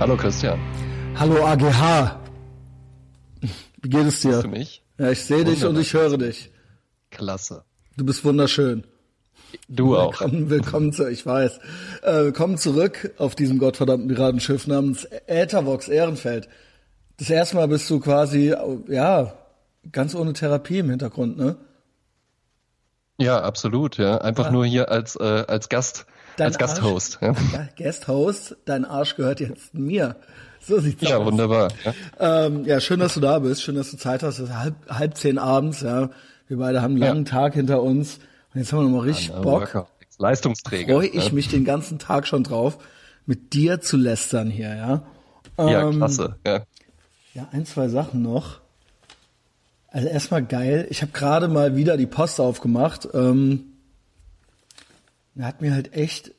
Hallo Christian. Hallo AGH. Wie geht es dir? Hörst du mich? Ja, ich sehe dich und ich höre dich. Klasse. Du bist wunderschön. Du auch. Willkommen, willkommen zu, ich weiß. Äh, willkommen zurück auf diesem gottverdammten Piratenschiff namens Äthervox Ehrenfeld. Das erste Mal bist du quasi, ja, ganz ohne Therapie im Hintergrund, ne? Ja, absolut, ja. Einfach Ja. nur hier als, äh, als Gast, Dein als Gasthost. Ja, Ja, Guesthost, dein Arsch gehört jetzt mir. So sieht's ja aus. wunderbar. Ja. Ähm, ja, schön, dass du da bist. Schön, dass du Zeit hast. Es ist halb, halb zehn abends. Ja, wir beide haben einen Ja. langen Tag hinter uns. Und jetzt haben wir noch mal richtig Äh, Bock. Leistungsträger. Freue ich ja. mich den ganzen Tag schon drauf, mit dir zu lästern hier. Ja. Ja, Ähm, klasse. Ja. Ja, ein, zwei Sachen noch. Also erstmal geil. Ich habe gerade mal wieder die Post aufgemacht. Ähm, er hat mir halt echt.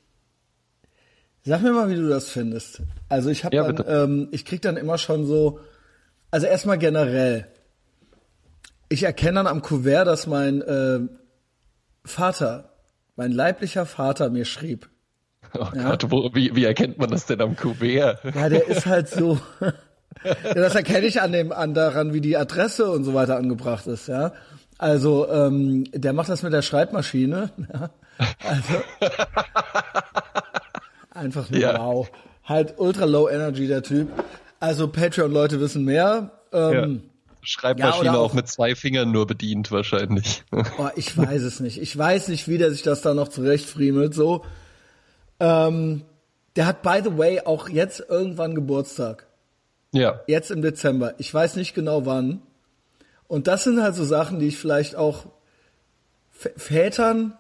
Sag mir mal, wie du das findest. Also ich habe Ja, dann, ähm, ich krieg dann immer schon so. Also erstmal generell. Ich erkenne dann am Kuvert, dass mein äh, Vater, mein leiblicher Vater mir schrieb. Oh Gott, wo, wie, wie erkennt man das denn am Kuvert? Ja, der ist halt so. ja, das erkenne ich an dem, an daran, wie die Adresse und so weiter angebracht ist, ja. Also, ähm, der macht das mit der Schreibmaschine. Ja. Also, einfach nur Ja. wow. Halt ultra low energy, der Typ. Also Patreon-Leute wissen mehr. Ähm, Schreibmaschine Ja, auch, auch- mit zwei Fingern nur bedient wahrscheinlich. Oh, ich weiß es nicht. Ich weiß nicht, wie der sich das da noch zurechtfriemelt. So, ähm, der hat by the way auch jetzt irgendwann Geburtstag. ja. Jetzt im Dezember. Ich weiß nicht genau wann. Und das sind halt so Sachen, die ich vielleicht auch Vätern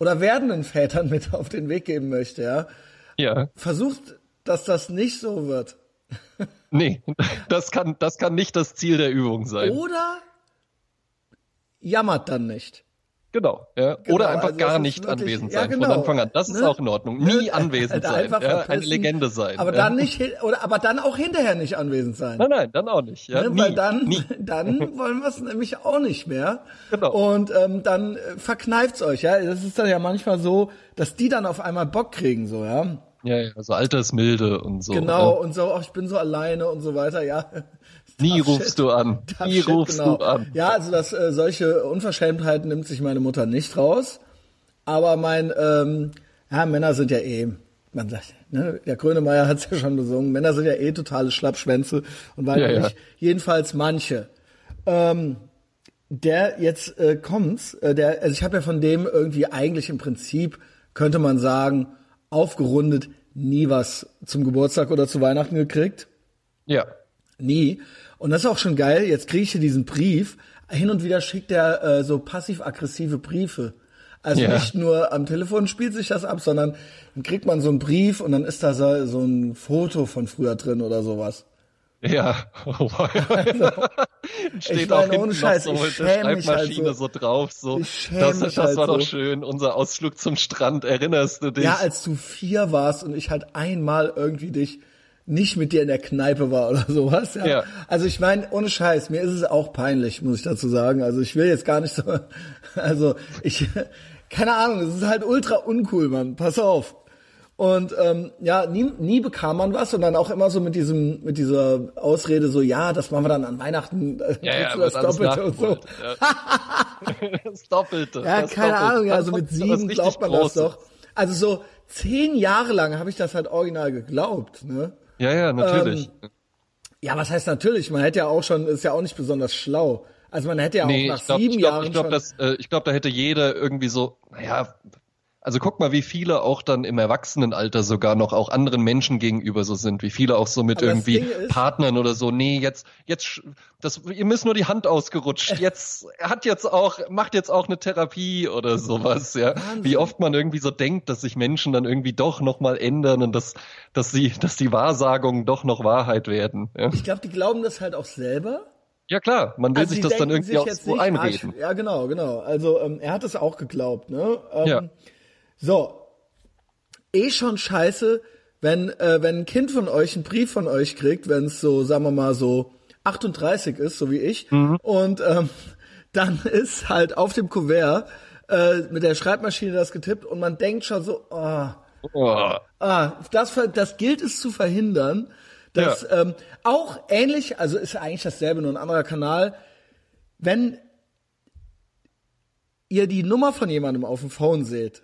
oder werdenden Vätern mit auf den Weg geben möchte. Ja, Ja. versucht, dass das nicht so wird. Nee, das kann, das kann nicht das Ziel der Übung sein. Oder jammert dann nicht. Genau, ja. Genau, Oder einfach also gar ist nicht wirklich- anwesend ja, sein genau. von Anfang an. Das ist Ne? auch in Ordnung. Nie Ne? anwesend sein. einfach Ja, eine. Legende sein. Aber ja. dann nicht, oder aber dann auch hinterher nicht anwesend sein. Nein, nein, dann auch nicht. Ja, Ne, nie, weil dann, nie. dann wollen wir es nämlich auch nicht mehr. Genau. Und ähm, dann äh, verkneift's euch, ja. Das ist dann ja manchmal so, dass die dann auf einmal Bock kriegen, so, ja. Ja, ja, also Altersmilde und so. Genau, Ja. und so, ach, ich bin so alleine und so weiter, ja. Nie rufst du an. Nie rufst genau. du an. Ja, also das, äh, solche Unverschämtheiten nimmt sich meine Mutter nicht raus. Aber mein, ähm, ja, Männer sind ja eh, man sagt, ne, der Grönemeyer hat's ja schon besungen, Männer sind ja eh totale Schlappschwänze und weiter Ja, ja. Jedenfalls manche. Ähm, der jetzt äh, kommt's, äh, der, also ich habe ja von dem irgendwie eigentlich im Prinzip, könnte man sagen, aufgerundet nie was zum Geburtstag oder zu Weihnachten gekriegt. Ja. Nie. Und das ist auch schon geil. Jetzt kriege ich hier diesen Brief. Hin und wieder schickt er äh, so passiv-aggressive Briefe. Also Ja. nicht nur am Telefon spielt sich das ab, sondern dann kriegt man so einen Brief und dann ist da so, so ein Foto von früher drin oder sowas. Ja. Oh, Steht Ich auch meine, hinten ohne Scheiß, so ich mit der schäm mich halt so. so. drauf. So. Ich das mich das halt war doch so. schön. Unser Ausflug zum Strand. Erinnerst du dich? Ja, als du vier warst und ich halt einmal irgendwie dich nicht mit dir in der Kneipe war oder sowas. Ja. Ja. Also ich meine, ohne Scheiß, mir ist es auch peinlich, muss ich dazu sagen. Also ich will jetzt gar nicht so, also ich, keine Ahnung, es ist halt ultra uncool, Mann. Pass auf. Und ähm, ja, nie, nie bekam man was und dann auch immer so mit diesem, mit dieser Ausrede so, ja, das machen wir dann an Weihnachten, äh, ja, ja, das Doppelte und so. Ja. das Doppelte. Ja, das keine Doppelte. Ahnung, ja, Das also mit sieben glaubt man das Großes. doch. Also so zehn Jahre lang habe ich das halt original geglaubt, ne? Ja, ja, natürlich. Ähm, Ja, was heißt natürlich? Man hätte ja auch schon, ist ja auch nicht besonders schlau. Also man hätte ja nee, auch nach ich glaube, sieben ich glaub, Jahren ich glaub, schon. das, äh, ich glaub, da hätte jeder irgendwie so, naja, also guck mal, wie viele auch dann im Erwachsenenalter sogar noch auch anderen Menschen gegenüber so sind, wie viele auch so mit Aber irgendwie Partnern oder so, nee, jetzt, jetzt, das, ihr müsst nur die Hand ausgerutscht, jetzt, er hat jetzt auch, macht jetzt auch eine Therapie oder sowas, ja. Wie oft man irgendwie so denkt, dass sich Menschen dann irgendwie doch nochmal ändern und dass, dass sie, dass die Wahrsagungen doch noch Wahrheit werden, ja. ich glaube, die glauben das halt auch selber. Ja klar, man will Also sich das dann irgendwie auch so ah, einreden. Ja, genau, genau. Also ähm, er hat es auch geglaubt, ne? Ähm, Ja. So, eh schon scheiße, wenn äh, wenn ein Kind von euch einen Brief von euch kriegt, wenn es so, sagen wir mal so 38 ist, so wie ich, Mhm. und ähm, dann ist halt auf dem Kuvert äh, mit der Schreibmaschine das getippt und man denkt schon so, oh, Oh. Ah, das, das gilt es zu verhindern, dass Ja. ähm, auch ähnlich, also ist eigentlich dasselbe, nur ein anderer Kanal, wenn ihr die Nummer von jemandem auf dem Phone seht,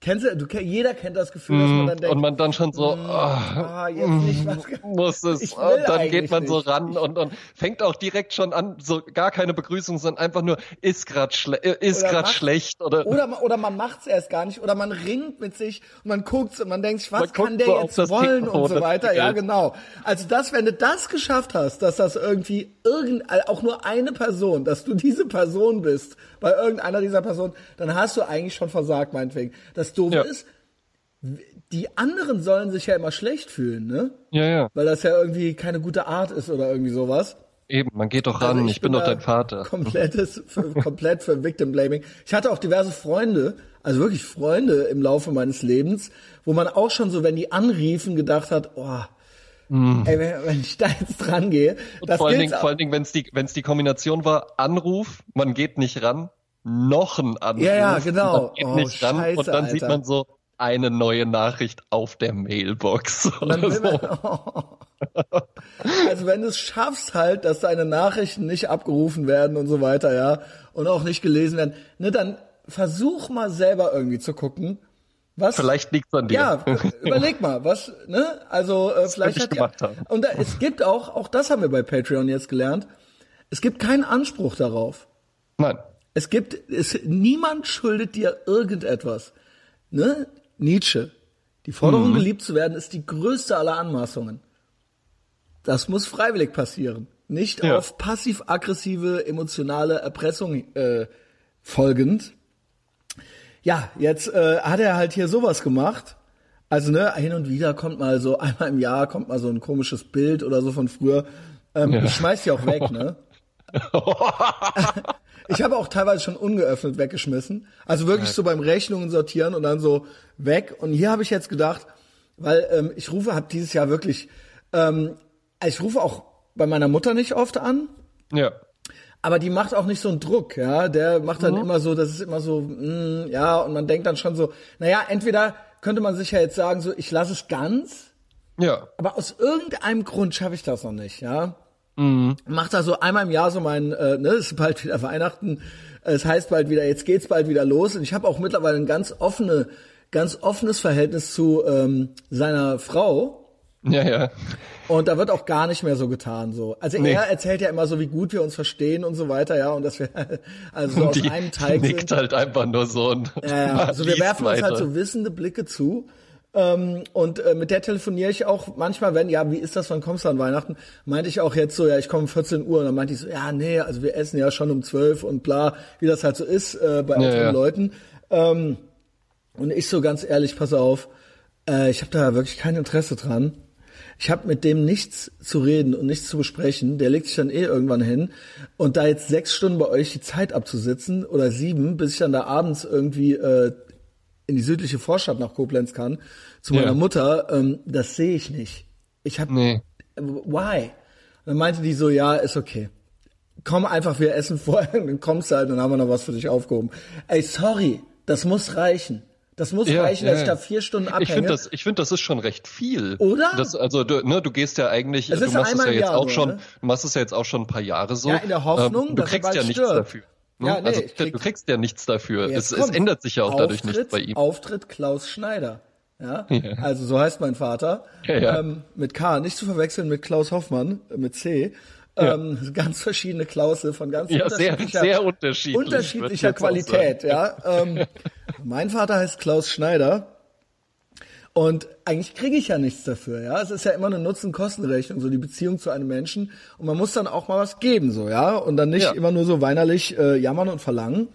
kennst du, du jeder kennt das Gefühl, dass man dann denkt, Mhm. Und man dann schon so, ah, jetzt nicht was. muss es. Und dann eigentlich geht man so nicht. ran und, und fängt auch direkt schon an, so gar keine Begrüßung, sondern einfach nur, ist grad, schle äh, ist Oder grad macht- schlecht oder, Oder, oder man macht's erst gar nicht, oder man ringt mit sich und man guckt und man denkt was Man kann der so jetzt wollen Telefon, und so weiter. Ja, genau. Also das, wenn du das geschafft hast, dass das irgendwie irgend, auch nur eine Person, dass du diese Person bist, bei irgendeiner dieser Personen, dann hast du eigentlich schon versagt, meinetwegen. Das Doofe Ja. ist, die anderen sollen sich ja immer schlecht fühlen, ne? ja, ja, Weil das ja irgendwie keine gute Art ist oder irgendwie sowas. eben, man geht doch Also ran, ich, bin doch da dein Vater. Komplettes, für, komplett für Victim Blaming. Ich hatte auch diverse Freunde, also wirklich Freunde im Laufe meines Lebens, wo man auch schon so, wenn die anriefen, gedacht hat, oh, ey, wenn, wenn ich da jetzt dran gehe, das vor allen Dingen, vor allen Dingen, wenn es die, wenn's die Kombination war, Anruf, man geht nicht ran, noch ein Anruf. Ja, ja, genau. Man geht Oh, nicht ran Scheiße, und dann sieht Alter. man so eine neue Nachricht auf der Mailbox. dann Oder so. man, also wenn du es schaffst halt, dass deine Nachrichten nicht abgerufen werden und so weiter, ja, und auch nicht gelesen werden, ne, dann versuch mal selber irgendwie zu gucken, was Vielleicht liegt's an dir. Ja, überleg mal, was, ne? Also äh, vielleicht hat gemacht haben. und da, es gibt auch, auch das haben wir bei Patreon jetzt gelernt, es gibt keinen Anspruch darauf. Nein. Es gibt, es, niemand schuldet dir irgendetwas. Ne? Nietzsche. Die Mhm. Forderung, geliebt zu werden, ist die größte aller Anmaßungen. Das muss freiwillig passieren. Nicht Ja. auf passiv-aggressive, emotionale Erpressung äh, folgend. Ja, jetzt äh, hat er halt hier sowas gemacht. Also ne, hin und wieder kommt mal so, einmal im Jahr kommt mal so ein komisches Bild oder so von früher. Ähm, Ich schmeiß die auch weg, ne? Ich habe auch teilweise schon ungeöffnet weggeschmissen. Also wirklich so beim Rechnungen sortieren und dann so weg. Und hier habe ich jetzt gedacht, weil ähm, ich rufe, habe dieses Jahr wirklich, ähm, ich rufe auch bei meiner Mutter nicht oft an, Ja. Aber die macht auch nicht so einen Druck, ja. Der macht dann immer so, das ist immer so, mm, ja, und man denkt dann schon so, naja, entweder könnte man sich ja jetzt sagen, so, ich lasse es ganz, Ja. aber aus irgendeinem Grund schaffe ich das noch nicht, ja. Mach da so einmal im Jahr so mein, äh, ne, es ist bald wieder Weihnachten, es heißt bald wieder, jetzt geht's bald wieder los. Und ich habe auch mittlerweile ein ganz offene, ganz offenes Verhältnis zu ähm, seiner Frau. Ja, ja. Und da wird auch gar nicht mehr so getan, so. Also Nee. er erzählt ja immer so, wie gut wir uns verstehen und so weiter, ja, und dass wir also so aus Die einem Teig nickt sind. halt einfach nur so und Ja, ja. Also wir werfen uns halt weiter. so wissende Blicke zu. Ähm, und äh, mit der telefoniere ich auch manchmal, wenn, ja, wie ist das, wann kommst du an Weihnachten? Meinte ich auch jetzt so, ja, ich komme um 14 Uhr. Und dann meinte ich so, ja, nee, also wir essen ja schon um 12 und bla, wie das halt so ist äh, bei älteren ja. Leuten. Ähm, und ich so ganz ehrlich, pass auf, äh, ich habe da wirklich kein Interesse dran. Ich habe mit dem nichts zu reden und nichts zu besprechen. Der legt sich dann eh irgendwann hin. Und da jetzt sechs Stunden bei euch die Zeit abzusitzen oder sieben, bis ich dann da abends irgendwie äh, in die südliche Vorstadt nach Koblenz kann, zu meiner Ja. Mutter, ähm, das sehe ich nicht. Ich habe, Nee. why? Und dann meinte die so, ja, ist okay. Komm einfach, wir essen vorher, dann kommst du halt, dann haben wir noch was für dich aufgehoben. Ey, sorry, das muss reichen. Das muss Ja, reichen, ja, dass ich ja. da vier Stunden abhänge. Ich finde das, ich finde, das ist schon recht viel. Oder? Das, also du, ne, du gehst ja eigentlich, Es du machst es ja jetzt Jahr auch so, schon, ne? du machst es ja jetzt auch schon ein paar Jahre so. Ja, in der Hoffnung, ähm, du dass kriegst ja nichts stirbt. dafür. Ne? Ja, nee, also krieg- du kriegst ja nichts dafür. Es, es ändert sich ja auch dadurch Auftritt, nichts bei ihm. Auftritt Klaus Schneider. Ja? Also so heißt mein Vater. Ja, ja. Ähm, mit K, nicht zu verwechseln mit Klaus Hoffmann, äh, mit C. Ja. Ähm, ganz verschiedene Klause von ganz Ja, sehr, unterschiedlicher, sehr unterschiedlich. würd ich unterschiedlicher Qualität. Ja? Ähm, mein Vater heißt Klaus Schneider. Und eigentlich kriege ich ja nichts dafür, ja. Es ist ja immer eine Nutzen-Kosten-Rechnung, so die Beziehung zu einem Menschen. Und man muss dann auch mal was geben, so, ja. Und dann nicht Ja. immer nur so weinerlich äh, jammern und verlangen.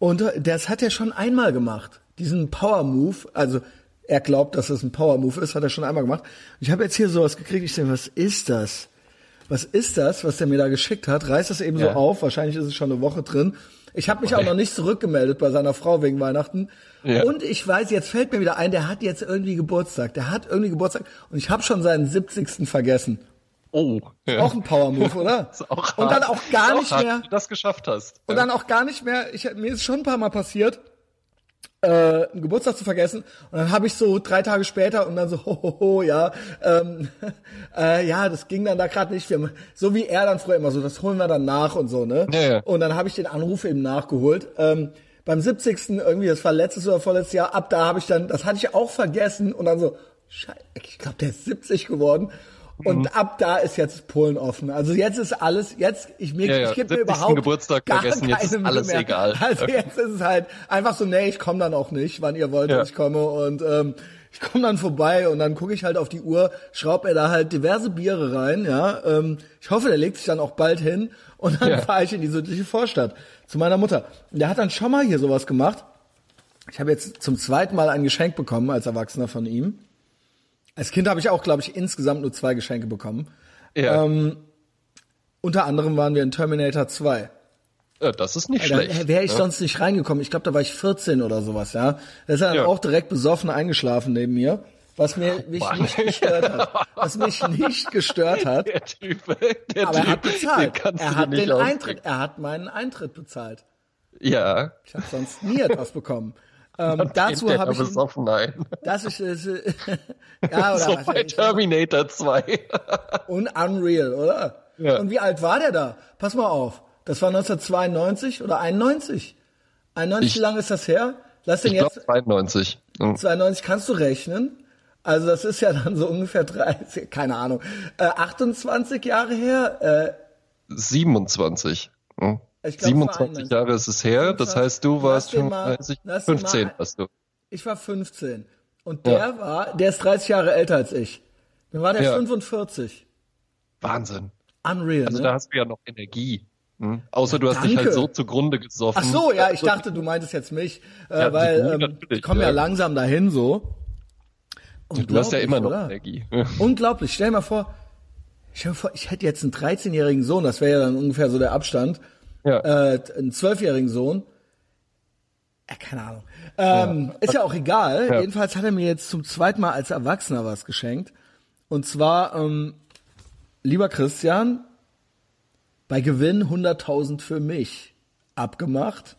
Und äh, das hat er schon einmal gemacht. Diesen Power-Move, also er glaubt, dass das ein Power-Move ist, hat er schon einmal gemacht. Und ich habe jetzt hier sowas gekriegt, ich denke, was ist das? Was ist das, was der mir da geschickt hat? Reiß das eben so Ja. auf, wahrscheinlich ist es schon eine Woche drin. Ich habe mich auch noch nicht zurückgemeldet bei seiner Frau wegen Weihnachten. Ja. Und ich weiß, jetzt fällt mir wieder ein, der hat jetzt irgendwie Geburtstag. Der hat irgendwie Geburtstag und ich habe schon seinen 70. vergessen. Oh. Ja. Auch ein Power-Move, oder? Ist auch und dann auch gar Ist nicht hart, mehr du das geschafft hast. und dann auch gar nicht mehr, ich, mir ist schon ein paar Mal passiert, äh, einen Geburtstag zu vergessen. Und dann habe ich so drei Tage später und dann so, ho, ho, ho ja, ähm, äh, ja, das ging dann da gerade nicht. Wir, so wie er dann früher immer so, das holen wir dann nach und so, ne? Ja, ja. Und dann habe ich den Anruf eben nachgeholt. Ähm, beim 70. irgendwie, das war letztes oder vorletztes Jahr, ab da habe ich dann, das hatte ich auch vergessen und dann so, Scheiße, ich glaube, der ist 70 geworden. Und Mhm. ab da ist jetzt Polen offen. Also jetzt ist alles, jetzt, ich, mir, Ja, ja, ich gebe mir 70. überhaupt Geburtstag gar vergessen, jetzt ist alles mehr. egal. Also Okay. jetzt ist es halt einfach so, nee, ich komme dann auch nicht, wann ihr wollt, Ja. dass ich komme. Und ähm, ich komme dann vorbei und dann gucke ich halt auf die Uhr, schraub mir da halt diverse Biere rein, ja. Ähm, ich hoffe, der legt sich dann auch bald hin und dann Ja. fahre ich in die südliche Vorstadt zu meiner Mutter. Und der hat dann schon mal hier sowas gemacht. Ich habe jetzt zum zweiten Mal ein Geschenk bekommen als Erwachsener von ihm. Als Kind habe ich auch, glaube ich, insgesamt nur zwei Geschenke bekommen. Ja. Ähm, Unter anderem waren wir in Terminator 2. ja, das ist nicht Da schlecht. wäre ich ne? sonst nicht reingekommen. Ich glaube, da war ich 14 oder sowas, ja. Da ist er dann Ja. auch direkt besoffen eingeschlafen neben mir. Was mir mich Mann. nicht gestört hat. Was mich nicht gestört hat. Der Typ, der Aber er hat bezahlt. Er hat den. Eintritt, er hat meinen Eintritt bezahlt. Ja. Ich habe sonst nie etwas bekommen. Ähm, dazu habe ich, besoffen, nein. dass ich, äh, ja, oder So bei Terminator 2. und Unreal, oder? Ja. Und wie alt war der da? Pass mal auf. Das war 1992 oder 91? 91, Ich- wie lange ist das her? Lass den Ich jetzt 92. Hm. 92 kannst du rechnen. Also das ist ja dann so ungefähr 30, keine Ahnung, äh, 28 Jahre her. Äh, 27. Hm. Ich glaub, 27 es war Jahre ist es her. Das heißt, du warst den mal- 35, lass den 15 mal- warst du. ich war 15 und der war, der ist 30 Jahre älter als ich. Dann war der Ja. 45. Wahnsinn. Unreal, Also ne? da hast du ja noch Energie. Hm? Außer du hast dich Danke. halt so zugrunde gesoffen. Ach so, ja, ich dachte, du meintest jetzt mich, äh, Ja, weil ähm, ich komme ja. ja. langsam dahin so. Du hast ja immer noch oder? Energie. Unglaublich. Stell dir mal vor, stell dir mal vor, ich hätte jetzt einen 13-jährigen Sohn, das wäre ja dann ungefähr so der Abstand. Ja. Äh, einen 12-jährigen Sohn. Ja, keine Ahnung. Ähm, Ist ja auch egal. Ja. Jedenfalls hat er mir jetzt zum zweiten Mal als Erwachsener was geschenkt. Und zwar, ähm, lieber Christian, bei Gewinn 100.000 für mich abgemacht.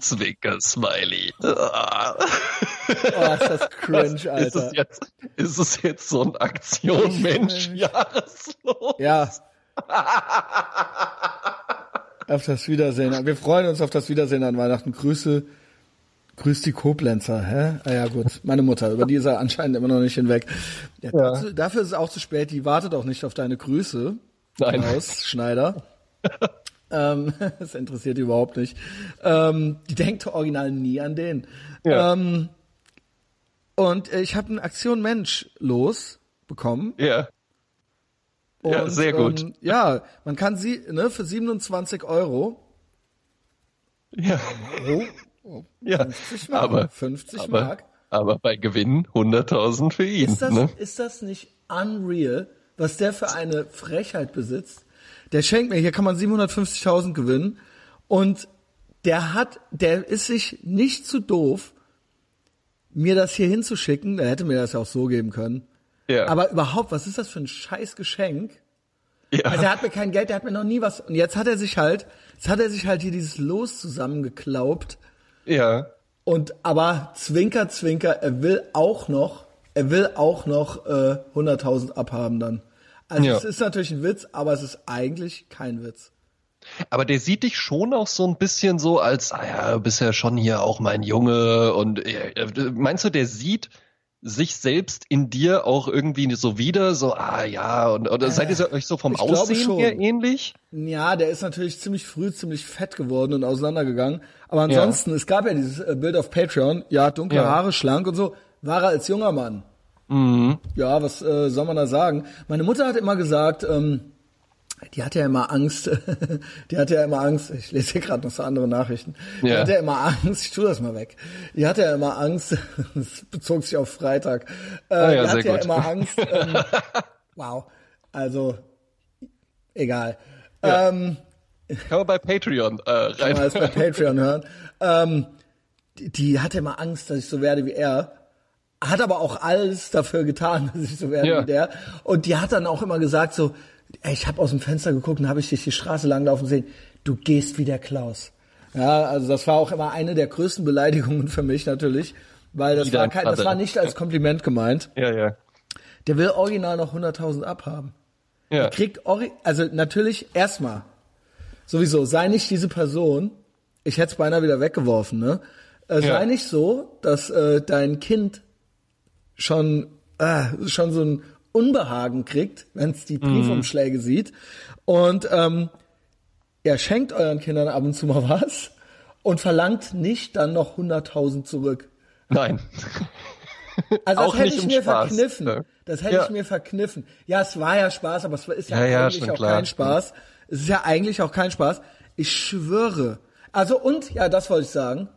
Zwinker Smiley. Oh, ist das cringe, Ist Alter. es jetzt, ist es jetzt so ein Aktion Mensch Jahreslos? Ja. Auf das Wiedersehen. Wir freuen uns auf das Wiedersehen an Weihnachten. Grüße, grüß die Koblenzer, hä? Ah ja, gut. Meine Mutter, über die ist er anscheinend immer noch nicht hinweg. Ja, dazu, dafür ist es auch zu spät. Die wartet auch nicht auf deine Grüße. Nein. Klaus Schneider. ähm, das interessiert die überhaupt nicht. Ähm, die denkt original nie an den. Ja. Ähm, und äh, ich habe eine Aktion Mensch los bekommen. Ja. Ja, Und, sehr gut. Ähm, ja, man kann sie ne, für 27 Euro Ja. ja. 50 Mark, Aber, 50 aber, Mark. aber bei Gewinn 100.000 für ihn. Ist das, ne? ist das nicht unreal, was der für eine Frechheit besitzt? Der schenkt mir, hier kann man 750.000 gewinnen und der hat, der ist sich nicht zu doof, mir das hier hinzuschicken. Der hätte mir das ja auch so geben können. Ja. Aber überhaupt, was ist das für ein scheiß Geschenk? ja. Also er hat mir kein Geld, der hat mir noch nie was. Und jetzt hat er sich halt, jetzt hat er sich halt hier dieses Los zusammengeklaubt. ja. Und aber Zwinker, Zwinker, er will auch noch, er will auch noch äh, 100.000 abhaben dann. Also Ja. es ist natürlich ein Witz, aber es ist eigentlich kein Witz. Aber der sieht dich schon auch so ein bisschen so als, ah ja, du bist ja schon hier auch mein Junge und äh, meinst du, der sieht sich selbst in dir auch irgendwie so wieder, so, ah ja, und oder seid ihr euch so vom Aussehen her ähnlich? Ja, der ist natürlich ziemlich früh ziemlich fett geworden und auseinandergegangen. Aber ansonsten, es gab ja dieses äh, Bild auf Patreon, ja, dunkle Ja. Haare, schlank und so, war er als junger Mann. Mhm. Ja, was äh, soll man da sagen? Meine Mutter hat immer gesagt, ähm, die hatte ja immer Angst, die hatte ja immer Angst, ich lese hier gerade noch so andere Nachrichten, die Ja. hatte ja immer Angst, ich tu das mal weg, die hatte ja immer Angst, das bezog sich auf Freitag, äh, Ah ja, die hatte ja gut. immer Angst, ähm, wow, also, egal. Ähm, Kann man bei Patreon äh, kann rein. man alles bei Patreon hören. Ähm, die, die hatte immer Angst, dass ich so werde wie er. Hat aber auch alles dafür getan, dass ich so werde Ja. wie der. Und die hat dann auch immer gesagt so, ich habe aus dem Fenster geguckt und habe ich dich die Straße langlaufen sehen. Du gehst wie der Klaus. Ja, also das war auch immer eine der größten Beleidigungen für mich natürlich, weil das war ein kein, das war nicht als Kompliment gemeint. Ja, ja. Der will original noch 100.000 abhaben. Ja. Kriegt ori also natürlich erstmal sowieso sei nicht diese Person. Ich hätte es beinahe wieder weggeworfen, ne? Äh, sei Ja. nicht so, dass äh, dein Kind schon äh, schon so ein Unbehagen kriegt, wenn es die Briefumschläge sieht und ähm, ja, schenkt euren Kindern ab und zu mal was und verlangt nicht dann noch 100.000 zurück. Nein. Also Auch das hätte ich mir Spaß, verkniffen. ne? Das hätte Ja. ich mir verkniffen. Ja, es war ja Spaß, aber es ist ja, Ja, ja, eigentlich schon auch klar. kein Spaß. Es ist ja eigentlich auch kein Spaß. Ich schwöre. Also und, ja, das wollte ich sagen.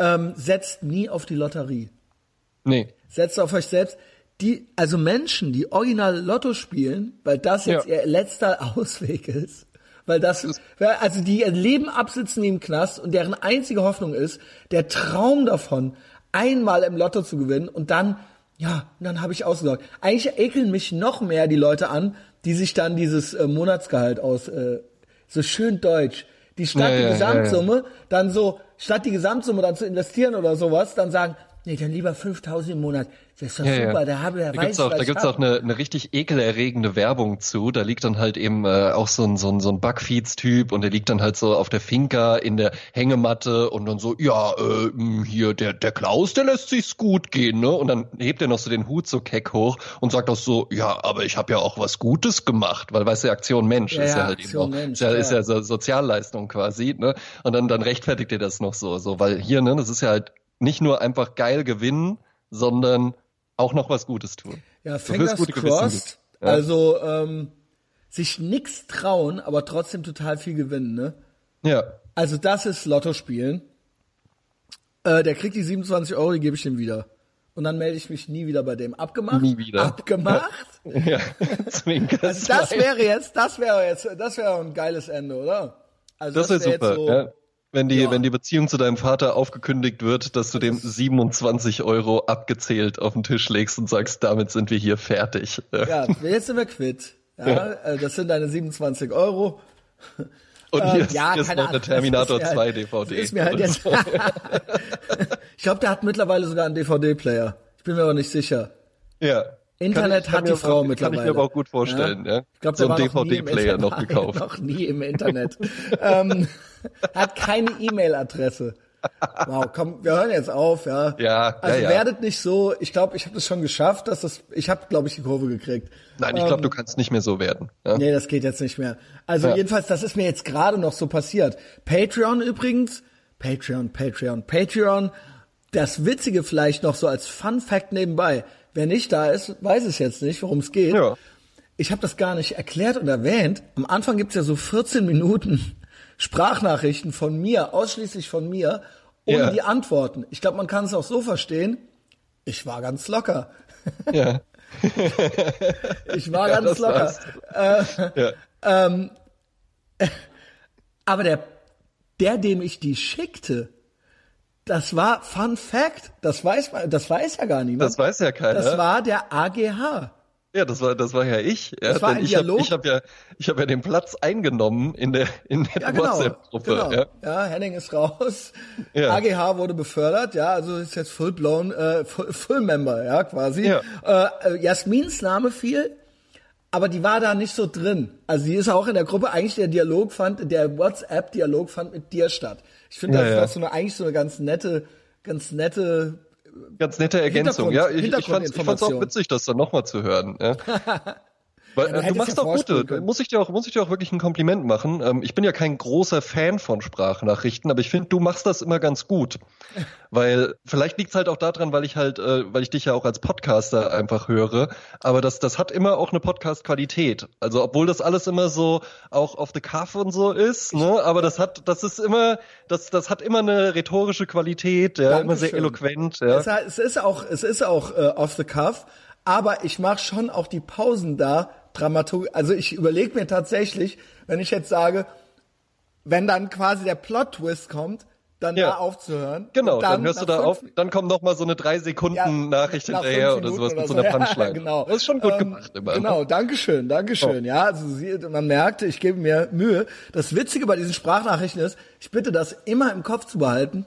Ähm, setzt nie auf die Lotterie. Nee. Setzt auf euch selbst. Die, also Menschen, die original Lotto spielen, weil das jetzt Ja. ihr letzter Ausweg ist, weil das, also die ihr Leben absitzen im Knast und deren einzige Hoffnung ist, der Traum davon, einmal im Lotto zu gewinnen und dann, ja, und dann habe ich ausgesorgt. Eigentlich ekeln mich noch mehr die Leute an, die sich dann dieses äh, Monatsgehalt aus, äh, so schön deutsch, die statt Ja, die ja, Gesamtsumme dann so, statt die Gesamtsumme dann zu investieren oder sowas, dann sagen, nee, dann lieber 5000 im Monat. Das ist doch Ja, super, ja. da habe Da weiß gibt's auch, was da gibt's auch eine, eine richtig ekelerregende Werbung zu. Da liegt dann halt eben äh, auch so ein, so ein, so ein Bugfeeds-Typ und der liegt dann halt so auf der Finca in der Hängematte und dann so, ja, äh, hier, der, der Klaus, der lässt sich's gut gehen, ne? Und dann hebt er noch so den Hut so keck hoch und sagt auch so, ja, aber ich habe ja auch was Gutes gemacht, weil weißt du, Aktion Mensch Ja, ist ja, ja halt Aktion eben auch, Mensch, ist ja, ist ja so Sozialleistung quasi, ne? Und dann, dann rechtfertigt er das noch so, so, weil hier, ne, das ist ja halt nicht nur einfach geil gewinnen, sondern auch noch was Gutes tun. Ja, Fingers crossed. Ja. Also ähm, sich nix trauen, aber trotzdem total viel gewinnen, ne? Ja, Also das ist Lotto spielen. Äh, der kriegt die 27 Euro, die gebe ich ihm wieder. Und dann melde ich mich nie wieder bei dem. Abgemacht? Nie wieder. Abgemacht? ja, Zwinker. Also das wäre jetzt, das wäre jetzt, das wäre ein geiles Ende, oder? Also das wäre wär super, jetzt so, ja. Wenn die, Ja. wenn die Beziehung zu deinem Vater aufgekündigt wird, dass du dem 27 Euro abgezählt auf den Tisch legst und sagst, damit sind wir hier fertig. Ja, jetzt sind wir quitt. Ja, äh, das sind deine 27 Euro. Und Ähm, hier ist, ja, hier ist noch eine. Terminator Das ist mir 2 halt- DVD. ist mir halt jetzt-. Ich glaube, der hat mittlerweile sogar einen DVD-Player. Ich bin mir aber nicht sicher. ja. Internet ich- hat die Frau aber- mittlerweile. Kann ich mir aber auch gut vorstellen, ja. Ich glaube, so einen noch DVD-Player Internet- noch gekauft. Noch nie im Internet. ähm, hat keine E-Mail-Adresse. Wow, komm, wir hören jetzt auf, ja. Ja, Also ja, ja. werdet nicht so, ich glaube, ich habe das schon geschafft, dass das, ich habe, glaube ich, die Kurve gekriegt. Nein, ich glaube, du kannst nicht mehr so werden. Ja? Nee, das geht jetzt nicht mehr. Also Ja. jedenfalls, das ist mir jetzt gerade noch so passiert. Patreon übrigens, Patreon, Patreon, Patreon. Das Witzige vielleicht noch so als Fun Fact nebenbei. Wer nicht da ist, weiß es jetzt nicht, worum es geht. Ja. Ich habe das gar nicht erklärt und erwähnt. Am Anfang gibt's ja so 14 Minuten Sprachnachrichten von mir, ausschließlich von mir, ohne Ja. die Antworten. Ich glaube, man kann es auch so verstehen. Ich war ganz locker. Ja. Ich war Ja, ganz locker. war's. ja. Aber der, der, dem ich die schickte, das war Fun Fact. Das weiß man, das weiß ja gar niemand. Das weiß ja keiner. Das war der AGH. Ja, das war, das war ja ich. Ja, Das war ein ich habe Dialog? ich hab ja, ich habe ja den Platz eingenommen in der, in der Ja, genau. WhatsApp-Gruppe. genau. Ja. Ja. Henning ist raus. Ja. AGH wurde befördert, ja, also ist jetzt full blown, äh, full, full Member, ja, quasi. Ja. Äh, äh, Jasmins Name fiel, aber die war da nicht so drin. Also die ist auch in der Gruppe, eigentlich der Dialog fand, der WhatsApp-Dialog fand mit dir statt. Ich finde, das Ja, ist ja. doch so eine, eigentlich so eine ganz nette, ganz nette Ganz nette Ergänzung. Ja, ich, ich fand's, ich fand's auch witzig, das dann nochmal zu hören. Ja. Weil, Ja, du äh, du machst ja doch vorspulen gute. können. Muss ich dir auch, muss ich dir auch wirklich ein Kompliment machen. Ähm, ich bin ja kein großer Fan von Sprachnachrichten, aber ich finde, du machst das immer ganz gut. Weil vielleicht liegt's halt auch daran, weil ich halt, äh, weil ich dich ja auch als Podcaster einfach höre. Aber das, das hat immer auch eine Podcast-Qualität. Also obwohl das alles immer so auch auf the cuff und so ist, ne? Aber das hat, das ist immer, das, das hat immer eine rhetorische Qualität, ja, immer sehr eloquent. Ja. Es, es ist auch, es ist auch äh, off the cuff, aber ich mache schon auch die Pausen da Dramaturg. Also ich überlege mir tatsächlich, wenn ich jetzt sage, wenn dann quasi der Plot-Twist kommt, dann Ja. da aufzuhören. Genau, Und dann, hörst du da fünf- auf, dann kommt noch mal so eine drei Sekunden Ja, Nachricht nach hinterher oder sowas Minuten mit so oder einer so. Punchline. Ja, genau. Das ist schon gut Ähm, gemacht immer. Genau? Dankeschön, Dankeschön. Ja, also sie, man merkte, ich gebe mir Mühe. Das Witzige bei diesen Sprachnachrichten ist, ich bitte das immer im Kopf zu behalten.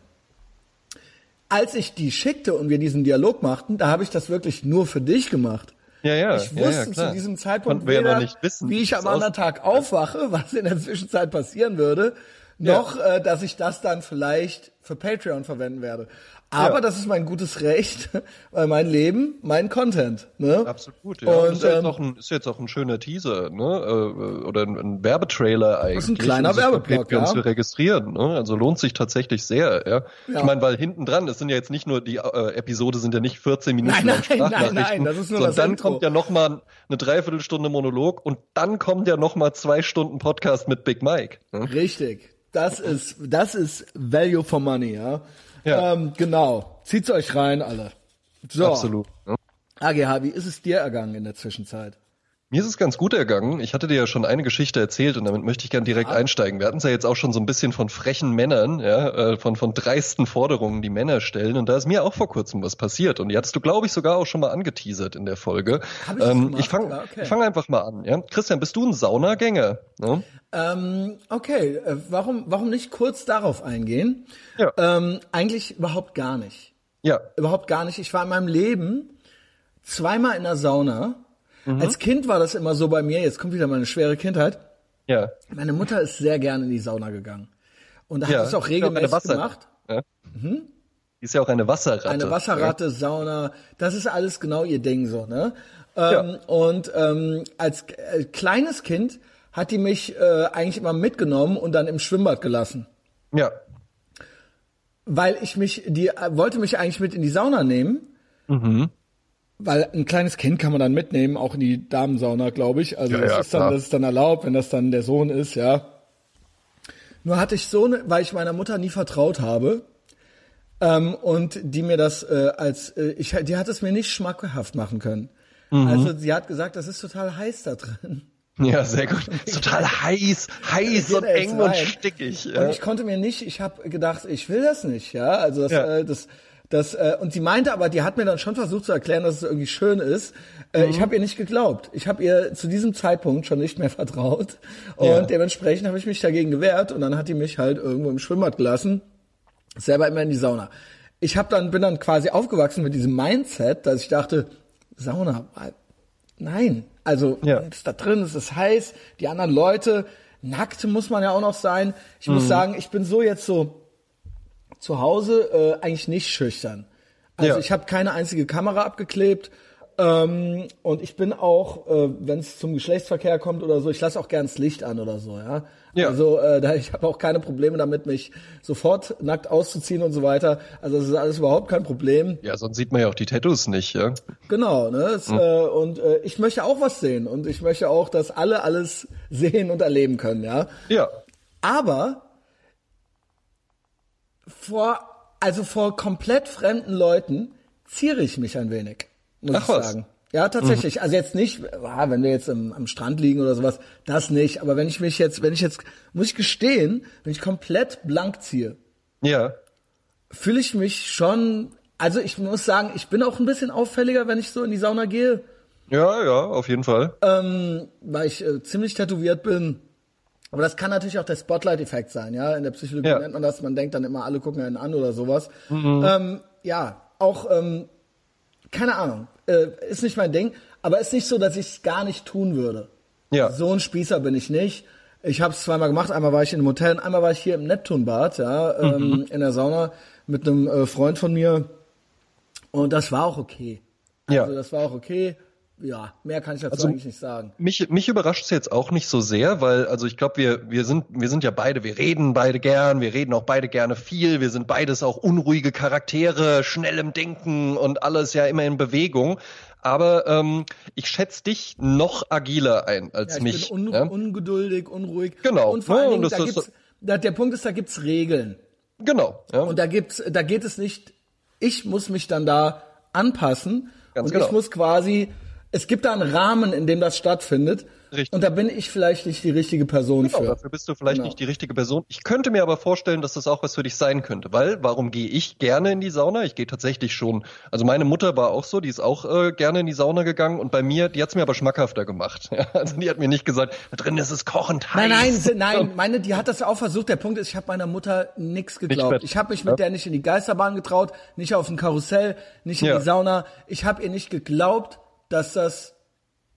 Als ich die schickte und wir diesen Dialog machten, da habe ich das wirklich nur für dich gemacht. Ja, ja. Ich ja, ja, wusste klar. zu diesem Zeitpunkt ja weder, noch nicht wissen, wie ich am anderen Tag aufwache, was in der Zwischenzeit passieren würde, noch, äh, dass ich das dann vielleicht für Patreon verwenden werde. Aber Ja. das ist mein gutes Recht, weil mein Leben, mein Content. Ne? Absolut, ja. Und, ist, ja jetzt ähm, auch ein, ist jetzt auch ein schöner Teaser, ne? Äh, Oder ein, ein Werbetrailer eigentlich. ist ein kleiner Werbeblock, ja. zu registrieren. Ne? Also lohnt sich tatsächlich sehr, ja. Ja. Ich meine, weil hinten dran, das sind ja jetzt nicht nur die äh, Episode sind ja nicht 14 Minuten Nein, nein, nein, nein, das ist nur sondern das dann Intro. kommt ja noch mal eine Dreiviertelstunde Monolog und dann kommt ja noch mal zwei Stunden Podcast mit Big Mike. Ne? Richtig. Das ist, das ist Value for Money, ja. Ja. Ähm, genau. Zieht's euch rein, alle. So. Absolut. Ne? AGH, wie ist es dir ergangen in der Zwischenzeit? Mir ist es ganz gut ergangen. Ich hatte dir ja schon eine Geschichte erzählt und damit möchte ich gern direkt einsteigen. Wir hatten es ja jetzt auch schon so ein bisschen von frechen Männern, ja, äh, von, von dreisten Forderungen, die Männer stellen. Und da ist mir auch vor kurzem was passiert. Und die hattest du, glaube ich, sogar auch schon mal angeteasert in der Folge. Hab ich ähm, ich fange Ja, okay. fang einfach mal an. Ja? Christian, bist du ein Saunagänger? Ne? Ähm, okay, äh, warum, warum nicht kurz darauf eingehen? Ja. Ähm, eigentlich überhaupt gar nicht. Ja. Überhaupt gar nicht. Ich war in meinem Leben zweimal in der Sauna. Mhm. Als Kind war das immer so bei mir, jetzt kommt wieder meine schwere Kindheit. Ja. Meine Mutter ist sehr gerne in die Sauna gegangen. Und hat ja. das auch ja regelmäßig Wasser- gemacht. Ja. Die ist ja auch eine Wasserratte. Eine Wasserratte, Sauna, das ist alles genau ihr Ding so, ne? Ja. Ähm, Und ähm, als äh, kleines Kind hat die mich äh, eigentlich immer mitgenommen und dann im Schwimmbad gelassen. Ja. Weil ich mich, die äh, wollte mich eigentlich mit in die Sauna nehmen. Mhm. Weil ein kleines Kind kann man dann mitnehmen, auch in die Damensauna, glaube ich. Also Ja, das ja, ist dann, klar. das ist dann erlaubt, wenn das dann der Sohn ist, ja. Nur hatte ich so, ne, weil ich meiner Mutter nie vertraut habe ähm, und die mir das äh, als, äh, ich, die hat es mir nicht schmackhaft machen können. Mhm. Also sie hat gesagt, das ist total heiß da drin. Ja, sehr gut. Total heiß, heiß und eng und rein? stickig. Und Ja. ich konnte mir nicht, ich habe gedacht, ich will das nicht, ja. Also das, Ja. äh, das, das, äh, und sie meinte aber, die hat mir dann schon versucht zu erklären, dass es irgendwie schön ist. Äh, Mhm. Ich habe ihr nicht geglaubt. Ich habe ihr zu diesem Zeitpunkt schon nicht mehr vertraut. Und Ja. dementsprechend habe ich mich dagegen gewehrt und dann hat die mich halt irgendwo im Schwimmbad gelassen, selber immer in die Sauna. Ich habe dann bin dann quasi aufgewachsen mit diesem Mindset, dass ich dachte, Sauna, nein. Also Ja. es ist da drin, es ist heiß, die anderen Leute, nackt muss man ja auch noch sein. Ich Mhm. muss sagen, ich bin so jetzt so zu Hause äh, eigentlich nicht schüchtern. Also Ja. ich habe keine einzige Kamera abgeklebt ähm, und ich bin auch, äh, wenn es zum Geschlechtsverkehr kommt oder so, ich lasse auch gern das Licht an oder so, ja. Ja. Also äh, da, ich habe auch keine Probleme damit, mich sofort nackt auszuziehen und so weiter. Also das ist alles überhaupt kein Problem. ja, sonst sieht man ja auch die Tattoos nicht, ja. Genau, ne? Es, Hm. äh, und äh, ich möchte auch was sehen und ich möchte auch, dass alle alles sehen und erleben können, ja. Ja. Aber vor, also vor komplett fremden Leuten ziere ich mich ein wenig, muss Ach ich was. sagen. Ja, tatsächlich. Also jetzt nicht, ah, wenn wir jetzt im, am Strand liegen oder sowas, das nicht. Aber wenn ich mich jetzt, wenn ich jetzt, muss ich gestehen, wenn ich komplett blank ziehe, Ja. fühle ich mich schon, also ich muss sagen, ich bin auch ein bisschen auffälliger, wenn ich so in die Sauna gehe, Ja, ja, auf jeden Fall. ähm, weil ich äh, ziemlich tätowiert bin. Aber das kann natürlich auch der Spotlight-Effekt sein, ja. In der Psychologie Ja. nennt man das, man denkt dann immer, alle gucken einen an oder sowas. Ähm, ja, auch, ähm, keine Ahnung, äh, ist nicht mein Ding, aber ist nicht so, dass ich es gar nicht tun würde. Ja. So ein Spießer bin ich nicht. Ich habe es zweimal gemacht. Einmal war ich in einem Hotel, und einmal war ich hier im Neptunbad, ja, ähm, in der Sauna mit einem äh, Freund von mir. Und das war auch okay. Ja. Also das war auch okay. Ja, mehr kann ich dazu Also- eigentlich nicht sagen. Mich, mich überrascht's jetzt auch nicht so sehr, weil, also ich glaube, wir, wir sind, wir sind ja beide, wir reden beide gern, wir reden auch beide gerne viel, wir sind beides auch unruhige Charaktere, schnell im Denken und alles ja immer in Bewegung. Aber ähm, ich schätze dich noch agiler ein als Ja, ich mich. bin un ja? ungeduldig, unruhig. Genau. Und vor Ja, allen und Dingen, da gibt's, da, der Punkt ist, da gibt's Regeln. Genau. Ja. Und da gibt's, da geht es nicht, ich muss mich dann da anpassen. Ganz und genau. ich muss quasi es gibt da einen Rahmen, in dem das stattfindet. Richtig. Und da bin ich vielleicht nicht die richtige Person genau, für. Dafür bist du vielleicht genau. nicht die richtige Person. Ich könnte mir aber vorstellen, dass das auch was für dich sein könnte, weil warum gehe ich gerne in die Sauna? Ich gehe tatsächlich schon. Also meine Mutter war auch so, die ist auch äh, gerne in die Sauna gegangen und bei mir, die hat's mir aber schmackhafter gemacht. also die hat mir nicht gesagt, da drin ist es kochend heiß. Nein, nein, nein, meine, die hat das auch versucht. Der Punkt ist, ich habe meiner Mutter nichts geglaubt. Ich habe mich mit ja. der nicht in die Geisterbahn getraut, nicht auf ein Karussell, nicht in ja. die Sauna. Ich habe ihr nicht geglaubt, dass das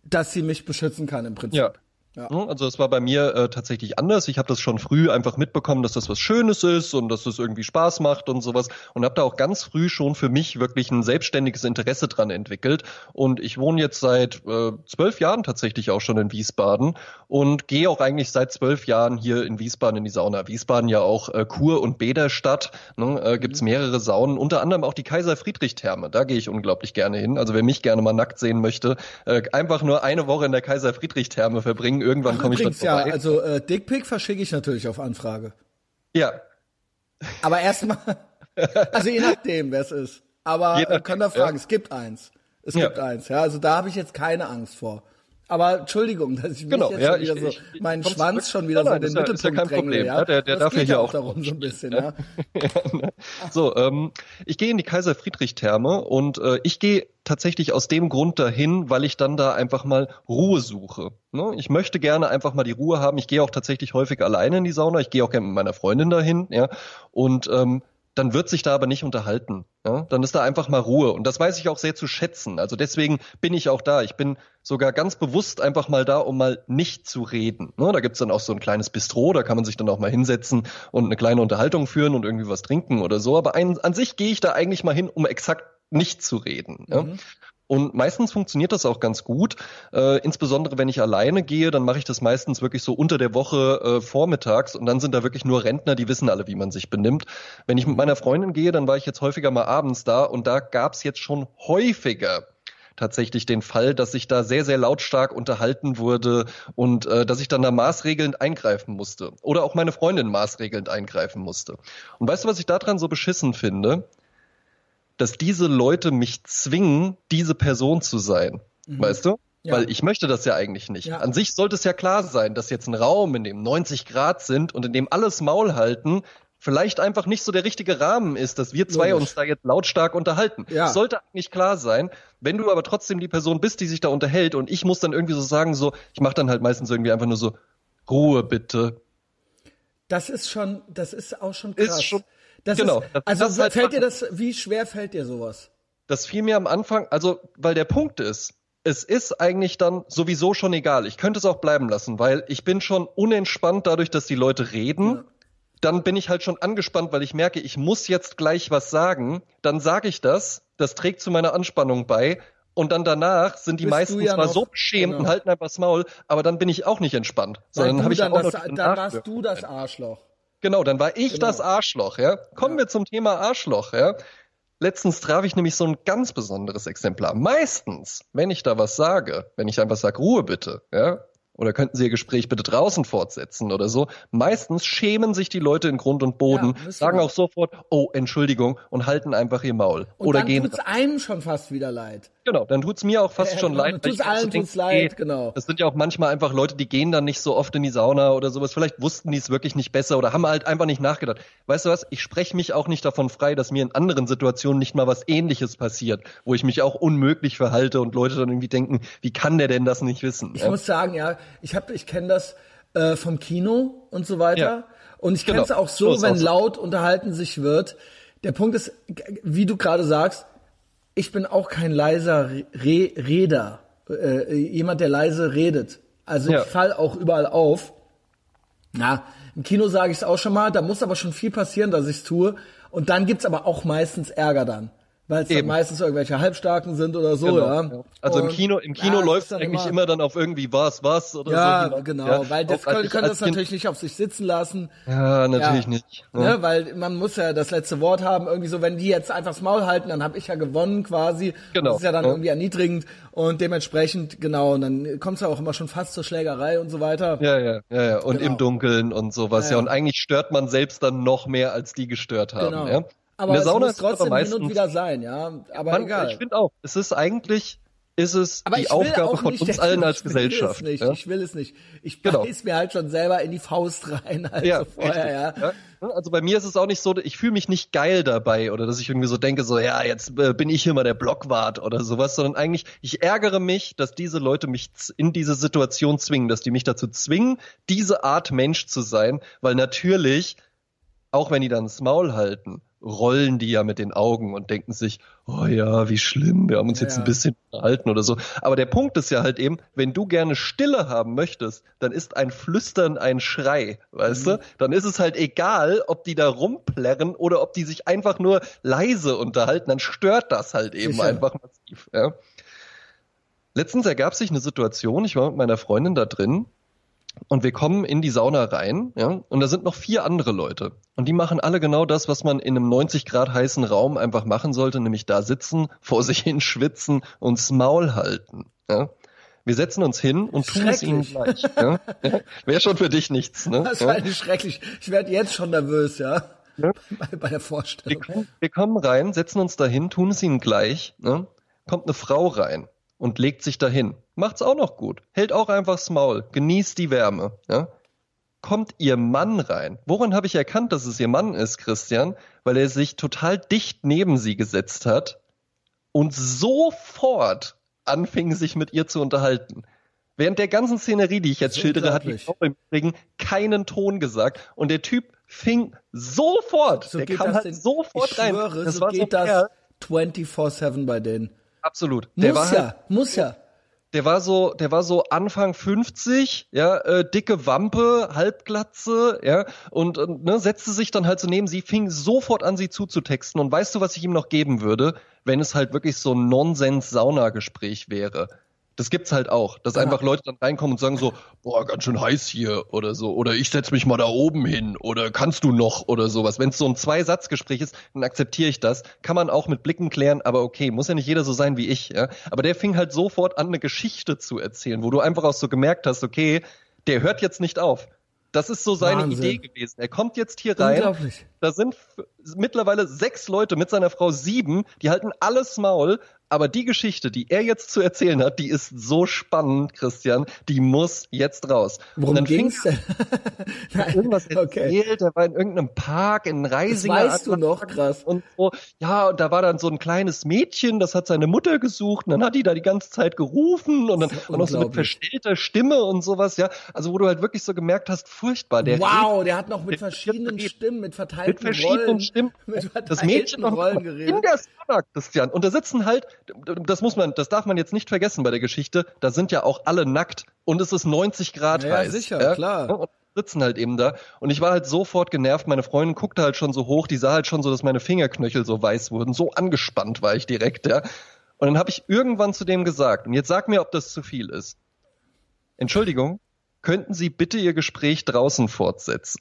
dass sie mich beschützen kann im Prinzip. Ja. Ja. Hm, also es war bei mir äh, tatsächlich anders. Ich habe das schon früh einfach mitbekommen, dass das was Schönes ist und dass das irgendwie Spaß macht und sowas und habe da auch ganz früh schon für mich wirklich ein selbstständiges Interesse dran entwickelt. Und ich wohne jetzt seit äh, zwölf Jahren tatsächlich auch schon in Wiesbaden und gehe auch eigentlich seit zwölf Jahren hier in Wiesbaden in die Sauna. Wiesbaden ja auch äh, Kur- und Bäderstadt. Ne? Äh, Gibt es mhm. mehrere Saunen, unter anderem auch die Kaiser-Friedrich-Therme. Da gehe ich unglaublich gerne hin. Also wer mich gerne mal nackt sehen möchte, äh, einfach nur eine Woche in der Kaiser-Friedrich-Therme verbringen irgendwann komme ich dann vorbei. Ja, also äh, Dickpick verschicke ich natürlich auf Anfrage. Ja. Aber erstmal, also je nachdem, wer es ist. Aber äh, könnt ihr fragen, ja. es gibt eins. Es ja. gibt eins, ja. Also da habe ich jetzt keine Angst vor. Aber Entschuldigung, dass ich mich genau, jetzt ja, schon wieder ich, so, ich, meinen Schwanz schon wieder nein, so in den ja, Mittelpunkt ist ja kein Problem. Ja? Der, der das darf ja auch darum so ein bisschen, ja. Ne? so, ähm, ich gehe in die Kaiser Friedrich Therme und äh, ich gehe tatsächlich aus dem Grund dahin, weil ich dann da einfach mal Ruhe suche. Ne? Ich möchte gerne einfach mal die Ruhe haben. Ich gehe auch tatsächlich häufig alleine in die Sauna. Ich gehe auch gerne mit meiner Freundin dahin, ja. Und ähm, dann wird sich da aber nicht unterhalten. Ja? Dann ist da einfach mal Ruhe. Und das weiß ich auch sehr zu schätzen. Also deswegen bin ich auch da. Ich bin sogar ganz bewusst einfach mal da, um mal nicht zu reden. Ne? Da gibt's dann auch so ein kleines Bistro, da kann man sich dann auch mal hinsetzen und eine kleine Unterhaltung führen und irgendwie was trinken oder so. Aber ein, an sich gehe ich da eigentlich mal hin, um exakt nicht zu reden. Mhm. Ja? Und meistens funktioniert das auch ganz gut. Äh, insbesondere wenn ich alleine gehe, dann mache ich das meistens wirklich so unter der Woche äh, vormittags und dann sind da wirklich nur Rentner, die wissen alle, wie man sich benimmt. Wenn ich mit meiner Freundin gehe, dann war ich jetzt häufiger mal abends da und da gab's jetzt schon häufiger tatsächlich den Fall, dass ich da sehr, sehr lautstark unterhalten wurde und äh, dass ich dann da maßregelnd eingreifen musste. Oder auch meine Freundin maßregelnd eingreifen musste. Und weißt du, was ich daran so beschissen finde? Dass diese Leute mich zwingen, diese Person zu sein. Mhm. Weißt du? Ja. Weil ich möchte das ja eigentlich nicht. Ja. An sich sollte es ja klar sein, dass jetzt ein Raum, in dem 90 Grad sind und in dem alles Maul halten, vielleicht einfach nicht so der richtige Rahmen ist, dass wir zwei Logisch. uns da jetzt lautstark unterhalten. Ja. Sollte eigentlich klar sein. Wenn du aber trotzdem die Person bist, die sich da unterhält und ich muss dann irgendwie so sagen, so, ich mache dann halt meistens irgendwie einfach nur so, Ruhe bitte. Das ist schon, das ist auch schon krass. Ist schon das genau. Ist, also das halt fällt dir das, wie schwer fällt dir sowas? Das fiel mir am Anfang, also weil der Punkt ist, es ist eigentlich dann sowieso schon egal. Ich könnte es auch bleiben lassen, weil ich bin schon unentspannt dadurch, dass die Leute reden. Ja. Dann bin ich halt schon angespannt, weil ich merke, ich muss jetzt gleich was sagen. Dann sage ich das. Das trägt zu meiner Anspannung bei. Und dann danach sind die Bist meisten ja zwar noch, so beschämt genau. und halten einfach das Maul, aber dann bin ich auch nicht entspannt. Sondern habe ich dann auch das, noch dann warst du das Arschloch. Genau, dann war ich genau. das Arschloch, ja. Kommen ja. wir zum Thema Arschloch, ja. Letztens traf ich nämlich so ein ganz besonderes Exemplar. Meistens, wenn ich da was sage, wenn ich einfach sage, Ruhe bitte, ja, oder könnten Sie Ihr Gespräch bitte draußen fortsetzen oder so. Meistens schämen sich die Leute in Grund und Boden, ja, sagen auch sofort, oh, Entschuldigung und halten einfach ihr Maul. Und oder dann gehen. tut's einem schon fast wieder leid. Genau, dann tut's mir auch fast ja, schon leid. Tut's allen tut's leid, genau. Das sind ja auch manchmal einfach Leute, die gehen dann nicht so oft in die Sauna oder sowas. Vielleicht wussten die es wirklich nicht besser oder haben halt einfach nicht nachgedacht. Weißt du was? Ich spreche mich auch nicht davon frei, dass mir in anderen Situationen nicht mal was ähnliches passiert, wo ich mich auch unmöglich verhalte und Leute dann irgendwie denken, wie kann der denn das nicht wissen? Ich ja? muss sagen, ja, ich habe ich kenne das äh, vom Kino und so weiter. Ja. Und ich kenne es genau. auch so, so wenn auch laut unterhalten sich wird. Der Punkt ist, wie du gerade sagst, ich bin auch kein leiser Re Reder, äh, jemand, der leise redet. Also ja. ich fall auch überall auf. Na, im Kino sage ich es auch schon mal, da muss aber schon viel passieren, dass ich es tue. Und dann gibt's aber auch meistens Ärger dann weil es meistens irgendwelche Halbstarken sind oder so, genau, ja. ja. Also im Kino, im Kino ja, läuft eigentlich immer, immer, dann auf irgendwie was, was oder ja, so. Ja, genau, ja, weil das können, können das natürlich nicht auf sich sitzen lassen. Ja, natürlich nicht. Ne, weil man muss ja das letzte Wort haben, irgendwie so, wenn die jetzt einfach das Maul halten, dann habe ich ja gewonnen quasi. Genau. Das ist ja dann irgendwie erniedrigend und dementsprechend, genau, und dann kommt es ja auch immer schon fast zur Schlägerei und so weiter. Ja, ja, ja, ja. Und genau. im Dunkeln und sowas, ja, Und eigentlich stört man selbst dann noch mehr, als die gestört haben, genau. ja. Aber es muss trotzdem hin und wieder sein, ja. Aber man, egal. Ich finde auch, es ist eigentlich, ist es Aber die ich will Aufgabe von nicht, uns allen als ich will Gesellschaft. Es nicht, ja? Ich will es nicht. Ich Genau. beiß mir halt schon selber in die Faust rein, also Ja, vorher, ja. ja. Also bei mir ist es auch nicht so, ich fühle mich nicht geil dabei oder dass ich irgendwie so denke, so ja, jetzt äh, bin ich hier mal der Blockwart oder sowas, sondern eigentlich, ich ärgere mich, dass diese Leute mich in diese Situation zwingen, dass die mich dazu zwingen, diese Art Mensch zu sein, weil natürlich, auch wenn die dann das Maul halten, rollen die ja mit den Augen und denken sich, oh ja, wie schlimm, wir haben uns Ja, jetzt ein bisschen unterhalten oder so. Aber der Punkt ist ja halt eben, wenn du gerne Stille haben möchtest, dann ist ein Flüstern ein Schrei, weißt Mhm. du? Dann ist es halt egal, ob die da rumplärren oder ob die sich einfach nur leise unterhalten, dann stört das halt eben Sicher. einfach massiv, ja. Letztens ergab sich eine Situation, ich war mit meiner Freundin da drin und wir kommen in die Sauna rein, ja, und da sind noch vier andere Leute. Und die machen alle genau das, was man in einem 90 Grad heißen Raum einfach machen sollte, nämlich da sitzen, vor sich hin schwitzen und das Maul halten, ja. Wir setzen uns hin und tun es ihnen gleich. Ja? Ja? Wäre schon für dich nichts, ne? Das ja? war eigentlich schrecklich. Ich werde jetzt schon nervös, ja. Ja. Bei, bei der Wir, Vorstellung. kommen- wir kommen rein, setzen uns dahin, tun es ihnen gleich. Ne? Kommt eine Frau rein und legt sich dahin. Macht's auch noch gut. Hält auch einfach das Maul. Genießt die Wärme. Ja? Kommt ihr Mann rein. Woran habe ich erkannt, dass es ihr Mann ist, Christian? Weil er sich total dicht neben sie gesetzt hat und sofort anfing, sich mit ihr zu unterhalten. Während der ganzen Szenerie, die ich jetzt schildere, hat die. Frau im Übrigen keinen Ton gesagt. Und der Typ fing sofort, So der kam halt denn, sofort ich rein. schwöre, das so war geht so das Kerl. 24-7 bei denen. Absolut. Der Muss war ja, halt, muss ja. der war so, der war so Anfang 50, ja, äh, dicke Wampe, Halbglatze, ja, und, und ne, setzte sich dann halt so neben sie, fing sofort an, sie zuzutexten. Und weißt du, was ich ihm noch geben würde, wenn es halt wirklich so ein Nonsens-Saunagespräch wäre? Das gibt's halt auch, dass Ja. einfach Leute dann reinkommen und sagen so, boah, ganz schön heiß hier oder so, oder ich setz mich mal da oben hin oder kannst du noch oder sowas. Wenn es so ein Zwei-Satz-Gespräch ist, dann akzeptiere ich das. Kann man auch mit Blicken klären, aber okay, muss ja nicht jeder so sein wie ich, ja. Aber der fing halt sofort an, eine Geschichte zu erzählen, wo du einfach auch so gemerkt hast, okay, der hört jetzt nicht auf. Das ist so seine Wahnsinn. Idee gewesen. Er kommt jetzt hier rein, Unglaublich. da sind mittlerweile sechs Leute mit seiner Frau sieben, die halten alles Maul, aber die Geschichte, die er jetzt zu erzählen hat, die ist so spannend, Christian, die muss jetzt raus. Und Worum dann fing ging's denn? irgendwas Okay. erzählt, er war in irgendeinem Park in Reisinger. weißt du noch, krass. Und so, ja, und da war dann so ein kleines Mädchen, das hat seine Mutter gesucht, und dann hat die da die ganze Zeit gerufen und dann Das ist auch noch so mit verstellter Stimme und sowas, ja. Also wo du halt wirklich so gemerkt hast, furchtbar, der wow, der hat noch mit verschiedenen der- Stimmen, mit verteilten mit verschiedenen Rollen, Stimmen. mit Das Mädchen noch Rollen in geredet. der Sauna, Christian. Und da sitzen halt, das muss man, das darf man jetzt nicht vergessen bei der Geschichte, da sind ja auch alle nackt und es ist 90 Grad Ja, ja, heiß. sicher, klar. Und sitzen halt eben da. Und ich war halt sofort genervt. Meine Freundin guckte halt schon so hoch, die sah halt schon so, dass meine Fingerknöchel so weiß wurden. So angespannt war ich direkt, ja. Und dann habe ich irgendwann zu dem gesagt, und jetzt sag mir, ob das zu viel ist. Entschuldigung, könnten Sie bitte Ihr Gespräch draußen fortsetzen?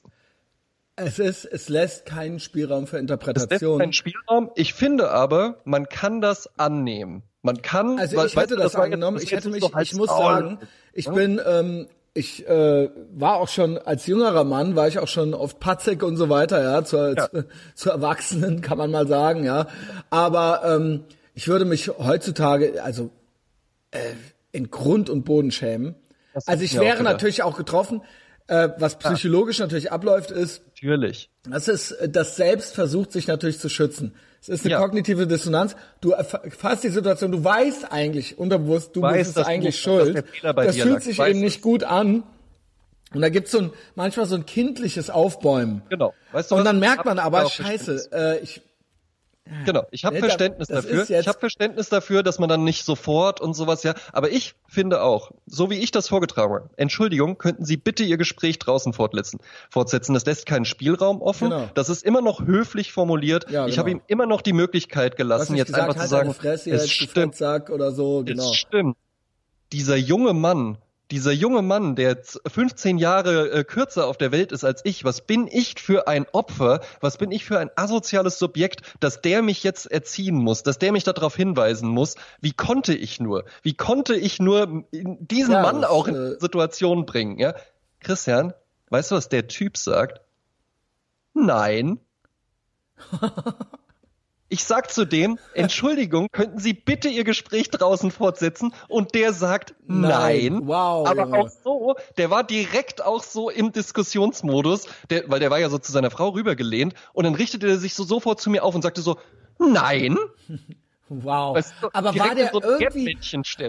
Es ist, es lässt keinen Spielraum für Es lässt Interpretation. keinen Spielraum. Ich finde aber, man kann das annehmen. Man kann. Also ich hätte das jetzt- angenommen. das Ich hätte mich, ich muss sagen, ich bin, ähm, ich äh, war auch schon als jüngerer Mann, war ich auch schon oft patzig und so weiter, ja, zur, Ja. Zu, zu Erwachsenen kann man mal sagen, ja. Aber ähm, ich würde mich heutzutage, also äh, in Grund und Boden schämen. Das Also ich auch wäre gedacht. natürlich auch getroffen. Äh, was psychologisch natürlich abläuft, ist, Natürlich. das ist, das Selbst versucht sich natürlich zu schützen. Es ist eine Ja. kognitive Dissonanz. Du erfasst die Situation, du weißt eigentlich unterbewusst, du Weißt, bist es du- eigentlich dass schuld. das fühlt lag. sich Weißt eben nicht gut an. Und da gibt's so ein, manchmal so ein kindliches Aufbäumen. Genau. Weißt du Und dann merkt man aber, scheiße, äh, ich, Genau, ich habe Verständnis das dafür. Ich habe Verständnis dafür, dass man dann nicht sofort und sowas ja. Aber ich finde auch, so wie ich das vorgetragen habe, Entschuldigung, könnten Sie bitte Ihr Gespräch draußen fortsetzen. Fortsetzen. Das lässt keinen Spielraum offen. Genau. Das ist immer noch höflich formuliert. Ja, ich genau. habe ihm immer noch die Möglichkeit gelassen, jetzt gesagt, einfach halt zu sagen, Fresse, es stimmt. Oder so, genau. Es stimmt. Dieser junge Mann, dieser junge Mann, der jetzt 15 Jahre äh, kürzer auf der Welt ist als ich, was bin ich für ein Opfer? Was bin ich für ein asoziales Subjekt, dass der mich jetzt erziehen muss, dass der mich darauf hinweisen muss? Wie konnte ich nur? Wie konnte ich nur diesen Ja, Mann auch in äh, die Situation bringen? Ja, Christian, weißt du, was der Typ sagt? Nein. Ich sag zu dem, Entschuldigung, könnten Sie bitte Ihr Gespräch draußen fortsetzen? Und der sagt nein. Nein. Wow, Aber auch so, der war direkt auch so im Diskussionsmodus, der, weil der war ja so zu seiner Frau rübergelehnt und dann richtete er sich so sofort zu mir auf und sagte so, nein. Wow. Weißt du, Aber war der so irgendwie,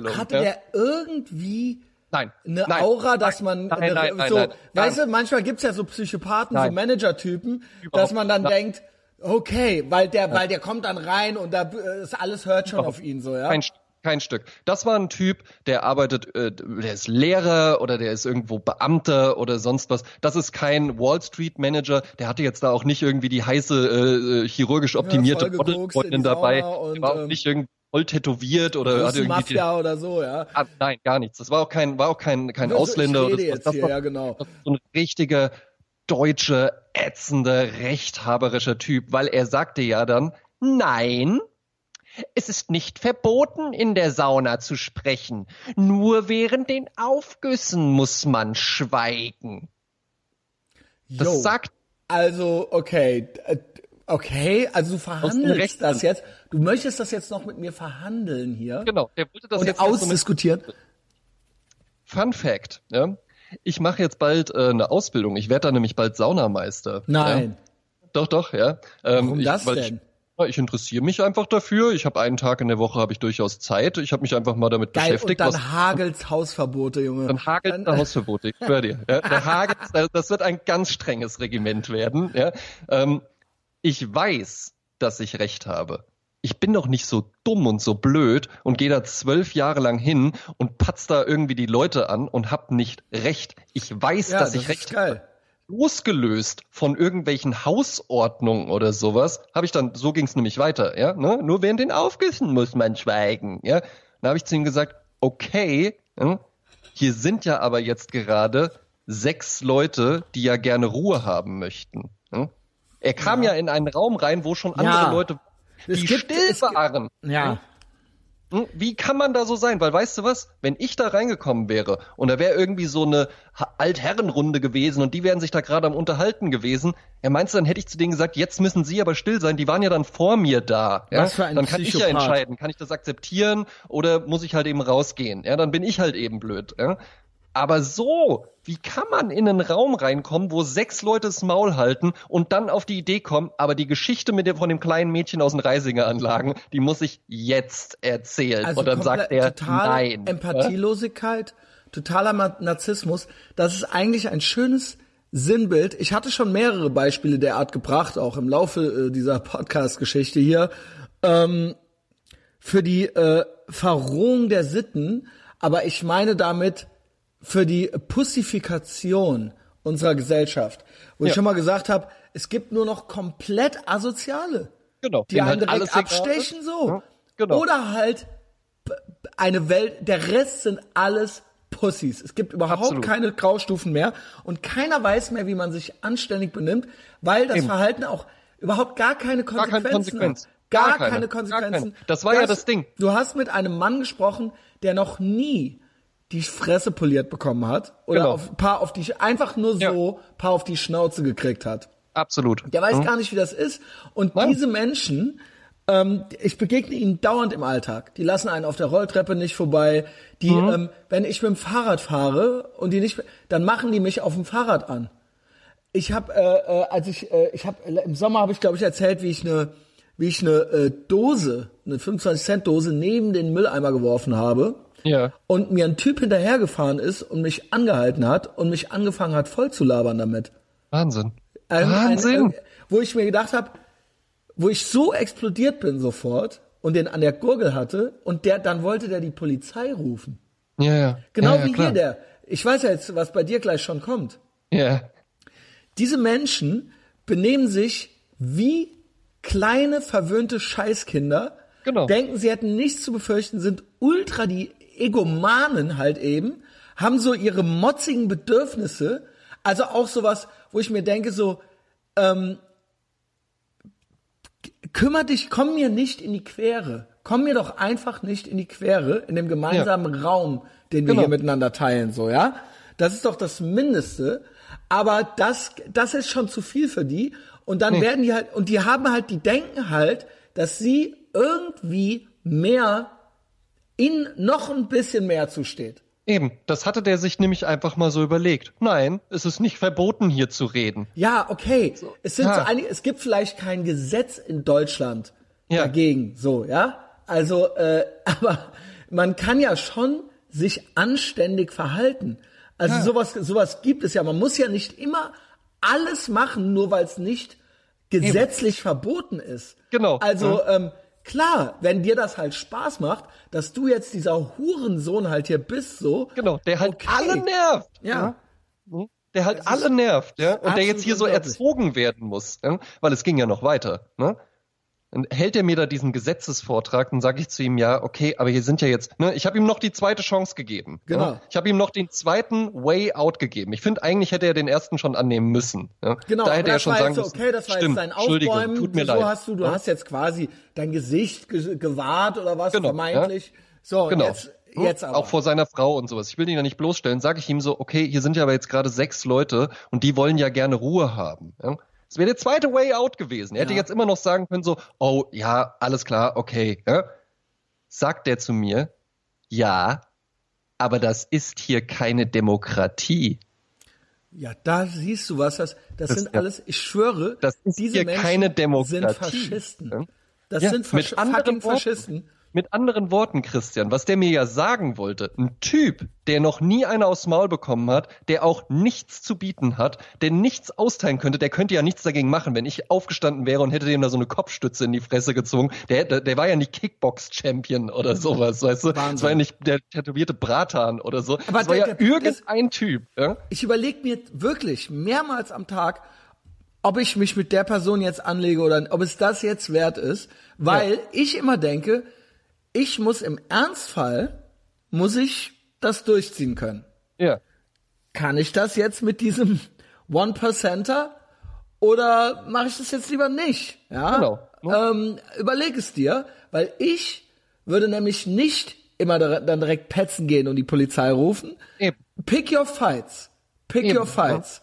hatte ja? der irgendwie Nein. eine nein, Aura, dass man nein, eine, nein, so, weißt du, manchmal gibt's ja so Psychopathen, so. Manager-Typen, dass man dann denkt, okay, weil der, weil der kommt dann rein und da äh, ist alles hört schon auf ihn so, ja. Kein, kein Stück. Das war ein Typ, der arbeitet, äh, der ist Lehrer oder der ist irgendwo Beamter oder sonst was. Das ist kein Wall Street Manager. Der hatte jetzt da auch nicht irgendwie die heiße äh, äh, chirurgisch optimierte die dabei. Und, war auch ähm, nicht irgendwie voll tätowiert oder hatte irgendwie Mafia oder so, ja. Ah, nein, gar nichts. Das war auch kein, war auch kein, kein Also, Ausländer ich oder rede so. jetzt Das hier, war ja, genau. das so ein richtiger deutscher, ätzender, rechthaberischer Typ, weil er sagte ja dann, nein, es ist nicht verboten, in der Sauna zu sprechen. Nur während den Aufgüssen muss man schweigen. Das Jo. sagt Also, okay, äh, okay, also du verhandelst das jetzt, du möchtest das jetzt noch mit mir verhandeln hier genau, der wollte das und jetzt so ausdiskutieren. Fun Fact, ja. Ich mache jetzt bald äh, eine Ausbildung. Ich werde da nämlich bald Saunameister. Nein. Ja. Doch, doch, ja. Ähm, Warum ich, das denn? Ich, ich interessiere mich einfach dafür. Ich habe einen Tag in der Woche habe ich durchaus Zeit. Ich habe mich einfach mal damit Geil, beschäftigt. und was, dann hagelt's Hausverbote, Junge. dann hagelt Dann- der Hausverbot, ich schwör dir. Ja, der hagelt, das wird ein ganz strenges Regiment werden. Ja. Ähm, ich weiß, dass ich recht habe. Ich bin doch nicht so dumm und so blöd und gehe da zwölf Jahre lang hin und patz da irgendwie die Leute an und hab nicht recht. Ich weiß, ja, dass das ich recht geil. losgelöst von irgendwelchen Hausordnungen oder sowas, habe ich dann, so ging es nämlich weiter, ja, ne? Nur während den Aufgüssen muss man schweigen, ja. Dann habe ich zu ihm gesagt, okay, ja, hier sind ja aber jetzt gerade sechs Leute, die ja gerne Ruhe haben möchten. Ja? Er kam ja. in einen Raum rein, wo schon andere Ja. Leute, Es die gibt- still waren. Ja. Hm, Wie kann man da so sein? Weil weißt du was? Wenn ich da reingekommen wäre und da wäre irgendwie so eine Altherrenrunde gewesen und die wären sich da gerade am Unterhalten gewesen, ja meinst du, dann hätte ich zu denen gesagt, jetzt müssen sie aber still sein, die waren ja dann vor mir da. Ja? Was für ein dann kann ich ja Psychopath. entscheiden, kann ich das akzeptieren oder muss ich halt eben rausgehen? Ja, dann bin ich halt eben blöd. Ja? Aber so, wie kann man in einen Raum reinkommen, wo sechs Leute das Maul halten und dann auf die Idee kommen, aber die Geschichte mit dem, von dem kleinen Mädchen aus den Reisinger Anlagen, die muss ich jetzt erzählen. Also und dann sagt er, nein. Empathielosigkeit, totaler Narzissmus. Das ist eigentlich ein schönes Sinnbild. Ich hatte schon mehrere Beispiele der Art gebracht, auch im Laufe äh, dieser Podcast-Geschichte hier, ähm, für die äh, Verrohung der Sitten. Aber ich meine damit für die Pussifikation unserer Gesellschaft. Wo ich Ja. schon mal gesagt habe, es gibt nur noch komplett Asoziale Genau. die denen einen halt direkt alles abstechen so. Ja, genau. Oder halt eine Welt, der Rest sind alles Pussys. Es gibt überhaupt Absolut. keine Graustufen mehr und keiner weiß mehr, wie man sich anständig benimmt, weil das Eben. Verhalten auch überhaupt gar keine Gar Konsequenzen keine Konsequenz. hat. Gar, Gar keine. keine Gar Konsequenzen. keine. Das war ja das Ding. Du hast mit einem Mann gesprochen, der noch nie die Fresse poliert bekommen hat oder Genau. auf, paar auf die einfach nur so Ja. paar auf die Schnauze gekriegt hat. Absolut. Der weiß Hm? gar nicht, wie das ist. Und Nein. diese Menschen, ähm, ich begegne ihnen dauernd im Alltag. Die lassen einen auf der Rolltreppe nicht vorbei. Die, Mhm. ähm, wenn ich mit dem Fahrrad fahre und die nicht, dann machen die mich auf dem Fahrrad an. Ich habe, äh, äh, als ich, äh, ich habe im Sommer habe ich glaube ich erzählt, wie ich eine, wie ich eine äh, Dose, eine 25 Cent Dose neben den Mülleimer geworfen habe Ja. und mir ein Typ hinterhergefahren ist und mich angehalten hat und mich angefangen hat voll zu labern damit. Wahnsinn. Ein- Wahnsinn. Ein, wo ich mir gedacht habe, wo ich so explodiert bin sofort und den an der Gurgel hatte und der dann wollte der die Polizei rufen. ja, ja. Genau ja, ja, wie klar. hier der. Ich weiß ja jetzt, was bei dir gleich schon kommt. Ja. Diese Menschen benehmen sich wie kleine verwöhnte Scheißkinder. Genau. Denken, sie hätten nichts zu befürchten, sind ultra die Egomanen halt eben, haben so ihre motzigen Bedürfnisse. Also auch sowas, wo ich mir denke, so, ähm, kümmer dich, komm mir nicht in die Quere. Komm mir doch einfach nicht in die Quere in dem gemeinsamen Raum, den wir Genau. hier miteinander teilen, so, ja? Das ist doch das Mindeste. Aber das, das ist schon zu viel für die. Und dann werden die halt, und die haben halt, die denken halt, dass sie irgendwie mehr in noch ein bisschen mehr zusteht. Eben, das hatte der sich nämlich einfach mal so überlegt. Nein, es ist nicht verboten, hier zu reden. Ja, okay. So, es sind ja. so einige, es gibt vielleicht kein Gesetz in Deutschland ja. dagegen, so, ja. Also, äh, aber man kann ja schon sich anständig verhalten. Also ja. sowas, sowas gibt es ja. Man muss ja nicht immer alles machen, nur weil es nicht gesetzlich Eben. verboten ist. Genau. Also ja. ähm, klar, wenn dir das halt Spaß macht, dass du jetzt dieser Hurensohn halt hier bist, so. Genau, der halt okay. alle nervt. Ja. ja. Der halt alle nervt, ja. Und der jetzt hier so erzogen werden muss, ja? weil es ging ja noch weiter. Ne? Dann hält er mir da diesen Gesetzesvortrag, dann sage ich zu ihm, ja, okay, aber hier sind ja jetzt, ne, ich habe ihm noch die zweite Chance gegeben. Genau. Ja? Ich habe ihm noch den zweiten Way Out gegeben. Ich finde, eigentlich hätte er den ersten schon annehmen müssen. Ja? Genau, da hätte er schon sagen so, okay, das war stimmt, jetzt dein Aufbäumen, tut mir so leid. hast du, du ja? hast jetzt quasi dein Gesicht ge gewahrt oder was, genau, vermeintlich. So, genau. jetzt, jetzt aber. Auch vor seiner Frau und sowas. Ich will ihn ja nicht bloßstellen. Sage ich ihm so, okay, hier sind ja aber jetzt gerade sechs Leute und die wollen ja gerne Ruhe haben. Ja? Es wäre der zweite Way Out gewesen. Er hätte jetzt immer noch sagen können so, oh ja, alles klar, okay. Ja? Sagt er zu mir, ja, aber das ist hier keine Demokratie. Ja, da siehst du was, das, das, das sind ja, alles, ich schwöre, das ist diese hier Menschen keine Demokratie. sind Faschisten. Das ja, sind Fasch fucking Faschisten. Mit anderen Worten, Christian, was der mir ja sagen wollte, ein Typ, der noch nie eine aufs Maul bekommen hat, der auch nichts zu bieten hat, der nichts austeilen könnte, der könnte ja nichts dagegen machen, wenn ich aufgestanden wäre und hätte dem da so eine Kopfstütze in die Fresse gezogen. Der, der, der war ja nicht Kickbox-Champion oder sowas, weißt du? Das war ja nicht der tätowierte Bratan oder so. Aber das war der, ja der, irgendein Typ. Ja? Ich überlege mir wirklich mehrmals am Tag, ob ich mich mit der Person jetzt anlege oder ob es das jetzt wert ist, weil ja. ich immer denke, ich muss im Ernstfall, muss ich das durchziehen können. Ja. Kann ich das jetzt mit diesem One-Percenter oder mache ich das jetzt lieber nicht? Ja. Genau. Ähm, überleg es dir, weil ich würde nämlich nicht immer dann direkt petzen gehen und die Polizei rufen. Eben. Pick your fights. Pick Eben. your fights.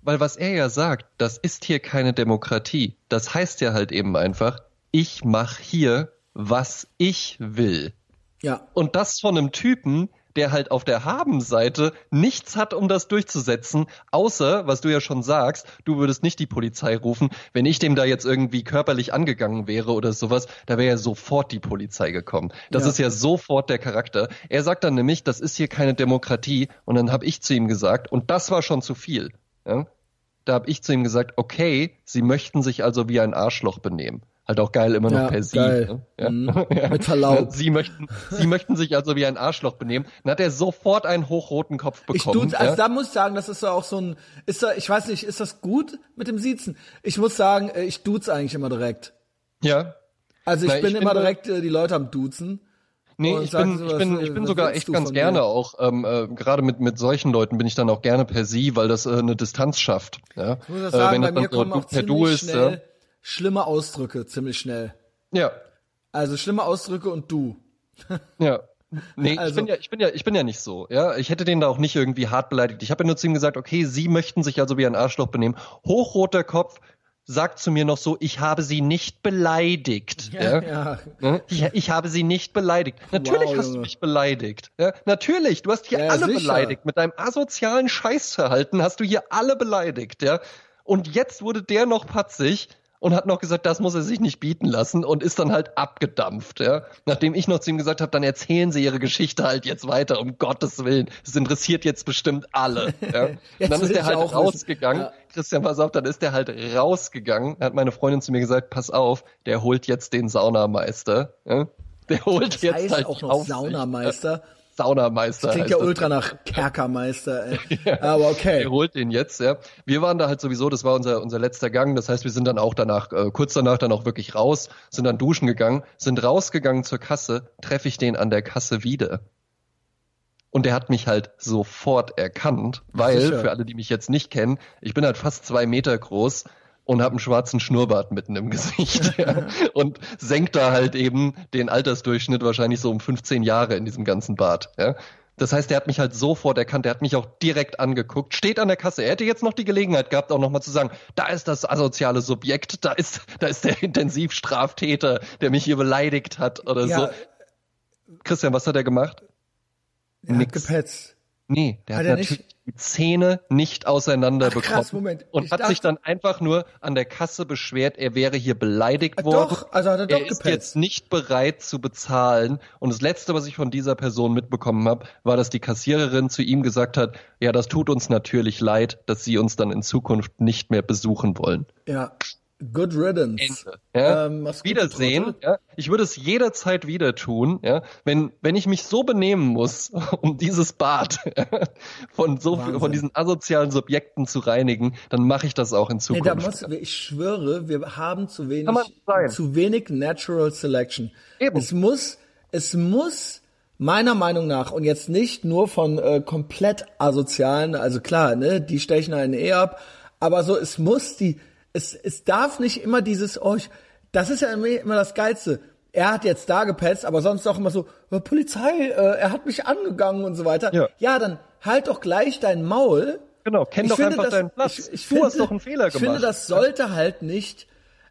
Weil was er ja sagt, das ist hier keine Demokratie. Das heißt ja halt eben einfach, ich mache hier was ich will. Ja. Und das von einem Typen, der halt auf der Haben-Seite nichts hat, um das durchzusetzen, außer, was du ja schon sagst, du würdest nicht die Polizei rufen. Wenn ich dem da jetzt irgendwie körperlich angegangen wäre oder sowas, da wäre ja sofort die Polizei gekommen. Das ja. ist ja sofort der Charakter. Er sagt dann nämlich, das ist hier keine Demokratie. Und dann habe ich zu ihm gesagt, und das war schon zu viel. Ja? Da habe ich zu ihm gesagt, okay, Sie möchten sich also wie ein Arschloch benehmen. Halt auch geil, immer noch ja, per Sie. Ne? Ja. Mhm. Mit Verlaub. Sie möchten, Sie möchten sich also wie ein Arschloch benehmen. Dann hat er sofort einen hochroten Kopf bekommen. Ich tue, also da muss ich sagen, das ist so auch so ein, ist da, ich weiß nicht, ist das gut mit dem Siezen? Ich muss sagen, äh, ich duze eigentlich immer direkt. Ja. Also ich Na, bin ich immer direkt äh, die Leute am Duzen. Nee, ich bin, so, ich bin, ich bin sogar echt ganz gerne mir? auch, ähm, äh, gerade mit, mit solchen Leuten bin ich dann auch gerne per Sie, weil das äh, eine Distanz schafft. Ja? Ich muss das sagen, äh, wenn bei mir kommen auch per Du ist, schnell, ja? Schlimme Ausdrücke ziemlich schnell. Ja. Also schlimme Ausdrücke und du. ja. Nee, also, ich bin ja, ich bin ja, ich bin ja nicht so. Ja, ich hätte den da auch nicht irgendwie hart beleidigt. Ich habe ja nur zu ihm gesagt, okay, Sie möchten sich also wie ein Arschloch benehmen. Hochroter Kopf, sagt zu mir noch so, ich habe sie nicht beleidigt. Ja, ja. ja. Ich, ich, habe sie nicht beleidigt. Natürlich wow, hast Junge. du mich beleidigt. Ja, natürlich, du hast hier ja, alle sicher. beleidigt. Mit deinem asozialen Scheißverhalten hast du hier alle beleidigt. Ja. Und jetzt wurde der noch patzig und hat noch gesagt, das muss er sich nicht bieten lassen und ist dann halt abgedampft, ja. Nachdem ich noch zu ihm gesagt habe, dann erzählen Sie Ihre Geschichte halt jetzt weiter, um Gottes Willen. Es interessiert jetzt bestimmt alle. Ja? und dann ist er halt rausgegangen. Ja. Christian, pass auf, dann ist er halt rausgegangen. Hat meine Freundin zu mir gesagt, pass auf, der holt jetzt den Saunameister. Ja? Der holt das jetzt heißt halt auch noch Saunameister. Saunameister. Das klingt ja ultra nach Kerkermeister, ey. ja, Aber okay. Er holt den jetzt, ja. Wir waren da halt sowieso, das war unser, unser letzter Gang. Das heißt, wir sind dann auch danach, äh, kurz danach dann auch wirklich raus, sind dann duschen gegangen, sind rausgegangen zur Kasse, treffe ich den an der Kasse wieder. Und der hat mich halt sofort erkannt, weil, für alle, die mich jetzt nicht kennen, ich bin halt fast zwei Meter groß und habe einen schwarzen Schnurrbart mitten im Gesicht ja. und senkt da halt eben den Altersdurchschnitt wahrscheinlich so um 15 Jahre in diesem ganzen Bart. Ja. Das heißt, der hat mich halt sofort erkannt, der hat mich auch direkt angeguckt, steht an der Kasse. Er hätte jetzt noch die Gelegenheit gehabt, auch nochmal zu sagen, da ist das asoziale Subjekt, da ist, da ist der Intensivstraftäter, der mich hier beleidigt hat oder ja. so. Christian, was hat er gemacht? Er Nix. hat gepetzt. Nee, der hat, hat natürlich nicht? die Zähne nicht auseinander Ach, bekommen. Krass, Moment. Und ich hat dachte, sich dann einfach nur an der Kasse beschwert, er wäre hier beleidigt äh, worden. Doch, also hat er doch Er ist jetzt nicht bereit zu bezahlen. Und das Letzte, was ich von dieser Person mitbekommen habe, war, dass die Kassiererin zu ihm gesagt hat, ja, das tut uns natürlich leid, dass sie uns dann in Zukunft nicht mehr besuchen wollen. Ja. Good riddance. Ja? Ähm, Wiedersehen. Ja? Ich würde es jederzeit wieder tun, ja? wenn, wenn ich mich so benehmen muss, um dieses Bad von, so, von diesen asozialen Subjekten zu reinigen, dann mache ich das auch in Zukunft. Nee, da muss, ich schwöre, wir haben zu wenig, zu wenig Natural Selection. Eben. Es muss, es muss meiner Meinung nach und jetzt nicht nur von äh, komplett asozialen, also klar, ne, die stechen einen eh ab, aber so, es muss die, es, es darf nicht immer dieses, oh, ich, das ist ja immer das Geilste. Er hat jetzt da gepetzt, aber sonst auch immer so, oh, Polizei, äh, er hat mich angegangen und so weiter. Ja. ja, dann halt doch gleich dein Maul. Genau, kenn ich doch einfach das, deinen Platz. Ich, ich du finde, hast doch einen Fehler gemacht. Ich finde, das sollte halt nicht,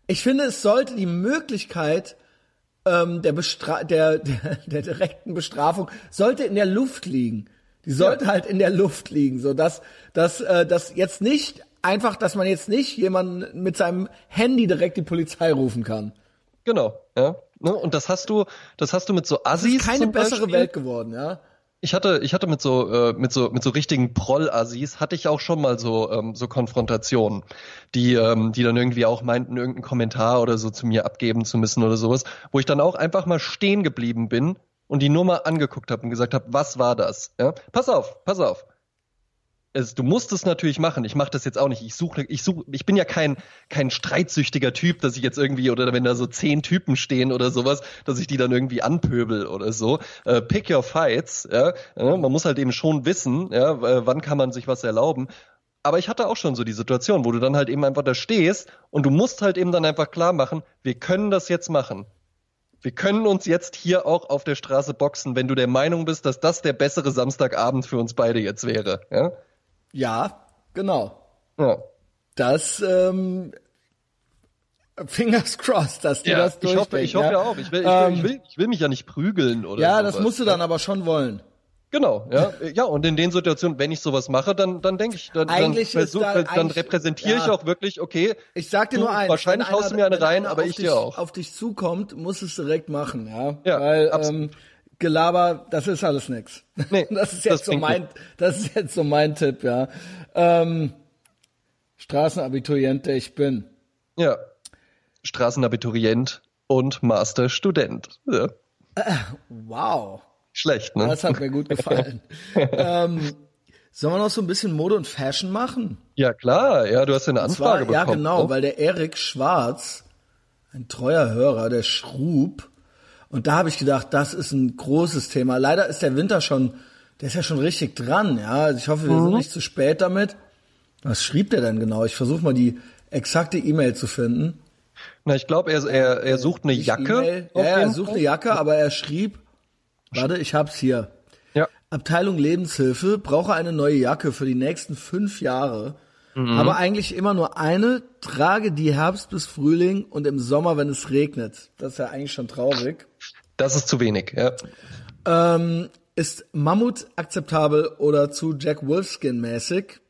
ich finde, es sollte die Möglichkeit ähm, der, Bestra der, der, der direkten Bestrafung sollte in der Luft liegen. Die sollte ja. halt in der Luft liegen, so dass, dass, äh, dass jetzt nicht einfach, dass man jetzt nicht jemanden mit seinem Handy direkt die Polizei rufen kann. Genau, ja. Ne, und das hast du, das hast du mit so Assis. Das ist keine bessere Welt geworden, ja. Ich hatte, ich hatte mit so, äh, mit so, mit so richtigen Proll-Assis hatte ich auch schon mal so, ähm, so Konfrontationen, die, ähm, die dann irgendwie auch meinten, irgendeinen Kommentar oder so zu mir abgeben zu müssen oder sowas, wo ich dann auch einfach mal stehen geblieben bin und die nur mal angeguckt habe und gesagt habe, was war das? Ja? Pass auf, pass auf es, du musst es natürlich machen. Ich mache das jetzt auch nicht. Ich suche, ich suche, ich bin ja kein kein streitsüchtiger Typ, dass ich jetzt irgendwie oder wenn da so zehn Typen stehen oder sowas, dass ich die dann irgendwie anpöbel oder so. Äh, pick your fights. Ja, ja, man muss halt eben schon wissen, ja, wann kann man sich was erlauben. Aber ich hatte auch schon so die Situation, wo du dann halt eben einfach da stehst und du musst halt eben dann einfach klar machen, wir können das jetzt machen. Wir können uns jetzt hier auch auf der Straße boxen, wenn du der Meinung bist, dass das der bessere Samstagabend für uns beide jetzt wäre. Ja? Ja, genau. Ja. Das ähm, Fingers crossed, dass du ja, das ich hoffe, ich hoffe ja auch. Ich will, ich, will, ähm, ich, will, ich will mich ja nicht prügeln oder Ja, sowas. das musst du dann aber schon wollen. Genau, ja. Ja, und in den Situationen, wenn ich sowas mache, dann, dann denke ich, dann, eigentlich dann, versuch, da, dann repräsentiere ja. ich auch wirklich, okay. Ich sag dir du, nur eins. Wahrscheinlich haust du mir eine rein, aber ich dich, dir auch. auf dich zukommt, musst du es direkt machen, ja. Ja, Weil, ähm, Gelaber, das ist alles nix. Nee, das ist jetzt das so mein, das ist jetzt so mein Tipp, ja. Ähm, Straßenabiturient, der ich bin. Ja. Straßenabiturient und Masterstudent. Ja. Äh, wow. Schlecht, ne? Das hat mir gut gefallen. ähm, Sollen wir noch so ein bisschen Mode und Fashion machen? Ja, klar. Ja, du hast eine Anfrage zwar, bekommen. Ja, genau, ne? weil der Erik Schwarz, ein treuer Hörer, der Schrub, und da habe ich gedacht, das ist ein großes Thema. Leider ist der Winter schon, der ist ja schon richtig dran, ja. Also ich hoffe, wir mhm. sind nicht zu spät damit. Was schrieb der denn genau? Ich versuche mal die exakte E-Mail zu finden. Na, ich glaube, er, er, er sucht eine Jacke. Ja, er sucht eine Jacke, aber er schrieb, warte, ich hab's hier. Ja. Abteilung Lebenshilfe, brauche eine neue Jacke für die nächsten fünf Jahre. Mhm. Aber eigentlich immer nur eine, trage die Herbst bis Frühling und im Sommer, wenn es regnet. Das ist ja eigentlich schon traurig. Das ist zu wenig, ja. Ähm, ist Mammut akzeptabel oder zu Jack Wolfskin mäßig?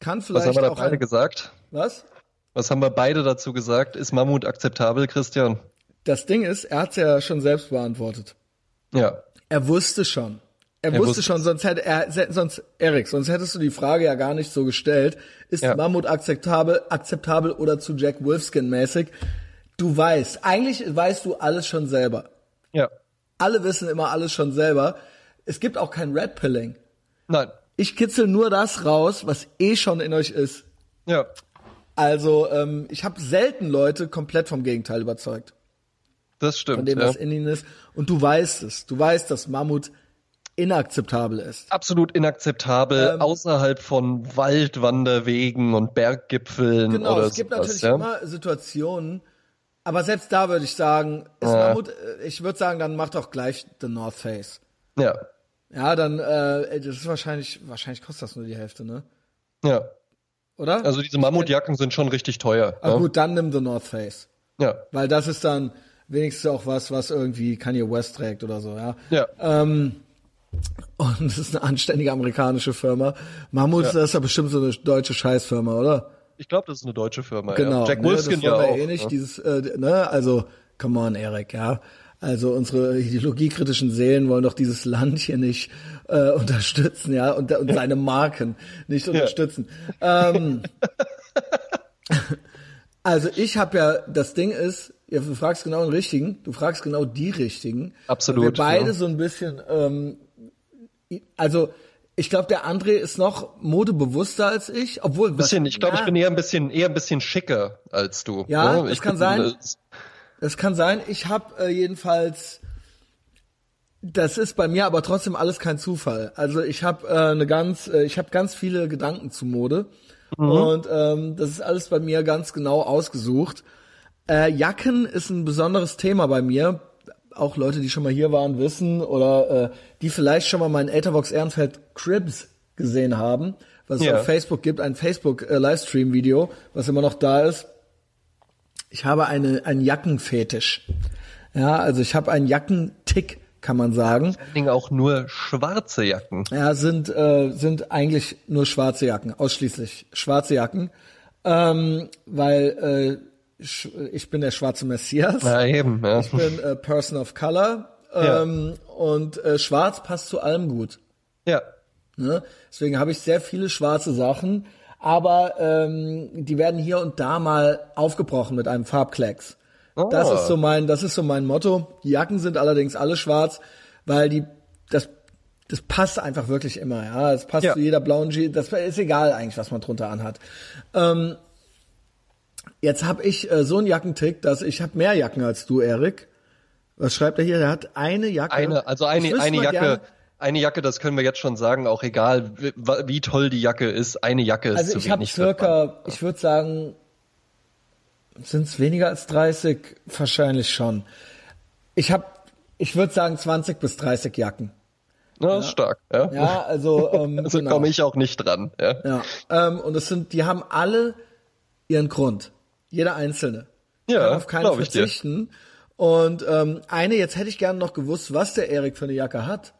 Kann vielleicht Was haben wir da auch beide ein... gesagt? Was? Was haben wir beide dazu gesagt? Ist Mammut akzeptabel, Christian? Das Ding ist, er hat es ja schon selbst beantwortet. Ja. Er wusste schon. Er, er wusste, wusste schon, sonst hätte er, sonst, Erik, sonst hättest du die Frage ja gar nicht so gestellt. Ist ja. Mammut akzeptabel, akzeptabel oder zu Jack Wolfskin mäßig? Du weißt, eigentlich weißt du alles schon selber. Ja. Alle wissen immer alles schon selber. Es gibt auch kein Red Pilling. Nein. Ich kitzel nur das raus, was eh schon in euch ist. Ja. Also ähm, ich habe selten Leute komplett vom Gegenteil überzeugt. Das stimmt. Von dem, ja. was in ihnen ist. Und du weißt es. Du weißt, dass Mammut inakzeptabel ist. Absolut inakzeptabel, ähm, außerhalb von Waldwanderwegen und Berggipfeln genau, oder es gibt sowas, natürlich ja? immer Situationen, aber selbst da würde ich sagen, ja. Mammut, ich würde sagen, dann macht doch gleich The North Face. Ja. Ja, dann, äh, das ist wahrscheinlich, wahrscheinlich kostet das nur die Hälfte, ne? Ja. Oder? Also diese Mammutjacken sind schon richtig teuer. Ah, ja. gut, dann nimm The North Face. Ja. Weil das ist dann wenigstens auch was, was irgendwie Kanye West trägt oder so, ja. Ja. Ähm, und es ist eine anständige amerikanische Firma. Mammut, Ja. das ist ja bestimmt so eine deutsche Scheißfirma, oder? Ich glaube, das ist eine deutsche Firma. Genau. Ja. Jack ne, Wolfskin das ja auch. eh nicht, ja. dieses, äh, ne, also, come on, Erik, ja. Also unsere ideologiekritischen Seelen wollen doch dieses Land hier nicht äh, unterstützen, ja, und, und seine Marken nicht unterstützen. Ähm, also ich habe ja, das Ding ist, ja, du fragst genau den richtigen, du fragst genau die richtigen. Absolut, Wir beide ja. so ein bisschen, ähm, also ich glaube, der André ist noch modebewusster als ich, obwohl bisschen, ich glaube, ja, ich bin eher ein bisschen, eher ein bisschen schicker als du. Ja, ne? das ich kann sein. äh, Das kann sein. Ich habe äh, jedenfalls, das ist bei mir aber trotzdem alles kein Zufall. Also ich habe äh, eine ganz, äh, ich habe ganz viele Gedanken zu Mode und ähm, das ist alles bei mir ganz genau ausgesucht. Äh, Jacken ist ein besonderes Thema bei mir. Auch Leute, die schon mal hier waren, wissen oder äh, die vielleicht schon mal meinen Etherbox Ehrenfeld Cribs gesehen haben, was es Ja. auf Facebook gibt, ein Facebook äh, Livestream Video, was immer noch da ist. Ich habe eine, einen Jackenfetisch. Ja, also ich habe einen Jackentick, kann man sagen. vor auch nur schwarze Jacken. Ja, sind, äh, sind eigentlich nur schwarze Jacken, ausschließlich schwarze Jacken. Ähm, weil äh, ich bin der schwarze Messias. Na eben, ja. Ich bin äh, Person of Color. Ja. Ähm, Und äh, schwarz passt zu allem gut. Ja. Ne? Deswegen habe ich sehr viele schwarze Sachen, aber ähm, die werden hier und da mal aufgebrochen mit einem Farbklecks. Das Oh. ist so mein, das ist so mein Motto. Die Jacken sind allerdings alle schwarz, weil die das das passt einfach wirklich immer. Ja, es passt Ja. zu jeder blauen Jeans. Das ist egal eigentlich, was man drunter anhat. Ähm, jetzt habe ich äh, so einen Jackentick, dass ich habe mehr Jacken als du, Erik. Was schreibt er hier? Er hat eine Jacke. Eine, also eine, eine Jacke, gerne- eine Jacke, das können wir jetzt schon sagen, auch egal, wie, wie toll die Jacke ist, eine Jacke ist Also zu ich habe wenig. circa, ich würde sagen, sind es weniger als 30? Wahrscheinlich schon. Ich habe, ich würde sagen 20 bis 30 Jacken. Ja, ist stark, ja. Ja, also, ähm, also genau. komme ich auch nicht dran, ja. Ja, ähm, und es sind, die haben alle ihren Grund. Jeder einzelne. Ja, Kann auf keinen ich verzichten. Und ähm, eine, jetzt hätte ich gerne noch gewusst, was der Erik für eine Jacke hat.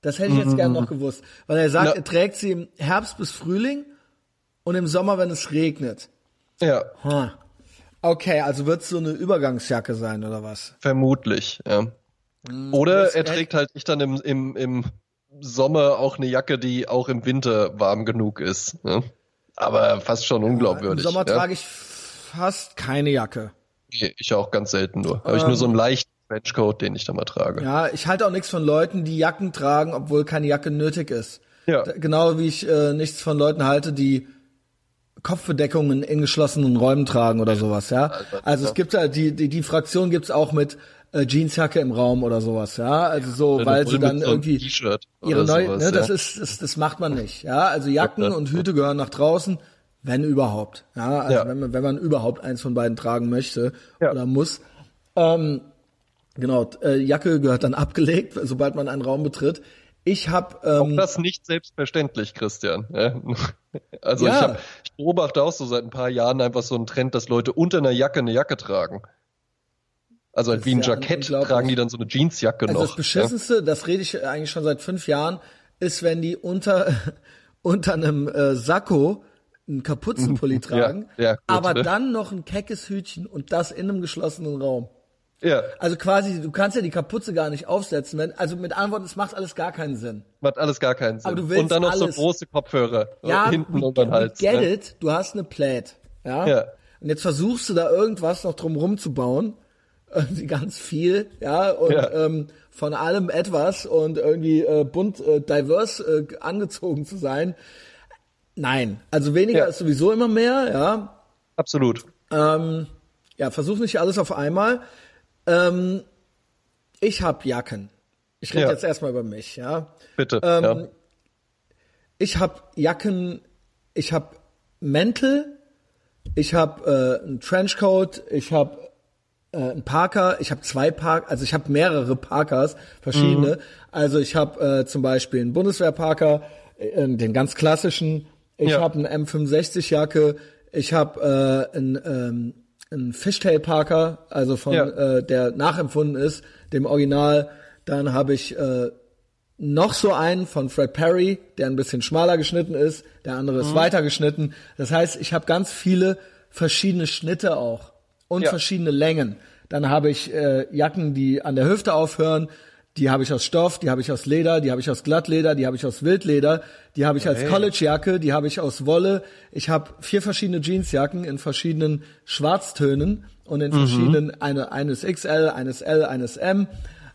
Das hätte ich jetzt gerne noch gewusst. Weil er sagt, Na. er trägt sie im Herbst bis Frühling und im Sommer, wenn es regnet. Ja, Ha. Okay, also wird es so eine Übergangsjacke sein oder was? vermutlich, ja. Hm, Oder er trägt halt nicht dann im, im, im Sommer auch eine Jacke, die auch im Winter warm genug ist. Ne? Aber fast schon unglaubwürdig. Im Sommer ja? trage ich fast keine Jacke. Nee, Ich auch ganz selten nur. Habe ich nur so einen leichten Trenchcoat, den ich da mal trage. Ähm. Ja, ich halte auch nichts von Leuten, die Jacken tragen, obwohl keine Jacke nötig ist. Ja. Genau wie ich äh, nichts von Leuten halte, die Kopfbedeckungen in geschlossenen Räumen tragen oder sowas, ja. Also es gibt ja die die, die Fraktion gibt's auch mit äh, Jeansjacke im Raum oder sowas, ja. Also so, Oder weil sie dann irgendwie ihre neue, sowas, ne, das ja. ist das, das macht man nicht, ja. Also Jacken Ja, und Hüte gehören nach draußen, wenn überhaupt, ja. Also Ja. wenn man wenn man überhaupt eins von beiden tragen möchte Ja. oder muss. Ähm, Genau, äh, Jacke gehört dann abgelegt, sobald man einen Raum betritt. Ich habe Auch ähm, das nicht selbstverständlich, Christian. Ja. Also Ja. ich, hab, ich beobachte auch so seit ein paar Jahren einfach so einen Trend, dass Leute unter einer Jacke eine Jacke tragen. Also halt wie ein ja Jackett tragen die dann so eine Jeansjacke also noch. das Beschissenste, das rede ich eigentlich schon seit fünf Jahren, ist, wenn die unter unter einem äh, Sakko einen Kapuzenpulli tragen, ja, gut, aber ne? dann noch ein keckes Hütchen und das in einem geschlossenen Raum. ja. ja, Also quasi, du kannst ja die Kapuze gar nicht aufsetzen. Wenn, also mit Antworten, es macht alles gar keinen Sinn. macht alles gar keinen Sinn. Aber du willst Und dann noch alles. so große Kopfhörer äh, Ja, hinten um den Hals. get ne? it, du hast eine Plate, ja? Ja. Und jetzt versuchst du da irgendwas noch drumrum zu bauen, irgendwie ganz viel, ja, und Ja. Ähm, von allem etwas und irgendwie äh, bunt, äh, diverse äh, angezogen zu sein. Nein, also weniger Ja. ist sowieso immer mehr, ja. Absolut. Ähm, ja, versuch nicht alles auf einmal. Ähm, ich hab Jacken. Ich rede Ja. jetzt erstmal über mich, ja. Bitte. Ähm, ja. Ich habe Jacken, ich habe Mäntel, ich habe äh, einen Trenchcoat, ich habe äh, ein Parker, ich habe zwei Park, also ich habe mehrere Parkers, verschiedene. Mhm. Also ich habe äh, zum Beispiel einen Bundeswehr-Parker, äh, den ganz klassischen. Ich ja. habe eine M65-Jacke. Ich habe äh, einen, ähm, einen Fishtail-Parker, also von ja. äh, der nachempfunden ist, dem Original. Dann habe ich äh, noch so einen von Fred Perry, der ein bisschen schmaler geschnitten ist. Der andere ist mhm. weiter geschnitten. Das heißt, ich habe ganz viele verschiedene Schnitte auch und ja. verschiedene Längen. Dann habe ich äh, Jacken, die an der Hüfte aufhören. Die habe ich aus Stoff, die habe ich aus Leder, die habe ich aus Glattleder, die habe ich aus Wildleder, die habe ich als hey. Collegejacke, die habe ich aus Wolle. Ich habe vier verschiedene Jeansjacken in verschiedenen Schwarztönen und in mhm. verschiedenen eine eines XL, eines L, eines M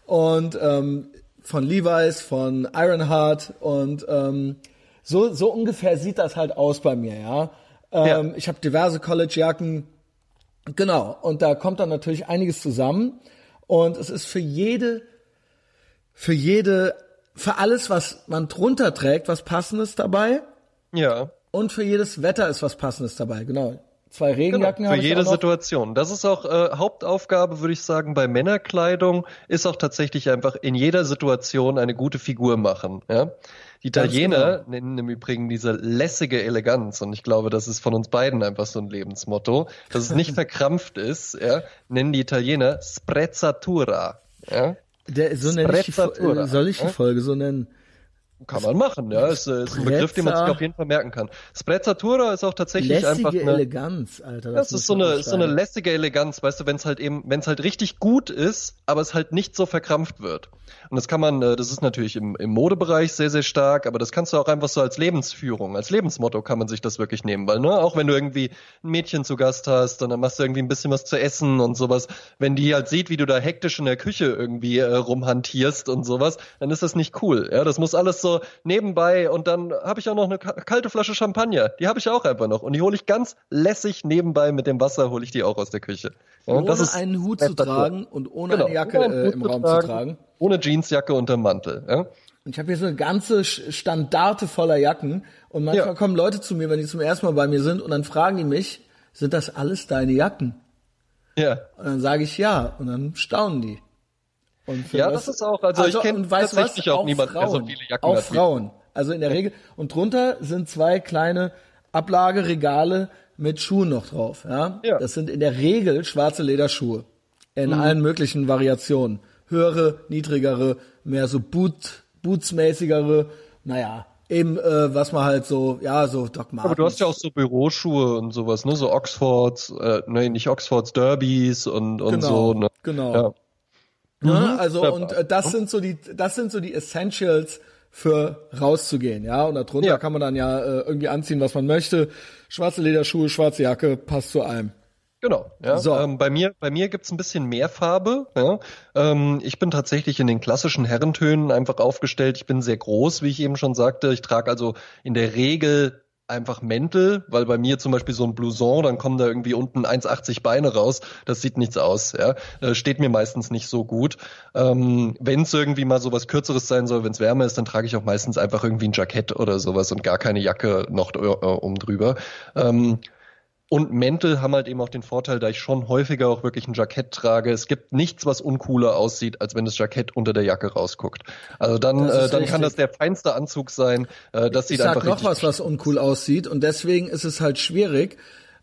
und ähm, von Levi's, von Ironheart und ähm, so so ungefähr sieht das halt aus bei mir, ja. Ähm, ja. Ich habe diverse Collegejacken, Genau, und da kommt dann natürlich einiges zusammen. Und es ist für jede, für jede, für alles, was man drunter trägt, was Passendes dabei. Ja. Und für jedes Wetter ist was Passendes dabei, genau. Zwei Regenjacken genau, Für jede Situation. Das ist auch äh, Hauptaufgabe, würde ich sagen, bei Männerkleidung, ist auch tatsächlich einfach in jeder Situation eine gute Figur machen. Ja? Die Italiener genau. nennen im Übrigen diese lässige Eleganz und ich glaube, das ist von uns beiden einfach so ein Lebensmotto, dass es nicht verkrampft ist, ja, nennen die Italiener Sprezzatura. Ja? Der, so nenne ich die, soll ich die Folge so nennen? Kann man machen, ja. Ist, äh, ist ein Begriff, den man sich auf jeden Fall merken kann. Sprezzatura ist auch tatsächlich lässige einfach eine Eleganz, Alter. Das, das ist so eine, so eine lässige Eleganz, weißt du, wenn es halt eben, wenn es halt richtig gut ist, aber es halt nicht so verkrampft wird. Und das kann man, äh, das ist natürlich im, im Modebereich sehr, sehr stark, aber das kannst du auch einfach so als Lebensführung, als Lebensmotto kann man sich das wirklich nehmen, weil, ne, auch wenn du irgendwie ein Mädchen zu Gast hast und dann machst du irgendwie ein bisschen was zu essen und sowas, wenn die halt sieht, wie du da hektisch in der Küche irgendwie äh, rumhantierst und sowas, dann ist das nicht cool, ja. Das muss alles so nebenbei und dann habe ich auch noch eine kalte Flasche Champagner, die habe ich auch einfach noch und die hole ich ganz lässig nebenbei mit dem Wasser, hole ich die auch aus der Küche. Ja, ohne einen Hut zu tragen und ohne genau, eine Jacke äh, im Raum tragen, zu tragen. Ohne Jeansjacke unterm Mantel. Ja? Und ich habe hier so eine ganze Standarte voller Jacken und manchmal ja. kommen Leute zu mir, wenn die zum ersten Mal bei mir sind und dann fragen die mich, sind das alles deine Jacken? Ja. Und dann sage ich ja und dann staunen die. Ja, was, das ist auch, also, also ich kenne tatsächlich auch, auch niemanden, der so viele Jacken Auch hat Frauen. Also in der Regel. Und drunter sind zwei kleine Ablageregale mit Schuhen noch drauf. Ja? ja. Das sind in der Regel schwarze Lederschuhe. In mhm. allen möglichen Variationen. Höhere, niedrigere, mehr so Boot, Bootsmäßigere. Naja, eben äh, was man halt so, ja, so Doc Martens. Aber du hast ja auch so Büroschuhe und sowas, ne? So Oxfords, äh, ne, nicht Oxfords, Derbys und, und genau, so. Ne? Genau. Ja. Ja, mhm. also und äh, das sind so die, das sind so die Essentials für rauszugehen, ja. Und darunter ja. kann man dann ja äh, irgendwie anziehen, was man möchte. Schwarze Lederschuhe, schwarze Jacke, passt zu allem. Genau, ja. So. Ähm, bei mir, bei mir gibt's ein bisschen mehr Farbe. Ja. Ähm, ich bin tatsächlich in den klassischen Herrentönen einfach aufgestellt. Ich bin sehr groß, wie ich eben schon sagte. Ich trage also in der Regel einfach Mäntel, weil bei mir zum Beispiel so ein Blouson, dann kommen da irgendwie unten 1,80 Beine raus. Das sieht nichts aus. Ja, äh, steht mir meistens nicht so gut. Ähm, wenn es irgendwie mal so was Kürzeres sein soll, wenn es wärmer ist, dann trage ich auch meistens einfach irgendwie ein Jackett oder sowas und gar keine Jacke noch äh, um drüber. Ähm, und Mäntel haben halt eben auch den Vorteil, da ich schon häufiger auch wirklich ein Jackett trage. Es gibt nichts, was uncooler aussieht, als wenn das Jackett unter der Jacke rausguckt. Also dann, äh, dann kann das der feinste Anzug sein. Äh, das ich sieht sag einfach noch was, was uncool aussieht und deswegen ist es halt schwierig.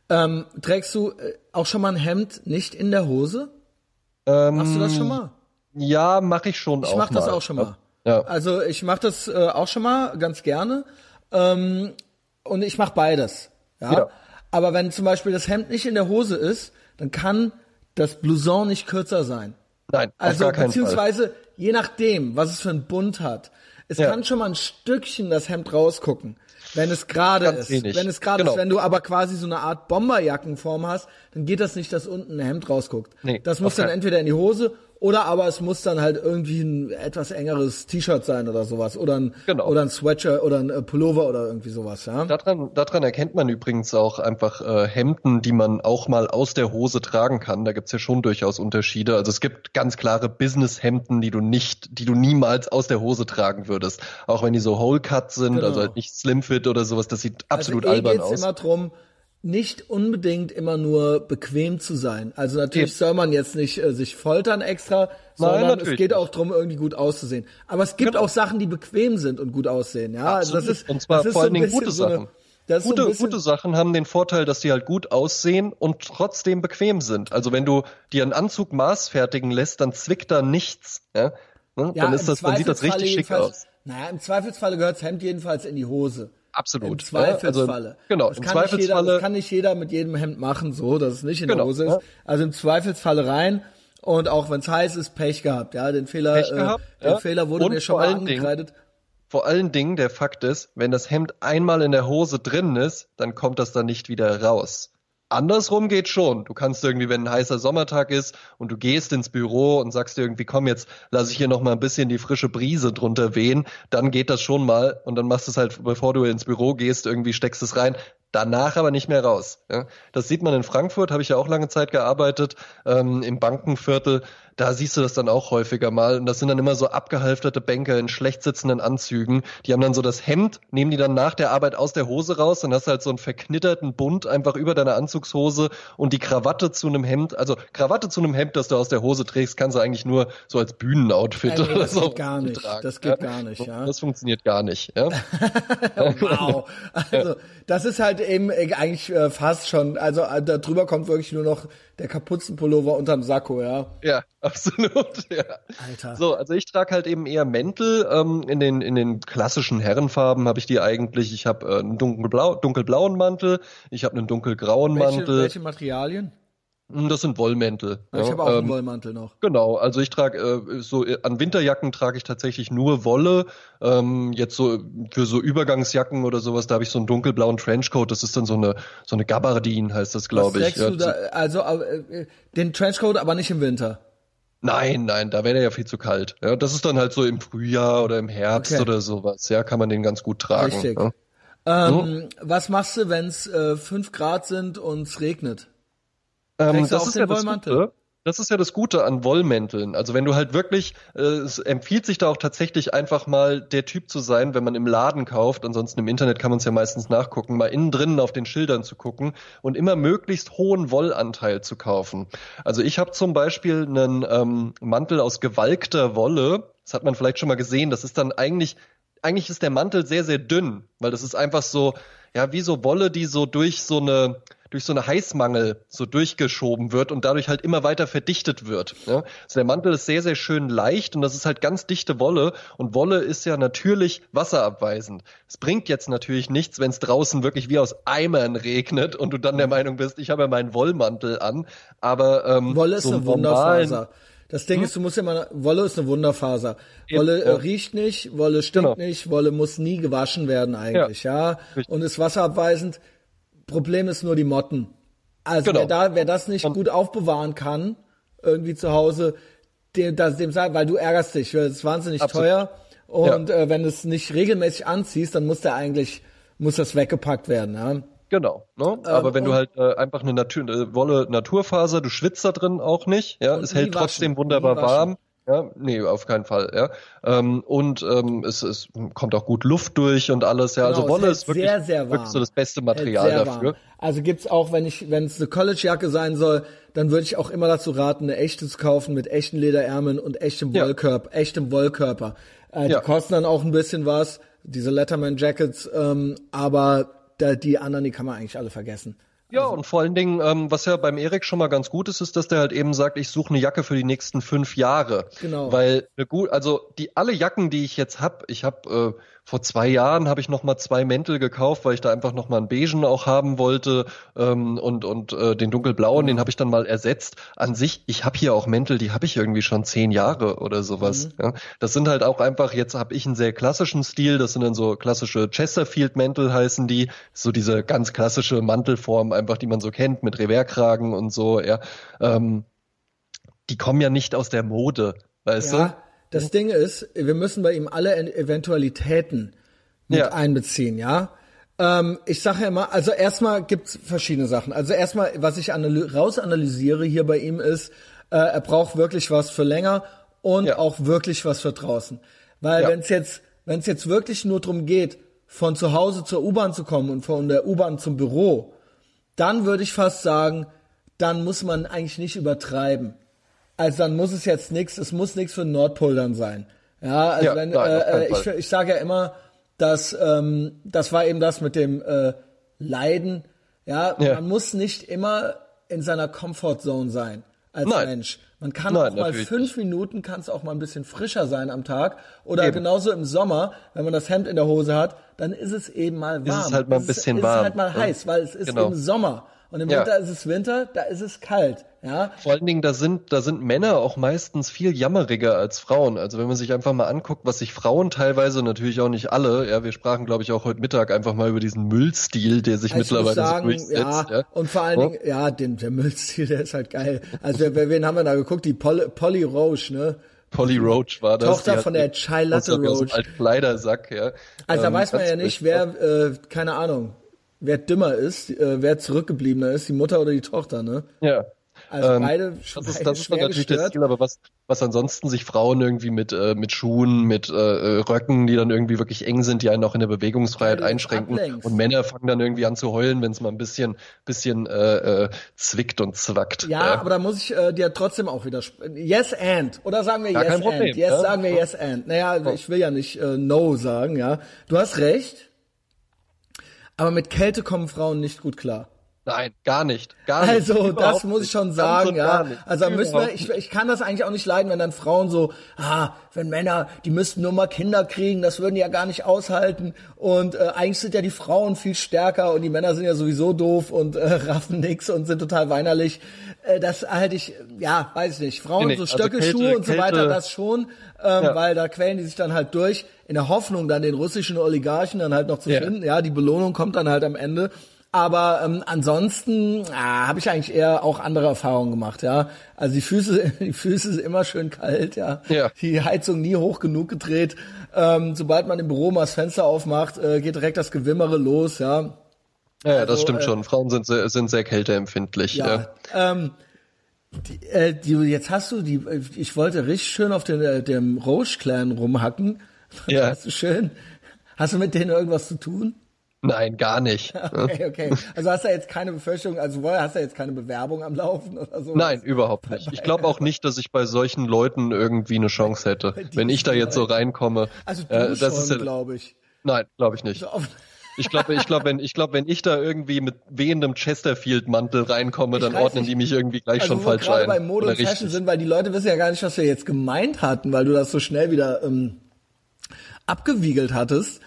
Ähm, trägst du äh, auch schon mal ein Hemd nicht in der Hose? Ähm, Machst du das schon mal? Ja, mache ich schon ich auch. Ich mache das auch schon mal. Ja. Also ich mache das äh, auch schon mal ganz gerne. Ähm, und ich mache beides. Ja? ja. Aber wenn zum Beispiel das Hemd nicht in der Hose ist, dann kann das Blouson nicht kürzer sein. Nein, also auf gar beziehungsweise Fall. je nachdem, was es für ein Bund hat. Es ja. kann schon mal ein Stückchen das Hemd rausgucken, wenn es gerade ist. Wenig. Wenn es gerade genau. ist, wenn du aber quasi so eine Art Bomberjackenform hast, dann geht das nicht, dass unten ein Hemd rausguckt. Nee, das muss dann entweder in die Hose oder aber es muss dann halt irgendwie ein etwas engeres T-Shirt sein oder sowas. Oder ein, genau. oder ein Sweatshirt oder ein äh, Pullover oder irgendwie sowas, ja. Daran, daran erkennt man übrigens auch einfach äh, Hemden, die man auch mal aus der Hose tragen kann. Da gibt's ja schon durchaus Unterschiede. Also es gibt ganz klare Business-Hemden, die du nicht, die du niemals aus der Hose tragen würdest. Auch wenn die so Hole-Cut sind, genau. also halt nicht Slim-Fit oder sowas, das sieht also absolut also albern geht's aus. immer drum, nicht unbedingt immer nur bequem zu sein. Also natürlich soll man jetzt nicht äh, sich foltern extra, sondern es geht auch darum, irgendwie gut auszusehen. Aber es gibt Genau. auch Sachen, die bequem sind und gut aussehen. Ja, also das ist Und zwar das vor allen Dingen gute so eine- Sachen. Das ist so Gute, gute Sachen haben den Vorteil, dass die halt gut aussehen und trotzdem bequem sind. Also wenn du dir einen Anzug maßfertigen lässt, dann zwickt da nichts. Ja? Ne? ja, dann, ist das, dann sieht das richtig schick aus. Naja, im Zweifelsfalle gehört das Hemd jedenfalls in die Hose. Absolut. Im ja? Zweifelsfalle. Also, genau, das im kann Nicht jeder, Zweifelsfalle. das kann nicht jeder mit jedem Hemd machen, so, dass es nicht in der Genau, Hose ist. ja. Also im Zweifelsfalle rein. Und auch wenn es heiß ist, Pech gehabt. Ja, den Fehler, Pech äh, gehabt, der ja. Fehler wurde Und mir schon mal Dingen- angekreidet. Vor allen Dingen der Fakt ist, wenn das Hemd einmal in der Hose drin ist, dann kommt das dann nicht wieder raus. Andersrum geht schon. Du kannst irgendwie, wenn ein heißer Sommertag ist und du gehst ins Büro und sagst dir irgendwie, komm, jetzt lasse ich hier noch mal ein bisschen die frische Brise drunter wehen, dann geht das schon mal und dann machst du es halt, bevor du ins Büro gehst, irgendwie steckst es rein. Danach aber nicht mehr raus. Ja? Das sieht man in Frankfurt, habe ich ja auch lange Zeit gearbeitet, ähm, im Bankenviertel. Da siehst du das dann auch häufiger mal. Und das sind dann immer so abgehalfterte Banker in schlecht sitzenden Anzügen. Die haben dann so das Hemd, nehmen die dann nach der Arbeit aus der Hose raus. Dann hast du halt so einen verknitterten Bund einfach über deiner Anzugshose und die Krawatte zu einem Hemd. Also Krawatte zu einem Hemd, das du aus der Hose trägst, kannst du eigentlich nur so als Bühnenoutfit nee, oder das so geht gar nicht. tragen. Das geht gar nicht, ja. Das funktioniert gar nicht. Ja? Wow. Also, das ist halt eben äh, eigentlich äh, fast schon, also äh, da drüber kommt wirklich nur noch der Kapuzenpullover unterm Sakko, ja. Ja, absolut. Ja. Alter. So, also ich trage halt eben eher Mäntel. Ähm, in den in den klassischen Herrenfarben habe ich die eigentlich. Ich habe äh, einen dunkelblau, dunkelblauen Mantel. Ich habe einen dunkelgrauen Welche, Mantel. welche Materialien? Hm, Das sind Wollmäntel. ich ja. habe auch einen Ähm, Wollmantel noch. Genau, also ich trage äh, so äh, an Winterjacken trage ich tatsächlich nur Wolle. Ähm, jetzt so für so Übergangsjacken oder sowas, da habe ich so einen dunkelblauen Trenchcoat. Das ist dann so eine so eine Gabardine heißt das, glaube Was ich. du Ja, da, also äh, den Trenchcoat, aber nicht im Winter. Nein, nein, da wäre der ja viel zu kalt. Ja, das ist dann halt so im Frühjahr oder im Herbst Okay. oder sowas. Ja, kann man den ganz gut tragen. Richtig. Ja. Ähm, Was machst du, wenn es äh, 5 Grad sind und es regnet? Ähm, Trägst du das auch ist den Wollmantel? Das ist ja das Gute an Wollmänteln. Also wenn du halt wirklich, äh, es empfiehlt sich da auch tatsächlich einfach mal der Typ zu sein, wenn man im Laden kauft, ansonsten im Internet kann man es ja meistens nachgucken, mal innen drinnen auf den Schildern zu gucken und immer möglichst hohen Wollanteil zu kaufen. Also ich habe zum Beispiel einen ähm, Mantel aus gewalkter Wolle, das hat man vielleicht schon mal gesehen, das ist dann eigentlich, eigentlich ist der Mantel sehr, sehr dünn, weil das ist einfach so, ja, wie so Wolle, die so durch so eine durch so eine Heißmangel so durchgeschoben wird und dadurch halt immer weiter verdichtet wird. Ja? Also der Mantel ist sehr, sehr schön leicht und das ist halt ganz dichte Wolle und Wolle ist ja natürlich wasserabweisend. Es bringt jetzt natürlich nichts, wenn es draußen wirklich wie aus Eimern regnet und du dann der Meinung bist, ich habe ja meinen Wollmantel an, aber ähm, Wolle ist so eine Wunderfaser. Das Ding ist, du musst immer, Wolle ist eine Wunderfaser. Wolle äh, ja. riecht nicht, Wolle stinkt Genau. nicht, Wolle muss nie gewaschen werden eigentlich, ja. Richtig. Und ist wasserabweisend. Problem ist nur die Motten. Also Genau. wer, da, wer das nicht gut aufbewahren kann, irgendwie zu Hause, dem, das, dem sei, weil du ärgerst dich, weil es ist wahnsinnig Absolut. teuer. Und äh, wenn du es nicht regelmäßig anziehst, dann muss der eigentlich, muss das weggepackt werden, ja. Genau. Ne? Aber wenn du halt äh, einfach eine Natur, äh, Wolle Naturfaser, du schwitzt da drin auch nicht, ja, es hält trotzdem waschen, wunderbar nie waschen. warm. Ja, nee, auf keinen Fall, ja. Ähm, und ähm, es, es kommt auch gut Luft durch und alles, ja. Genau, also Wolle ist wirklich, sehr, sehr wirklich so das beste Material dafür. warm. Also gibt's auch, wenn ich, wenn es eine College-Jacke sein soll, dann würde ich auch immer dazu raten, eine echte zu kaufen mit echten Lederärmeln und echtem Ja. Wollkörper, echtem Wollkörper. Äh, Ja. Die kosten dann auch ein bisschen was, diese Letterman Jackets, ähm, aber da, die anderen, die kann man eigentlich alle vergessen. Ja, und vor allen Dingen, ähm, was ja beim Erik schon mal ganz gut ist, ist, dass der halt eben sagt, ich suche eine Jacke für die nächsten fünf Jahre. Genau. Weil eine gut, also die alle Jacken, die ich jetzt hab, ich habe äh, vor zwei Jahren habe ich noch mal zwei Mäntel gekauft, weil ich da einfach noch mal einen beigen auch haben wollte ähm, und und äh, den dunkelblauen, den habe ich dann mal ersetzt. An sich, ich habe hier auch Mäntel, die habe ich irgendwie schon zehn Jahre oder sowas. Ja. Das sind halt auch einfach. Jetzt habe ich einen sehr klassischen Stil. Das sind dann so klassische Chesterfield-Mäntel heißen die, so diese ganz klassische Mantelform einfach, die man so kennt mit Revers-Kragen und so. Ja, ähm, die kommen ja nicht aus der Mode, weißt Ja, das Ding ist, wir müssen bei ihm alle En- Eventualitäten mit Ja. einbeziehen, ja. Ähm, ich sage ja immer, also erstmal gibt's verschiedene Sachen. Also erstmal, was ich analy rausanalysiere hier bei ihm ist, äh, er braucht wirklich was für länger und Ja. auch wirklich was für draußen. Weil Ja. wenn's jetzt, wenn's jetzt wirklich nur drum geht, von zu Hause zur U-Bahn zu kommen und von der U-Bahn zum Büro, dann würde ich fast sagen, dann muss man eigentlich nicht übertreiben. Also dann muss es jetzt nichts, es muss nichts für den Nordpol dann sein. Ja, also Ja, wenn, nein, keinen äh, ich, ich sage ja immer, dass ähm, das war eben das mit dem äh, Leiden. Ja, Ja. man muss nicht immer in seiner Comfortzone sein als Nein. Mensch. Man kann Nein, auch mal fünf Minuten, kann es auch mal ein bisschen frischer sein am Tag. Oder Eben. genauso im Sommer, wenn man das Hemd in der Hose hat, dann ist es eben mal warm. es halt mal ein bisschen ist, warm, Es ist halt mal ne? heiß, weil es ist Genau. im Sommer. Und im Ja. Winter ist es Winter, da ist es kalt. Ja, Vor allen Dingen, da sind, da sind Männer auch meistens viel jammeriger als Frauen. Also wenn man sich einfach mal anguckt, was sich Frauen teilweise, natürlich auch nicht alle, ja, wir sprachen, glaube ich, auch heute Mittag einfach mal über diesen Müllstil, der sich Also ich mittlerweile sagen, so durchsetzt. ja, Ja, und vor allen Ja. Dingen, ja, den, der Müllstil, der ist halt geil. Also wer, wen haben wir da geguckt? Die Polly, Polly Roche, ne? Polly Roach war das. Tochter von der Chai Latte Roach. Altkleidersack, ja. Also da Ähm, weiß man ja nicht, wer, äh, keine Ahnung, wer dümmer ist, äh, wer zurückgebliebener ist, die Mutter oder die Tochter, ne? Ja. Also Ähm, beide, Das ist, das ist natürlich der gestört. Stil, aber was, was ansonsten sich Frauen irgendwie mit, äh, mit Schuhen, mit äh, äh, Röcken, die dann irgendwie wirklich eng sind, die einen auch in der Bewegungsfreiheit einschränken. ablenkst. Und Männer fangen dann irgendwie an zu heulen, wenn es mal ein bisschen, bisschen äh, äh, zwickt und zwackt. Ja, aber da muss ich äh, dir trotzdem auch widersprechen. Yes and. Oder sagen wir Gar yes kein Problem, and. Yes, ja. sagen wir yes and. Naja, ich will ja nicht äh, no sagen, ja. Du hast recht. Aber mit Kälte kommen Frauen nicht gut klar. Nein, gar nicht. Gar nicht. Also, das Überhaupt muss ich schon sagen, ja. Also, müssen wir, ich, ich kann das eigentlich auch nicht leiden, wenn dann Frauen so, ah, wenn Männer, die müssten nur mal Kinder kriegen, das würden die ja gar nicht aushalten. Und äh, eigentlich sind ja die Frauen viel stärker und die Männer sind ja sowieso doof und äh, raffen nix und sind total weinerlich. Äh, das halte ich, ja, weiß ich nicht. Frauen, Nee, so also Stöcke, Kälte- Schuhe und so Kälte- weiter, das schon, ähm, Ja. weil da quälen die sich dann halt durch, in der Hoffnung, dann den russischen Oligarchen dann halt noch zu Ja. finden. Ja, die Belohnung kommt dann halt am Ende. Aber ähm, ansonsten ah, habe ich eigentlich eher auch andere Erfahrungen gemacht, ja. Also die Füße, die Füße sind immer schön kalt, ja. Ja. Die Heizung nie hoch genug gedreht. Ähm, sobald man im Büro mal das Fenster aufmacht, äh, geht direkt das Gewimmere los, ja. Ja, ja, das Also, stimmt äh, schon. Frauen sind sehr, sind sehr kälteempfindlich. Ja. Ja. Ähm, die, äh, die, jetzt hast du die, äh, ich wollte richtig schön auf den, äh, dem Roche-Clan rumhacken. Ja. Hast du schön. Hast du mit denen irgendwas zu tun? Nein, gar nicht. Okay, okay. Also hast du jetzt keine Befürchtung, also hast du jetzt keine Bewerbung am Laufen oder so? Nein, überhaupt nicht. Ich glaube auch nicht, dass ich bei solchen Leuten irgendwie eine Chance hätte, wenn ich da jetzt so reinkomme. Also du Äh, das schon, ist ja, glaube ich. nein, glaube ich nicht. So auf- Ich glaube, ich glaube, wenn ich glaube, wenn ich da irgendwie mit wehendem Chesterfield-Mantel reinkomme, dann ordnen nicht. die mich irgendwie gleich Also schon falsch gerade ein. bei Mode und Fashion richtig. sind, weil die Leute wissen ja gar nicht, was wir jetzt gemeint hatten, weil du das so schnell wieder ähm, abgewiegelt hattest.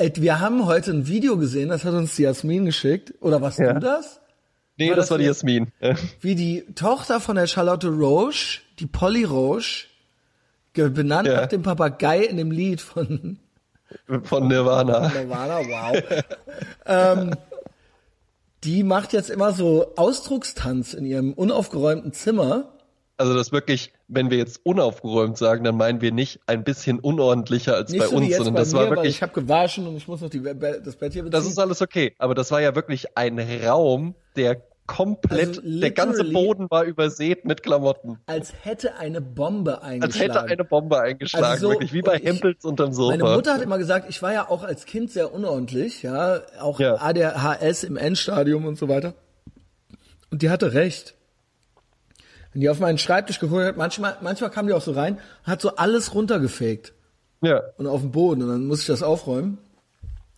Äh, Wir haben heute ein Video gesehen, das hat uns die Jasmin geschickt. Oder warst Ja. du das? Nee, War das, das war die Jasmin. Wie die Tochter von der Charlotte Roche, die Polly Roche, benannt Ja. nach dem Papagei in dem Lied von Von Nirvana. Nirvana, wow. ähm, die macht jetzt immer so Ausdruckstanz in ihrem unaufgeräumten Zimmer. Also das wirklich, wenn wir jetzt unaufgeräumt sagen, dann meinen wir nicht ein bisschen unordentlicher als Nicht bei so uns, sondern bei das mir, war wirklich ich habe gewaschen und ich muss noch die, das Bett hier beziehen. Das ist alles okay, aber das war ja wirklich ein Raum, der komplett, Also der ganze Boden war übersät mit Klamotten. als hätte eine Bombe Als eingeschlagen. hätte eine Bombe eingeschlagen, Also so- wirklich, wie bei Hempels unterm Sofa. Meine Mutter hat immer gesagt, ich war ja auch als Kind sehr unordentlich, ja, auch Ja. ADHS im Endstadium und so weiter. Und die hatte recht. Wenn die auf meinen Schreibtisch geguckt hat, manchmal, manchmal kam die auch so rein, hat so alles runtergefegt ja, und auf den Boden und dann muss ich das aufräumen,